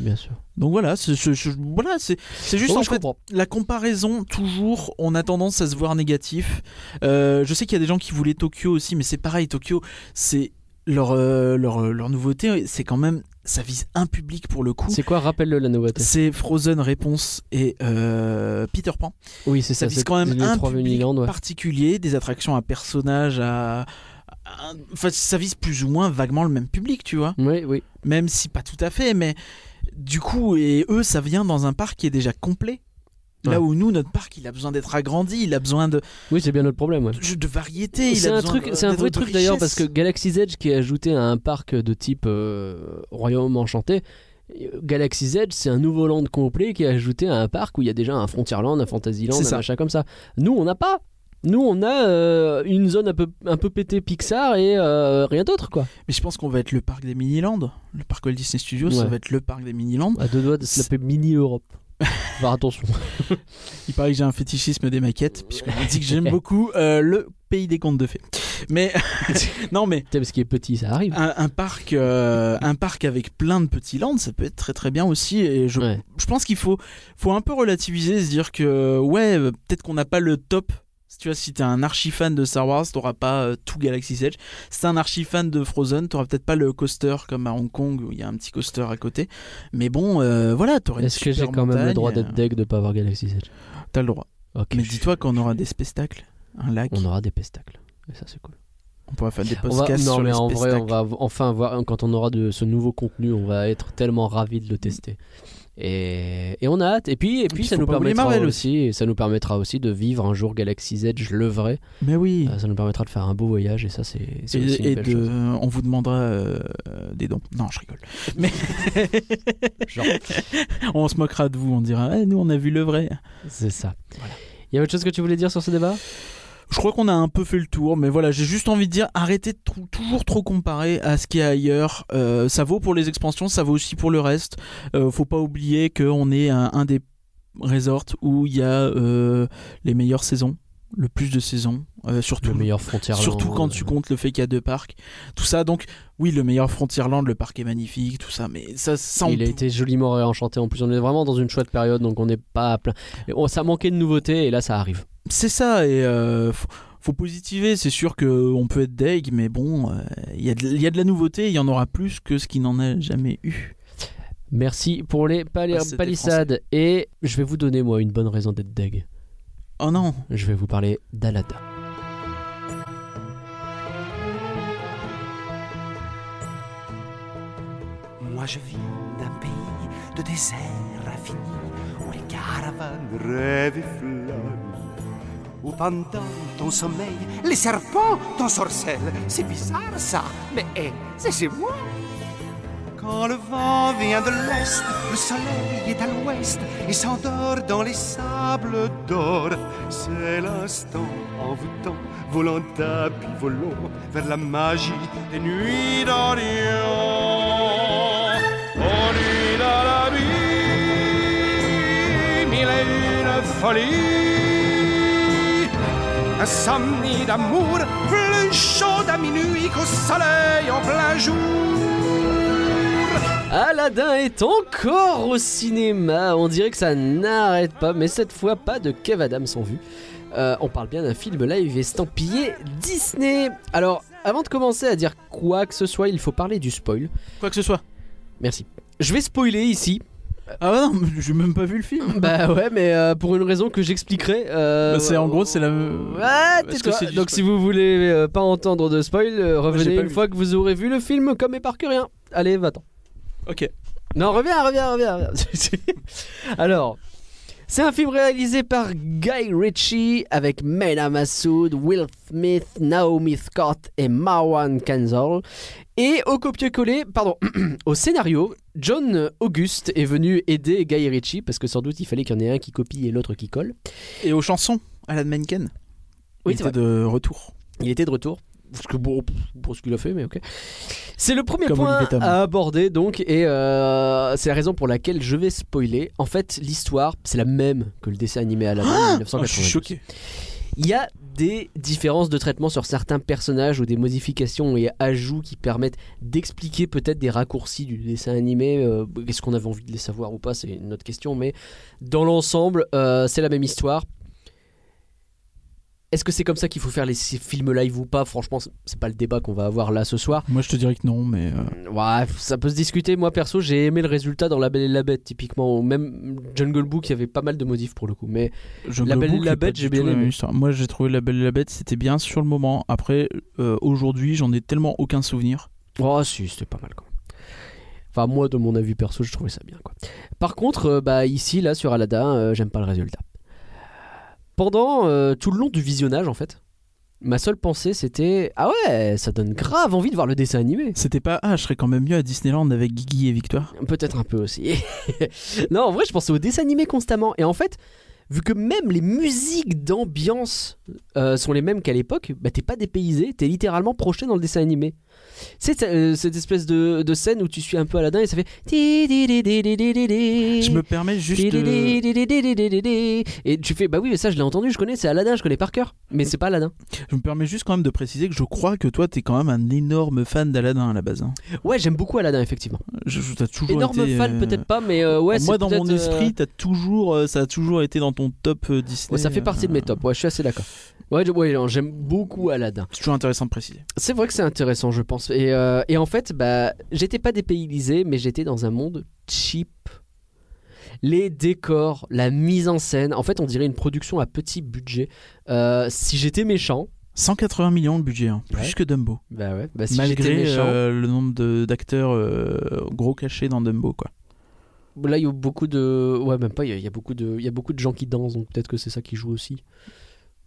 Bien sûr. Donc voilà, c'est voilà, juste Oh, en fait comprends. la comparaison. Toujours, on a tendance à se voir négatif. Euh, je sais qu'il y a des gens qui voulaient Tokyo aussi, mais c'est pareil. Tokyo, c'est leur, euh, leur leur nouveauté, c'est quand même ça vise un public pour le coup. C'est quoi, rappelle-le la nouveauté? C'est Frozen Réponse et euh, Peter Pan. Oui, c'est Ça ça. vise quand même un public Uniland, ouais. particulier, des attractions à personnages, à- Enfin, ça vise plus ou moins vaguement le même public, tu vois. Oui, oui. Même si pas tout à fait, mais du coup, et eux, ça vient dans un parc qui est déjà complet. Là Ouais. où nous, notre parc, il a besoin d'être agrandi, il a besoin de, Oui, c'est bien notre problème, ouais. de, de variété. C'est un truc, c'est un vrai truc d'ailleurs parce que Galaxy's Edge qui est ajouté à un parc de type euh, Royaume Enchanté. Galaxy's Edge, c'est un nouveau land complet qui est ajouté à un parc où il y a déjà un Frontierland, un Fantasyland, un ça. machin comme ça. Nous, on n'a pas. Nous, on a euh, une zone un peu, un peu pété Pixar et euh, rien d'autre, quoi. Mais je pense qu'on va être le parc des Miniland. Le parc Walt Disney Studios, ça va être le parc des Miniland. À deux doigts de se l'appeler Mini Europe. Faire attention. Il paraît que j'ai un fétichisme des maquettes, puisque on dit que j'aime beaucoup euh, le pays des contes de fées. Mais non, mais parce qu'il est petit, ça arrive. un, un parc, euh, un parc avec plein de petits lands, ça peut être très très bien aussi. Et je, Ouais. je pense qu'il faut, faut un peu relativiser, se dire que ouais, peut-être qu'on n'a pas le top. Si tu vois, si t'es un archi fan de Star Wars, t'auras pas euh, tout Galaxy's Edge. Si t'es un archi fan de Frozen, t'auras peut-être pas le coaster comme à Hong Kong où il y a un petit coaster à côté. Mais bon, euh, voilà, t'auras une Est-ce que j'ai quand même le droit euh, d'être deck de pas avoir Galaxy's Edge? T'as le droit. Mais dis-toi qu'on aura des spectacles, un lac. On aura des pestacles. Et ça, c'est cool. On pourra faire des podcasts non, sur mais les en vrai, spectacles. on va enfin voir quand on aura de ce nouveau contenu, on va être tellement ravis de le tester. Et, et on a hâte. Et puis, et puis, puis, ça nous permettra aussi, et ça nous permettra aussi de vivre un jour Galaxy's Edge le vrai. Mais oui. Euh, ça nous permettra de faire un beau voyage et ça, c'est c'est aussi une et, et belle de, chose. on vous demandera euh, des dons. Non, je rigole. Mais Genre, on se moquera de vous. On dira, Eh, nous, on a vu le vrai. c'est ça. Il y a autre chose que tu voulais dire sur ce débat? Je crois qu'on a un peu fait le tour, mais voilà, j'ai juste envie de dire, arrêtez de toujours trop comparer à ce qu'il y a ailleurs. Euh, ça vaut pour les expansions, ça vaut aussi pour le reste. Euh, faut pas oublier qu'on est un, un des resorts où il y a euh, les meilleures saisons, le plus de saisons, euh, surtout. Le meilleur frontière. Surtout quand tu comptes le fait qu'il y a deux parcs, tout ça. Donc, oui, le meilleur Frontierland, le parc est magnifique, tout ça. Mais ça, ça on Il a été joliment réenchanté. En plus, on est vraiment dans une chouette période, donc on n'est pas à plein. On- ça manquait de nouveautés et là, ça arrive. C'est ça, et euh, faut, faut positiver. C'est sûr qu'on peut être deg, mais bon, euh, il y, a de- il y a de la nouveauté, il y en aura plus que ce qui n'en a jamais eu. Merci pour les pali- Ah, palissades. Et je vais vous donner, moi, une bonne raison d'être deg. Oh non, Je vais vous parler d'Alada. Moi je viens d'un pays de désert infini où les caravanes rêvent et flânent. Où pendant ton sommeil, les serpents t'ensorcellent. C'est bizarre ça, mais hé, c'est chez moi. Quand le vent vient de l'est, le soleil est à l'ouest et s'endort dans les sables d'or. C'est l'instant envoûtant, volant tapis volant vers la magie des nuits d'Orient. Dans la une. Insomnie d'amour, plus chaud à minuit qu'au soleil en plein jour. Aladdin est encore au cinéma. On dirait que ça n'arrête pas, mais cette fois pas de Kev Adams en vue. Euh, on parle bien d'un film live estampillé Disney. Alors, avant de commencer à dire quoi que ce soit, il faut parler du spoil. quoi que ce soit. Merci. Je vais spoiler ici. Ah ouais, non, j'ai même pas vu le film. bah ouais, mais euh, pour une raison que j'expliquerai. euh, Bah, c'est en gros, c'est la. Ouais, Est-ce que tais-toi. c'est du Donc spoil si vous voulez euh, pas entendre de spoil, euh, j'ai revenez pas une vu. fois que vous aurez vu le film comme et par que rien. Allez, va-t'en. Ok. Non, reviens, reviens, reviens. reviens. Alors, c'est un film réalisé par Guy Ritchie avec Mena Massoud, Will Smith, Naomi Scott et Marwan Kenzal. Et au copier-coller, pardon, au scénario, John August est venu aider Guy Ritchie parce que sans doute il fallait qu'il y en ait un qui copie et l'autre qui colle. Et aux chansons, Alan Menken. Oui, il était de retour. Il était de retour. Parce que bon, pour ce qu'il a fait, mais ok. C'est le premier Comme point à aborder, donc, et euh, c'est la raison pour laquelle je vais spoiler. En fait, l'histoire, c'est la même que le dessin animé à la Ah, 1992. je suis choqué. Il y a des différences de traitement sur certains personnages ou des modifications et ajouts qui permettent d'expliquer peut-être des raccourcis du dessin animé. Euh, Est-ce qu'on avait envie de les savoir ou pas C'est une autre question, mais dans l'ensemble, euh, c'est la même histoire. Est-ce que c'est comme ça qu'il faut faire les films live ou pas? Franchement, c'est- pas le débat qu'on va avoir là ce soir. Moi, je te dirais que non, mais. euh, Ouais, ça peut se discuter. Moi perso, j'ai aimé le résultat dans La Belle et la Bête, typiquement. Même Jungle Book, il y avait pas mal de modifs pour le coup. Mais Jungle La Belle et la Bête, j'ai bien aimé. Moi, j'ai trouvé La Belle et la Bête, c'était bien sur le moment. Après, euh, aujourd'hui, j'en ai tellement aucun souvenir. Oh si, c'était pas mal quand même. Enfin moi de mon avis perso, je trouvais ça bien quoi. Par contre, euh, bah ici là sur euh, j'aime pas le résultat. Pendant euh, tout le long du visionnage en fait, ma seule pensée c'était ah ouais, ça donne grave envie de voir le dessin animé. C'était pas ah, je serais quand même mieux à Disneyland avec Guigui et Victoire. Peut-être un peu aussi. non, en vrai, je pensais au dessin animé constamment. Et en fait, vu que même les musiques d'ambiance euh, sont les mêmes qu'à l'époque, bah t'es pas dépaysé, t'es littéralement projeté dans le dessin animé. C'est euh, cette espèce de, de scène où tu suis un peu Aladdin et ça fait. Je me permets juste de... Et tu fais, bah oui, mais ça je l'ai entendu, je connais, c'est Aladdin, je connais par cœur. Mais c'est pas Aladdin. je me permets juste quand même de préciser que je crois que toi t'es quand même un énorme fan d'Aladin à la base. hein. Ouais, j'aime beaucoup Aladdin, effectivement. Je, je- t'as toujours Énorme été, fan, euh, peut-être pas, mais euh, ouais, Moi dans mon euh, esprit, t'as toujours, euh, ça a toujours été dans ton top euh, Disney. Ouais, ça fait partie de mes euh, tops, ouais, je suis assez d'accord. Ouais, je- ouais, j'aime beaucoup Aladdin. C'est toujours intéressant de préciser. C'est vrai que c'est intéressant, je pense. Et, euh, et en fait, bah, j'étais pas dépaysé, mais j'étais dans un monde cheap. Les décors, la mise en scène, en fait, on dirait une production à petit budget. Euh, si j'étais méchant, 180 millions de budget, hein, plus que Dumbo. Bah ouais, bah si j'étais Malgré méchant. euh, le nombre de- d'acteurs euh, gros cachés dans Dumbo, quoi. Là, il y a beaucoup de. Ouais, même pas, il y a- il y, a beaucoup de... il y a beaucoup de gens qui dansent, donc peut-être que c'est ça qui joue aussi.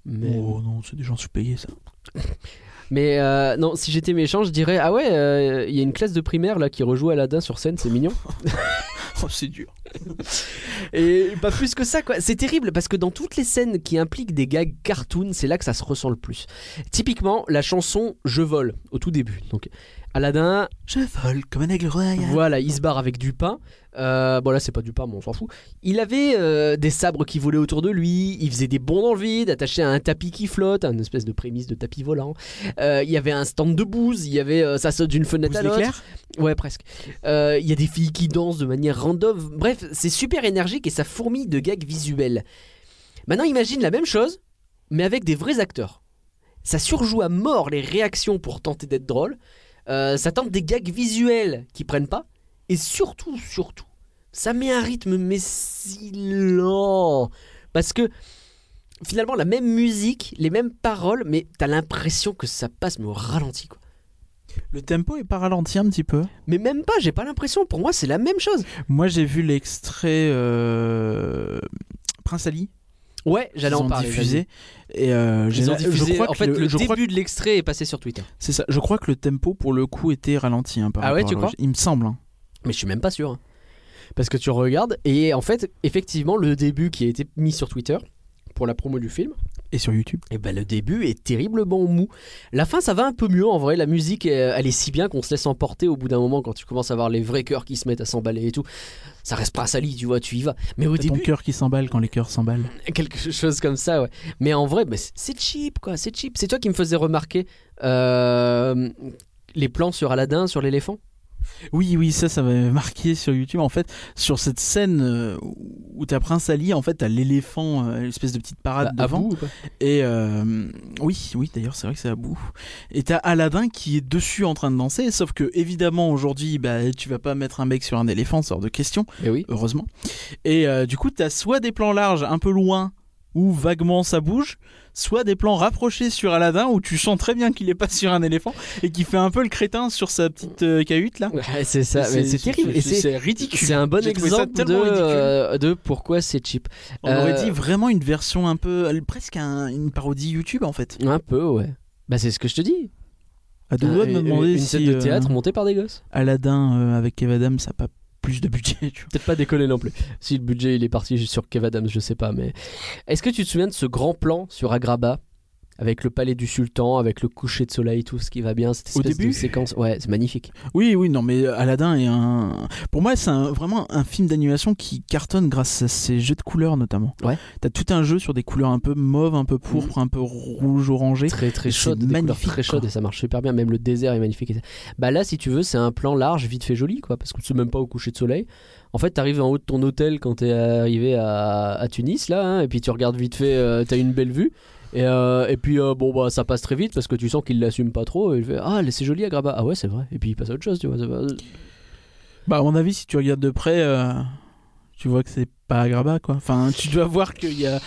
Mais, Oh non, c'est des gens sous-payés, ça. Mais euh, non, si j'étais méchant, je dirais Ah ouais, euh, il y a une classe de primaire là qui rejoue Aladdin sur scène, c'est mignon. Oh, c'est dur. Et pas plus que ça, quoi. C'est terrible parce que dans toutes les scènes qui impliquent des gags cartoon, c'est là que ça se ressent le plus. Typiquement, la chanson Je vole au tout début. Donc, Aladdin, Je vole comme un aigle royal. voilà, il se barre avec du pain. Euh, bon, là, c'est pas du pain, mais on s'en fout. Il avait euh, des sabres qui volaient autour de lui. Il faisait des bonds dans le vide, attaché à un tapis qui flotte, une espèce de prémisse de tapis volant. Euh, il y avait un stand de bouse. Il y avait euh, ça saute d'une fenêtre Vous à l'autre. Ouais, presque. Il y a des filles qui dansent de manière random. Bref, c'est super énergique et ça fourmille de gags visuels. Maintenant, imagine la même chose, mais avec des vrais acteurs. Ça surjoue à mort les réactions pour tenter d'être drôle. Euh, ça tente des gags visuels qui prennent pas. Et surtout, surtout, ça met un rythme mais si lent. Parce que finalement, la même musique, les mêmes paroles, mais t'as l'impression que ça passe mais au ralenti. Quoi. Le tempo est pas ralenti un petit peu? Mais même pas, j'ai pas l'impression. Pour moi, c'est la même chose. Moi, j'ai vu l'extrait euh, Prince Ali. Ouais, j'allais en parler. diffusé. Et euh. Ils ont diffusé- je crois en que fait, le, crois début de l'extrait est passé sur Twitter. c'est ça. Je crois que le tempo pour le coup était ralenti. hein, par Ah ouais, tu crois. Il me semble. hein. Mais je suis même pas sûr. hein. Parce que tu regardes, et en fait, effectivement, le début qui a été mis sur Twitter pour la promo du film, Et sur YouTube. et ben le début est terriblement mou. La fin, ça va un peu mieux en vrai. La musique, elle elle est si bien qu'on se laisse emporter au bout d'un moment quand tu commences à voir les vrais cœurs qui se mettent à s'emballer et tout. Ça reste pas sali, tu vois, tu y vas. Mais au T'as ton début, cœur qui s'emballe quand les cœurs s'emballent. quelque chose comme ça, ouais. Mais en vrai, c'est- c'est cheap, quoi. C'est cheap. C'est toi qui me faisais remarquer euh, les plans sur Aladdin, sur l'éléphant? Oui, oui, ça, ça m'avait marqué sur YouTube. En fait, sur cette scène euh, où t'as Prince Ali, en fait, t'as l'éléphant, euh, l'espèce de petite parade Bah, devant. bout, ou pas? Et euh, oui, oui, d'ailleurs, c'est vrai que c'est à bout. Et t'as Aladdin qui est dessus en train de danser, sauf que évidemment aujourd'hui, bah, tu vas pas mettre un mec sur un éléphant, c'est hors de question, Eh oui. heureusement. Et euh, du coup, t'as soit des plans larges, un peu loin, où vaguement ça bouge, soit des plans rapprochés sur Aladdin où tu sens très bien qu'il est pas sur un éléphant et qui fait un peu le crétin sur sa petite euh, cahute là. Ouais, c'est ça. C'est terrible. Et c'est ridicule. c'est un bon exemple de, euh, de pourquoi c'est cheap. On aurait Euh, dit vraiment une version un peu, presque un- une parodie YouTube en fait. Un peu, ouais. Bah, c'est ce que je te dis. À deux doigts de me demander une si scène de théâtre montée par des gosses. Aladdin avec Kev Adams, ça pas plus de budget. Peut-être pas déconner non plus. Si le budget il est parti sur Kev Adams, je sais pas. Mais est-ce que tu te souviens de ce grand plan sur Agrabah? Avec le palais du sultan, avec le coucher de soleil, tout ce qui va bien, cette Au espèce de début séquence. Ouais, c'est magnifique. Oui, oui, non, mais Aladdin est un. Pour moi, c'est vraiment un film d'animation qui cartonne grâce à ses jeux de couleurs notamment. Ouais. T'as tout un jeu sur des couleurs un peu mauve, un peu pourpre, un peu rouge orangé. Très très chaude, magnifique, très chaudes quoi. et ça marche super bien. Même le désert est magnifique. Bah là, si tu veux, c'est un plan large, vite fait joli, quoi, parce que tu sais même pas au coucher de soleil. En fait, t'arrives en haut de ton hôtel quand t'es arrivé à, à Tunis, là, hein, et puis tu regardes vite fait, euh, t'as une belle vue. Et, euh, et puis euh, bon bah ça passe très vite parce que tu sens qu'il l'assume pas trop et il fait ah c'est joli Agrabah. Ah ouais c'est vrai. Et puis il passe à autre chose tu vois ça va- Bah, à mon avis, si tu regardes de près, euh, tu vois que c'est pas Agrabah, quoi. Enfin, tu dois voir qu'il y a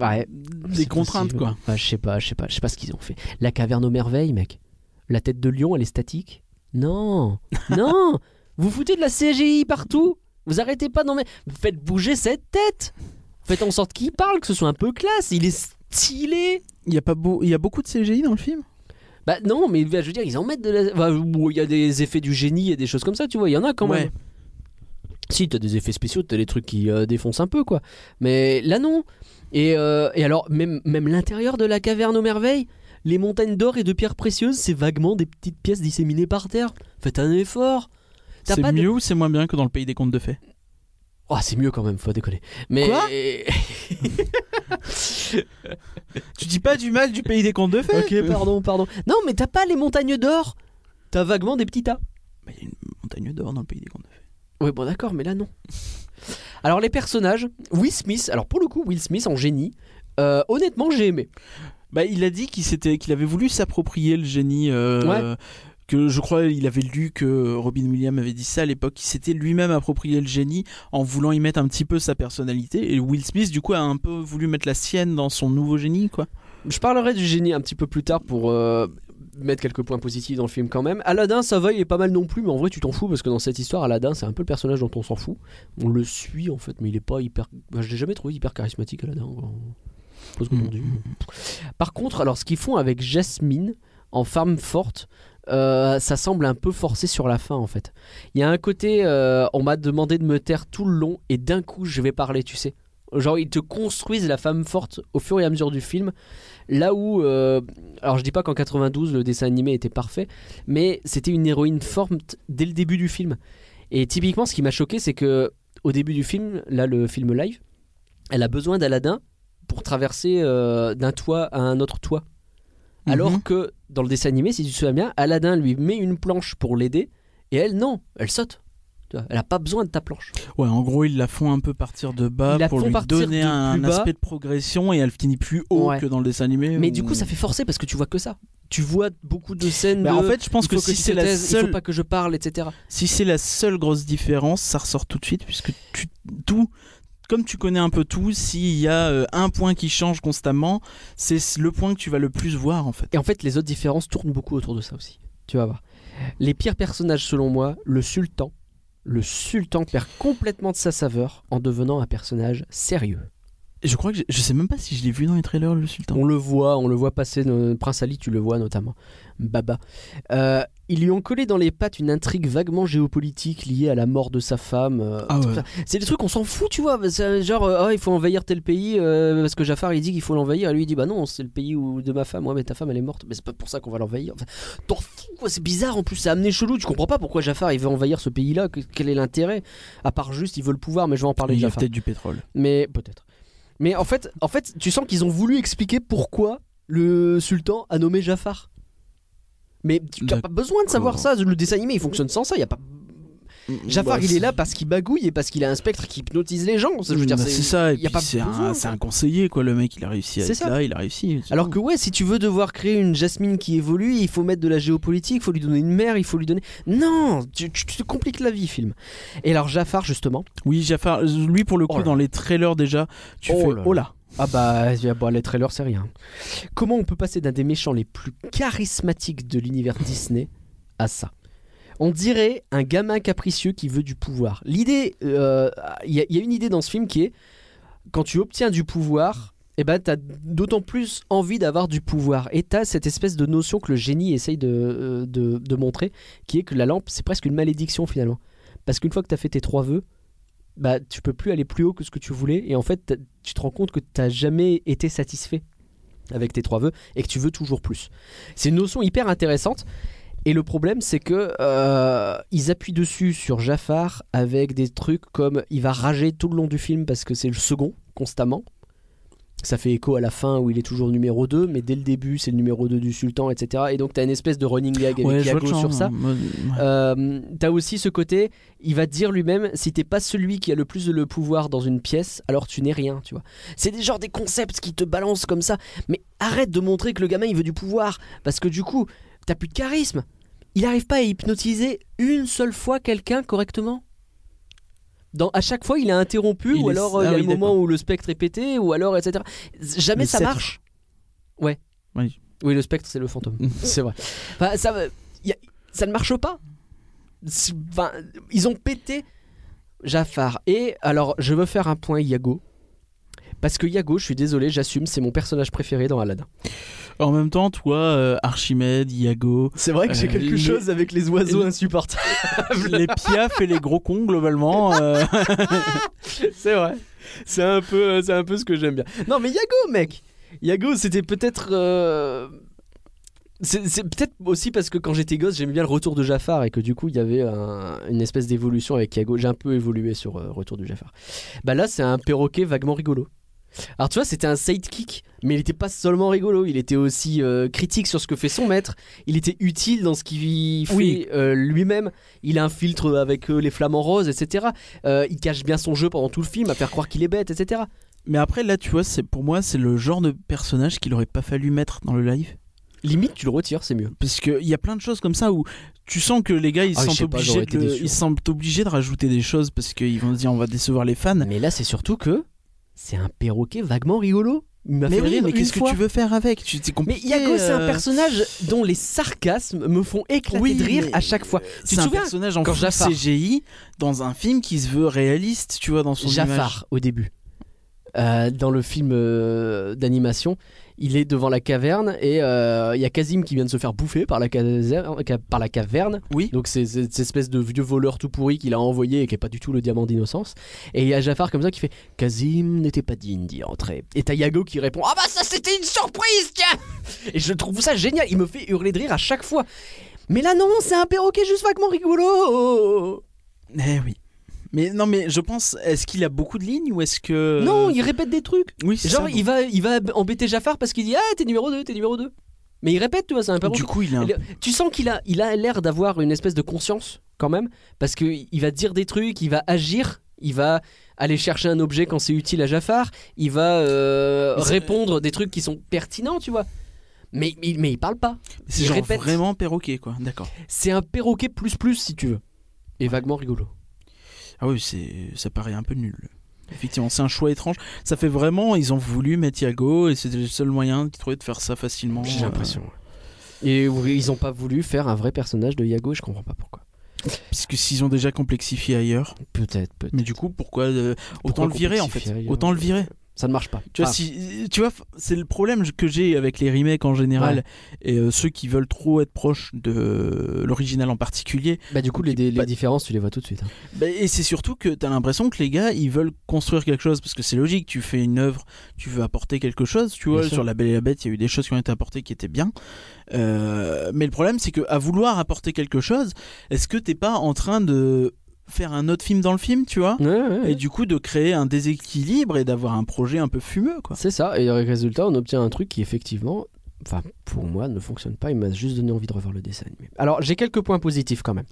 ouais. des contraintes, possible. quoi. Ouais, je sais pas je sais pas je sais pas ce qu'ils ont fait. La caverne aux merveilles mec. La tête de lion elle est statique. Non. Non. Vous foutez de la CGI partout. Vous arrêtez pas non mais faites bouger cette tête. Faites en sorte qu'il parle que ce soit un peu classe. Il est stylé Il y a pas beau... il y a beaucoup de CGI dans le film? bah non mais je veux dire ils en mettent de la enfin, bon, il y a des effets du génie et des choses comme ça tu vois il y en a quand même Ouais. Si, t'as des effets spéciaux, t'as des trucs qui euh, défoncent un peu, quoi. Mais là, non. Et, euh, et alors, même, même l'intérieur de la caverne aux merveilles, les montagnes d'or et de pierres précieuses, c'est vaguement des petites pièces disséminées par terre. Faites un effort. C'est de- mieux ou c'est moins bien que dans le pays des contes de fées? Oh, c'est mieux quand même, faut déconner. Mais. Quoi Tu dis pas du mal du pays des contes de fées ok, pardon, pardon. Non, mais t'as pas les montagnes d'or. T'as vaguement des petits tas. Bah, Il y a une montagne d'or dans le pays des contes de fées. Ouais, bon, d'accord, mais là, non. Alors, les personnages, Will Smith, alors pour le coup, Will Smith en génie, euh, honnêtement, j'ai aimé. Bah, il a dit qu'il s'était, qu'il avait voulu s'approprier le génie. euh, Que je crois il avait lu que Robin Williams avait dit ça à l'époque, qu'il s'était lui-même approprié le génie en voulant y mettre un petit peu sa personnalité. Et Will Smith, du coup, a un peu voulu mettre la sienne dans son nouveau génie, quoi. Je parlerai du génie un petit peu plus tard pour euh, mettre quelques points positifs dans le film quand même. Aladdin, ça va, il est pas mal non plus, mais en vrai, tu t'en fous parce que dans cette histoire, Aladdin, c'est un peu le personnage dont on s'en fout. On le suit en fait, mais il est pas hyper. Bah, je l'ai jamais trouvé hyper charismatique, Aladdin. Pas ce qu'on dit. Par contre, alors ce qu'ils font avec Jasmine en femme forte, euh, ça semble un peu forcé sur la fin en fait. Il y a un côté, euh, on m'a demandé de me taire tout le long et d'un coup je vais parler, tu sais. Genre ils te construisent la femme forte au fur et à mesure du film. Là où, euh, alors je dis pas qu'en 92 le dessin animé était parfait, mais c'était une héroïne forte dès le début du film. Et typiquement ce qui m'a choqué c'est que au début du film, là le film live, elle a besoin d'Aladin pour traverser d'un toit à un autre toit. Alors Mhm. que dans le dessin animé, si tu te souviens bien, Aladdin lui met une planche pour l'aider et elle, non, elle saute. Elle a pas besoin de ta planche. Ouais, en gros, ils la font un peu partir de bas Ils pour lui donner un, aspect de progression et elle finit plus haut Ouais. que dans le dessin animé. Mais du coup, ça fait forcer parce que tu vois que ça. Tu vois beaucoup de scènes. Mais de, en fait, je pense que si c'est la taises, il faut seule, pas que je parle, etc. si c'est la seule grosse différence, ça ressort tout de suite puisque tu tout. Comme tu connais un peu tout, s'il y a euh, un point qui change constamment, c'est le point que tu vas le plus voir en fait. Et en fait, les autres différences tournent beaucoup autour de ça aussi. Tu vas voir. Les pires personnages, selon moi, le sultan. Le sultan perd complètement de sa saveur en devenant un personnage sérieux. Je crois que je sais même pas si je l'ai vu dans les trailers le sultan. On le voit, on le voit passer. euh, Prince Ali, tu le vois notamment. Baba. Euh, ils lui ont collé dans les pattes une intrigue vaguement géopolitique liée à la mort de sa femme. euh, Ah ouais. C'est des trucs qu'on s'en fout, tu vois. Genre, euh, Ah, il faut envahir tel pays euh, parce que Jafar il dit qu'il faut l'envahir. Et lui il dit, bah non, c'est le pays où, de ma femme. Ouais, mais ta femme elle est morte. Mais c'est pas pour ça qu'on va l'envahir. Enfin, T'en fous, quoi. C'est bizarre en plus. C'est amené chelou. Tu comprends pas pourquoi Jafar il veut envahir ce pays-là. que- Quel est l'intérêt? À part juste, il veut le pouvoir. Mais je vais en parler il de y a peut-être du pétrole. Mais peut-être. Mais en fait, en fait, tu sens qu'ils ont voulu expliquer pourquoi le sultan a nommé Jafar. Mais tu n'as pas besoin de savoir ça. Le dessin animé, il fonctionne sans ça. Il y a pas. Jafar, Bah, il est là parce qu'il bagouille et parce qu'il a un spectre qui hypnotise les gens. Je veux dire, Bah, c'est ça, et y a puis pas c'est un, conseiller quoi, le mec il a réussi à C'est être ça. là, il a réussi. Alors bon. que ouais, si tu veux devoir créer une Jasmine qui évolue, il faut mettre de la géopolitique, il faut lui donner une mère, il faut lui donner. Non, tu, tu te compliques la vie, film. Et alors Jafar justement. Oui, Jafar, lui pour le coup Oh là. dans les trailers déjà, tu Oh fais là. oh là. Ah bah, les trailers c'est rien. Comment on peut passer d'un des méchants les plus charismatiques de l'univers Disney à ça? On dirait un gamin capricieux qui veut du pouvoir. L'idée, euh, il y, a- il y a une idée dans ce film qui est quand tu obtiens du pouvoir, eh ben t'as d'autant plus envie d'avoir du pouvoir. Et t'as cette espèce de notion que le génie essaye de, euh, de, de montrer, qui est que la lampe c'est presque une malédiction finalement. Parce qu'une fois que t'as fait tes trois vœux, bah tu peux plus aller plus haut que ce que tu voulais et en fait tu te rends compte que t'as jamais été satisfait avec tes trois vœux et que tu veux toujours plus. C'est une notion hyper intéressante et le problème c'est que euh, ils appuient dessus sur Jafar avec des trucs comme il va rager tout le long du film parce que c'est le second constamment. Ça fait écho à la fin où il est toujours numéro 2, mais dès le début c'est le numéro 2 du sultan, etc. Et donc t'as une espèce de running gag avec Ouais, sur ça. hein, ouais. Euh, T'as aussi ce côté, il va te dire lui-même, si t'es pas celui qui a le plus de le pouvoir dans une pièce, alors tu n'es rien, tu vois. C'est des genres des concepts qui te balancent comme ça, mais arrête de montrer que le gamin il veut du pouvoir, parce que du coup, t'as plus de charisme. Il arrive pas à hypnotiser une seule fois quelqu'un correctement. Dans, à chaque fois, il est interrompu, Il ou alors euh, ah il y a oui, le moment où le spectre est pété, ou alors etc. Jamais Le ça sceptre. marche. Ouais. Oui. Oui, le spectre, c'est le fantôme. c'est vrai. Enfin, ça, y a- ça ne marche pas. Enfin, ils ont pété Jafar. Et alors, je veux faire un point Yago. Parce que Yago, je suis désolé, j'assume, c'est mon personnage préféré dans Aladdin. En même temps, toi, euh, Archimède, Iago, C'est vrai que j'ai quelque chose avec les oiseaux insupportables. les piafs et les gros cons globalement. euh, c'est vrai. C'est un peu, c'est un peu ce que j'aime bien. Non, mais Yago, mec. Yago, c'était peut-être. euh, C'est c'est peut-être aussi parce que quand j'étais gosse, j'aimais bien le retour de Jafar et que du coup, il y avait un- une espèce d'évolution avec Yago. J'ai un peu évolué sur euh, Retour du Jafar. Bah là, c'est un perroquet vaguement rigolo. Alors tu vois, c'était un sidekick, mais il n'était pas seulement rigolo, il était aussi euh, critique sur ce que fait son maître, il était utile dans ce qu'il fait Oui. euh, lui-même, il infiltre avec euh, les flamants roses, etc. Euh, il cache bien son jeu pendant tout le film à faire croire qu'il est bête, etc. Mais après, là, tu vois, c'est pour moi, c'est le genre de personnage qu'il aurait pas fallu mettre dans le live. Limite, tu le retires, c'est mieux. Parce qu'il y a plein de choses comme ça où tu sens que les gars ils Ah, pas, obligés de, ils se sentent obligés de rajouter des choses parce qu'ils vont se dire on va décevoir les fans. Mais là, c'est surtout que c'est un perroquet vaguement rigolo. mais oui, mais qu'est-ce que tu veux faire avec? Tu, Mais Yago, c'est un euh. personnage dont les sarcasmes me font éclater de rire à chaque fois. Tu te souviens un personnage en quand CGI dans un film qui se veut réaliste, tu vois, dans son Jafar au début. Euh, dans le film euh, d'animation, il est devant la caverne et euh, il y a Kazim qui vient de se faire bouffer par la, par la caverne. Oui. Donc c'est cette espèce de vieux voleur tout pourri qu'il a envoyé et qui est pas du tout le diamant d'innocence. Et il y a Jafar comme ça qui fait Kazim n'était pas digne d'y entrer. Et t'as Yago qui répond Ah bah ça c'était une surprise tiens Et je trouve ça génial, il me fait hurler de rire à chaque fois. Mais là non, c'est un perroquet juste vaguement rigolo. Eh oui. Mais non, mais je pense, est-ce qu'il a beaucoup de lignes ou est-ce que. Non, il répète des trucs. Oui, Genre, il, va, il va embêter Jafar parce qu'il dit Ah, t'es numéro 2, t'es numéro 2. Mais il répète, tu vois, c'est un peu. Du coup, il a. Tu sens qu'il a, il a l'air d'avoir une espèce de conscience quand même, parce qu'il va dire des trucs, il va agir, il va aller chercher un objet quand c'est utile à Jafar, il va euh, répondre des trucs qui sont pertinents, tu vois. Mais, mais, mais il parle pas. C'est genre répète. vraiment perroquet, quoi. D'accord. C'est un perroquet plus plus, si tu veux. Et vaguement rigolo. Ah oui, c'est, ça paraît un peu nul. Effectivement, c'est un choix étrange. Ça fait vraiment, ils ont voulu mettre Yago et c'était le seul moyen qu'ils trouvaient de faire ça facilement. J'ai l'impression. Et ils n'ont pas voulu faire un vrai personnage de Yago, je comprends pas pourquoi. Puisque s'ils ont déjà complexifié ailleurs. Peut-être, peut-être. Mais du coup, pourquoi, euh, autant le virer en fait Autant le virer ça ne marche pas. Tu vois, si, tu vois c'est le problème que j'ai avec les remakes en général et euh, ceux qui veulent trop être proches de l'original en particulier. Bah du coup, les, les, différences, tu les vois tout de suite. Hein. Bah, et c'est surtout que tu as l'impression que les gars, ils veulent construire quelque chose parce que c'est logique. Tu fais une œuvre, tu veux apporter quelque chose. Tu vois, sur La Belle et la Bête, il y a eu des choses qui ont été apportées qui étaient bien. Euh, mais le problème, c'est que à vouloir apporter quelque chose, est-ce que t'es pas en train de faire un autre film dans le film, tu vois Et du coup, de créer un déséquilibre et d'avoir un projet un peu fumeux, quoi. C'est ça, et le résultat, on obtient un truc qui, effectivement, enfin, pour moi, ne fonctionne pas. Il m'a juste donné envie de revoir le dessin animé. Alors, j'ai quelques points positifs quand même.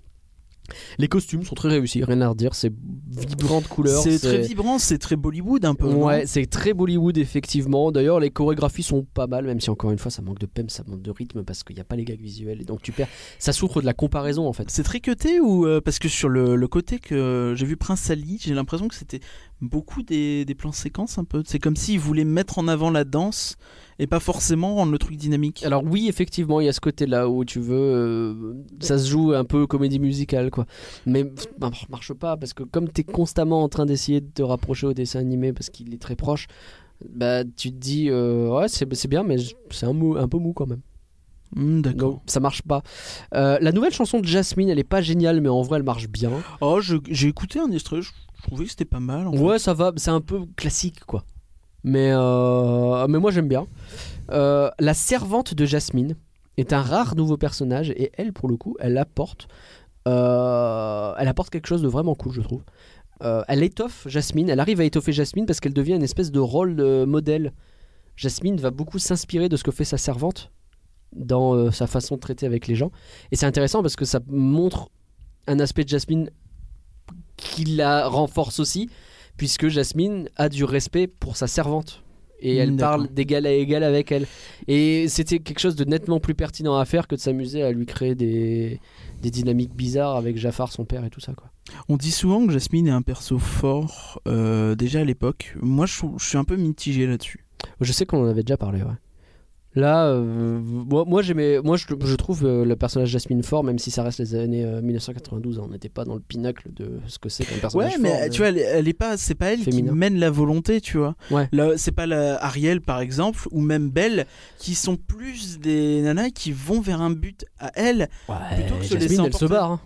Les costumes sont très réussis, rien à redire, c'est vibrant de couleurs. C'est très vibrant, c'est très Bollywood un peu. Ouais, c'est très Bollywood effectivement. D'ailleurs, les chorégraphies sont pas mal, même si encore une fois ça manque de pem, ça manque de rythme parce qu'il n'y a pas les gags visuels et donc tu perds. Ça souffre de la comparaison en fait. C'est très cuté ou euh, parce que sur le, le côté que j'ai vu Prince Ali, j'ai l'impression que c'était beaucoup des, des plans séquences un peu. C'est comme s'ils voulaient mettre en avant la danse et pas forcément rendre le truc dynamique. Alors oui, effectivement, il y a ce côté-là où tu veux, euh, ça se joue un peu comédie musicale, quoi. Mais ça marche pas parce que comme tu es constamment en train d'essayer de te rapprocher au dessin animé parce qu'il est très proche, bah tu te dis euh, ouais c'est bien, mais c'est un, un peu mou quand même. Hmm, d'accord. ça marche pas. Euh, la nouvelle chanson de Jasmine, elle est pas géniale, mais en vrai, elle marche bien. Oh, j'ai écouté un extrait, je, trouvais que c'était pas mal. ouais, ça va, c'est un peu classique, quoi. Mais, euh, mais moi j'aime bien. Euh, la servante de Jasmine est un rare nouveau personnage et elle, pour le coup, elle apporte, euh, elle apporte quelque chose de vraiment cool, je trouve. elle étoffe Jasmine, elle arrive à étoffer Jasmine parce qu'elle devient une espèce de rôle de modèle. Jasmine va beaucoup s'inspirer de ce que fait sa servante dans sa façon de traiter avec les gens. Et c'est intéressant parce que ça montre un aspect de Jasmine qui la renforce aussi puisque Jasmine a du respect pour sa servante et elle parle d'égal à égal avec elle. Et c'était quelque chose de nettement plus pertinent à faire que de s'amuser à lui créer des, des dynamiques bizarres avec Jafar, son père et tout ça. Quoi. On dit souvent que Jasmine est un perso fort euh, déjà à l'époque. Moi, je, je, suis un peu mitigé là-dessus. Je sais qu'on en avait déjà parlé, ouais. Là, euh, moi, moi, moi je, trouve euh, le personnage Jasmine fort, même si ça reste les années 1992. Euh, on n'était pas dans le pinacle de ce que c'est qu'un personnage ouais, mais, tu vois, elle, est pas, c'est pas elle qui mène la volonté, tu vois. Ouais. c'est pas la Ariel par exemple, ou même Belle, qui sont plus des nanas qui vont vers un but à elle plutôt que se Jasmine, elle se barre. Hein.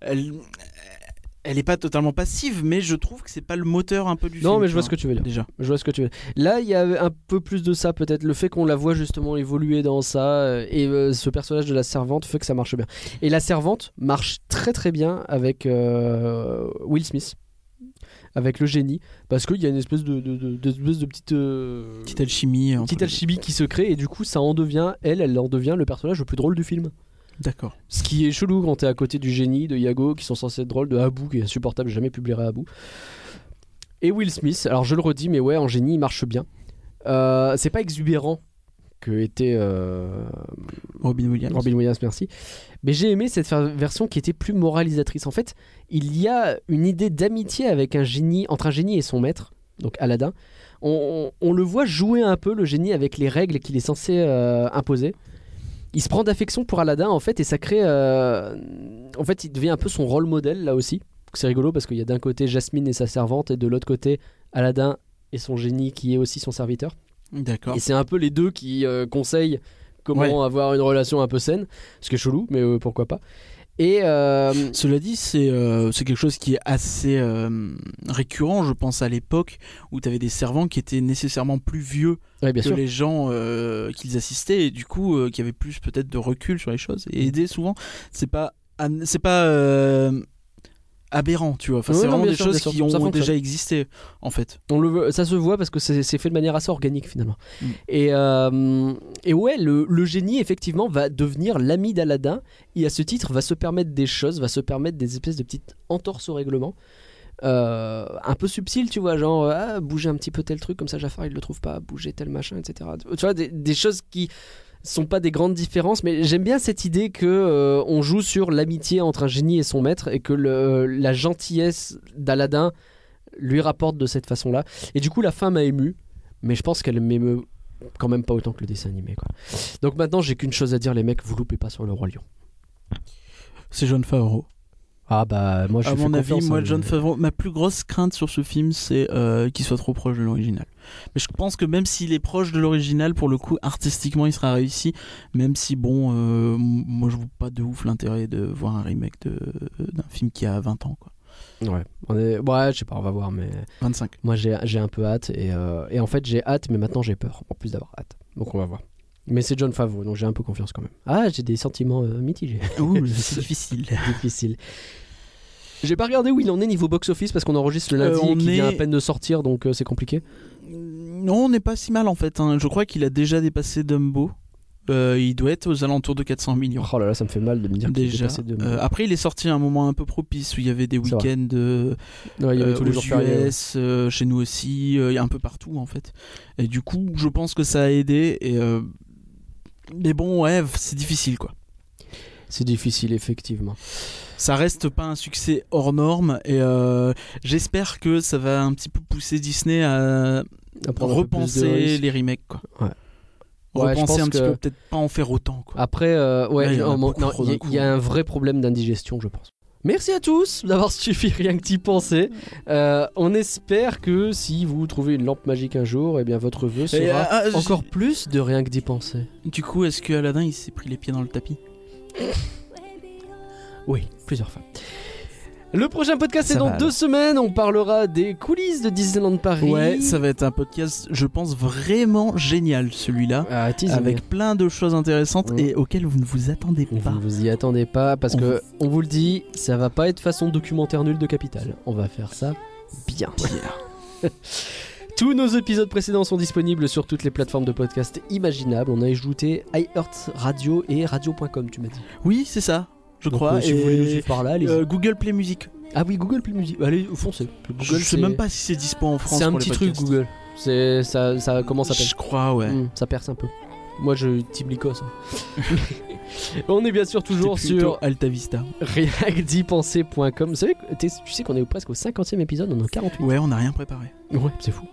Elle, elle est pas totalement passive, mais je trouve que c'est pas le moteur un peu du film. Non, mais je vois ce que tu veux dire. Déjà. Je vois ce que tu veux. Là, il y a un peu plus de ça peut-être. Le fait qu'on la voit justement évoluer dans ça euh, et euh, ce personnage de la servante fait que ça marche bien. Et la servante marche très très bien avec euh, Will Smith avec le génie parce qu'il y a une espèce de, de, de, de petite petite alchimie petite alchimie qui se crée et du coup ça en devient elle elle en devient le personnage le plus drôle du film D'accord. Ce qui est chelou quand t'es à côté du génie, de Yago, qui sont censés être drôles, de Abu, qui est insupportable, jamais publié Abu. Et Will Smith, alors je le redis, mais ouais, en génie, il marche bien. Euh, c'est pas exubérant que était euh, Robin Williams. Robin Williams, merci. Mais j'ai aimé cette version qui était plus moralisatrice. En fait, il y a une idée d'amitié avec un génie, entre un génie et son maître, donc Aladdin, on, on- on le voit jouer un peu le génie avec les règles qu'il est censé euh, imposer. Il se prend d'affection pour Aladdin en fait et ça crée. euh, en fait, il devient un peu son rôle modèle là aussi. C'est rigolo parce qu'il y a d'un côté Jasmine et sa servante et de l'autre côté Aladdin et son génie qui est aussi son serviteur. D'accord. Et c'est un peu les deux qui euh, conseillent comment Ouais. avoir une relation un peu saine, ce qui est chelou, mais euh, pourquoi pas. Et euh, Cela dit, c'est euh, c'est quelque chose qui est assez euh, récurrent, je pense, à l'époque où tu avais des servants qui étaient nécessairement plus vieux ouais, bien que sûr. les gens qu'ils assistaient et du coup qui avaient plus peut-être de recul sur les choses et aider souvent, c'est pas c'est pas euh, aberrant, tu vois. Enfin, c'est vraiment des sûr, choses qui ont déjà existé en fait. On le ça se voit parce que c'est fait de manière assez organique finalement. Mm. Et, euh, et ouais, le, le génie effectivement va devenir l'ami d'Aladin et à ce titre va se permettre des choses, va se permettre des espèces de petites entorses au règlement. euh, un peu subtiles, tu vois, genre ah, bouger un petit peu tel truc, comme ça Jafar il le trouve pas, bouger tel machin, etc. Tu vois, des, des choses qui sont pas des grandes différences, mais j'aime bien cette idée que euh, on joue sur l'amitié entre un génie et son maître et que le- la gentillesse d'Aladin lui rapporte de cette façon-là. Et du coup, la fin m'a ému, mais je pense qu'elle m'émeut quand même pas autant que le dessin animé. Donc maintenant, j'ai qu'une chose à dire, les mecs, vous loupez pas sur le roi lion. C'est John Favreau. Ah bah moi je à mon avis, moi, hein, John Favreau, ma plus grosse crainte sur ce film, c'est euh, qu'il soit trop proche de l'original. Mais je pense que même s'il est proche de l'original, pour le coup, artistiquement, il sera réussi. Même si, bon, euh, moi, je vois pas de ouf l'intérêt de voir un remake de- d'un film qui a 20 ans, quoi. Ouais, on est... ouais, je sais pas, on va voir, mais 25. moi j'ai j'ai un peu hâte et, euh, et en fait j'ai hâte, mais maintenant j'ai peur, en plus d'avoir hâte. Donc on va voir. Mais c'est John Favreau, donc j'ai un peu confiance quand même. Ah, j'ai des sentiments euh, mitigés. Ouh, c'est difficile. difficile. J'ai pas regardé où il en est niveau box-office parce qu'on enregistre le Euh, lundi on et qu'il vient à est- peine de sortir, donc euh, c'est compliqué. Non, on n'est pas si mal en fait. hein. Je crois qu'il a déjà dépassé Dumbo. Euh, il doit être aux alentours de 400 millions. Oh là là, ça me fait mal de me dire est Déjà. de... Euh, après, il est sorti à un moment un peu propice où il y avait des week-ends euh, Ouais, il y avait euh, tous les jours. US, euh, chez nous aussi, euh, il y a un peu partout en fait. Et du coup, je pense que ça a aidé. Et euh, mais bon, ouais, c'est difficile quoi. C'est difficile, effectivement. Ça reste pas un succès hors norme et euh, j'espère que ça va un petit peu pousser Disney à repenser les remakes quoi. Ouais. Ouais, je Repenser pense un petit que- peu, peut-être pas en faire autant quoi. Après, euh, ouais, il y y, y a un vrai problème d'indigestion, je pense. Merci à tous d'avoir suffi rien que d'y penser. Euh, on espère que si vous trouvez une lampe magique un jour, eh bien votre vœu sera ah, ah, encore plus de rien que d'y penser. Du coup, est-ce que Aladdin il s'est pris les pieds dans le tapis Oui, plusieurs fois. Le prochain podcast Ça est dans va, deux semaines. On parlera des coulisses de Disneyland Paris. Ouais, ça va être un podcast, je pense, vraiment génial celui-là. Ah. Avec plein de choses intéressantes et auxquelles vous ne vous attendez pas. Vous vous y attendez pas parce On que on vous le dit, ça va pas être façon documentaire nul de Capital. On va faire ça bien. Tous nos épisodes précédents sont disponibles sur toutes les plateformes de podcast imaginables. On a ajouté iHeart Radio et radio.com, tu m'as dit. Oui, c'est ça, je Donc, crois. euh, si vous voulez nous et suivre par là, euh, Google Play Music. Ah oui, Google Play Music. Allez, foncez. Google, je sais même pas si c'est dispo en France. C'est un pour les petit truc. Google. C'est ça, ça comment ça s'appelle Je crois, ouais. Hmm, ça perce un peu. Moi, je team Lycos. hein. on est bien sûr toujours C'était plutôt sur Alta Vista. réacdipenser.com. Vous savez, que- t'es- tu sais qu'on est presque au 50e épisode, on en a 48. Ouais, on n'a rien préparé. Ouais, c'est fou.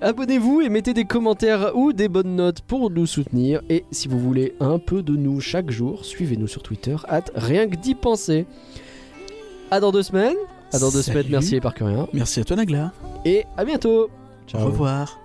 Abonnez-vous et mettez des commentaires ou des bonnes notes pour nous soutenir. Et si vous voulez un peu de nous chaque jour, suivez-nous sur Twitter, at rien que d'y penser. À dans deux semaines. À dans deux Salut. semaines, merci et par rien. Merci à toi, Nagla. Et à bientôt. Au revoir.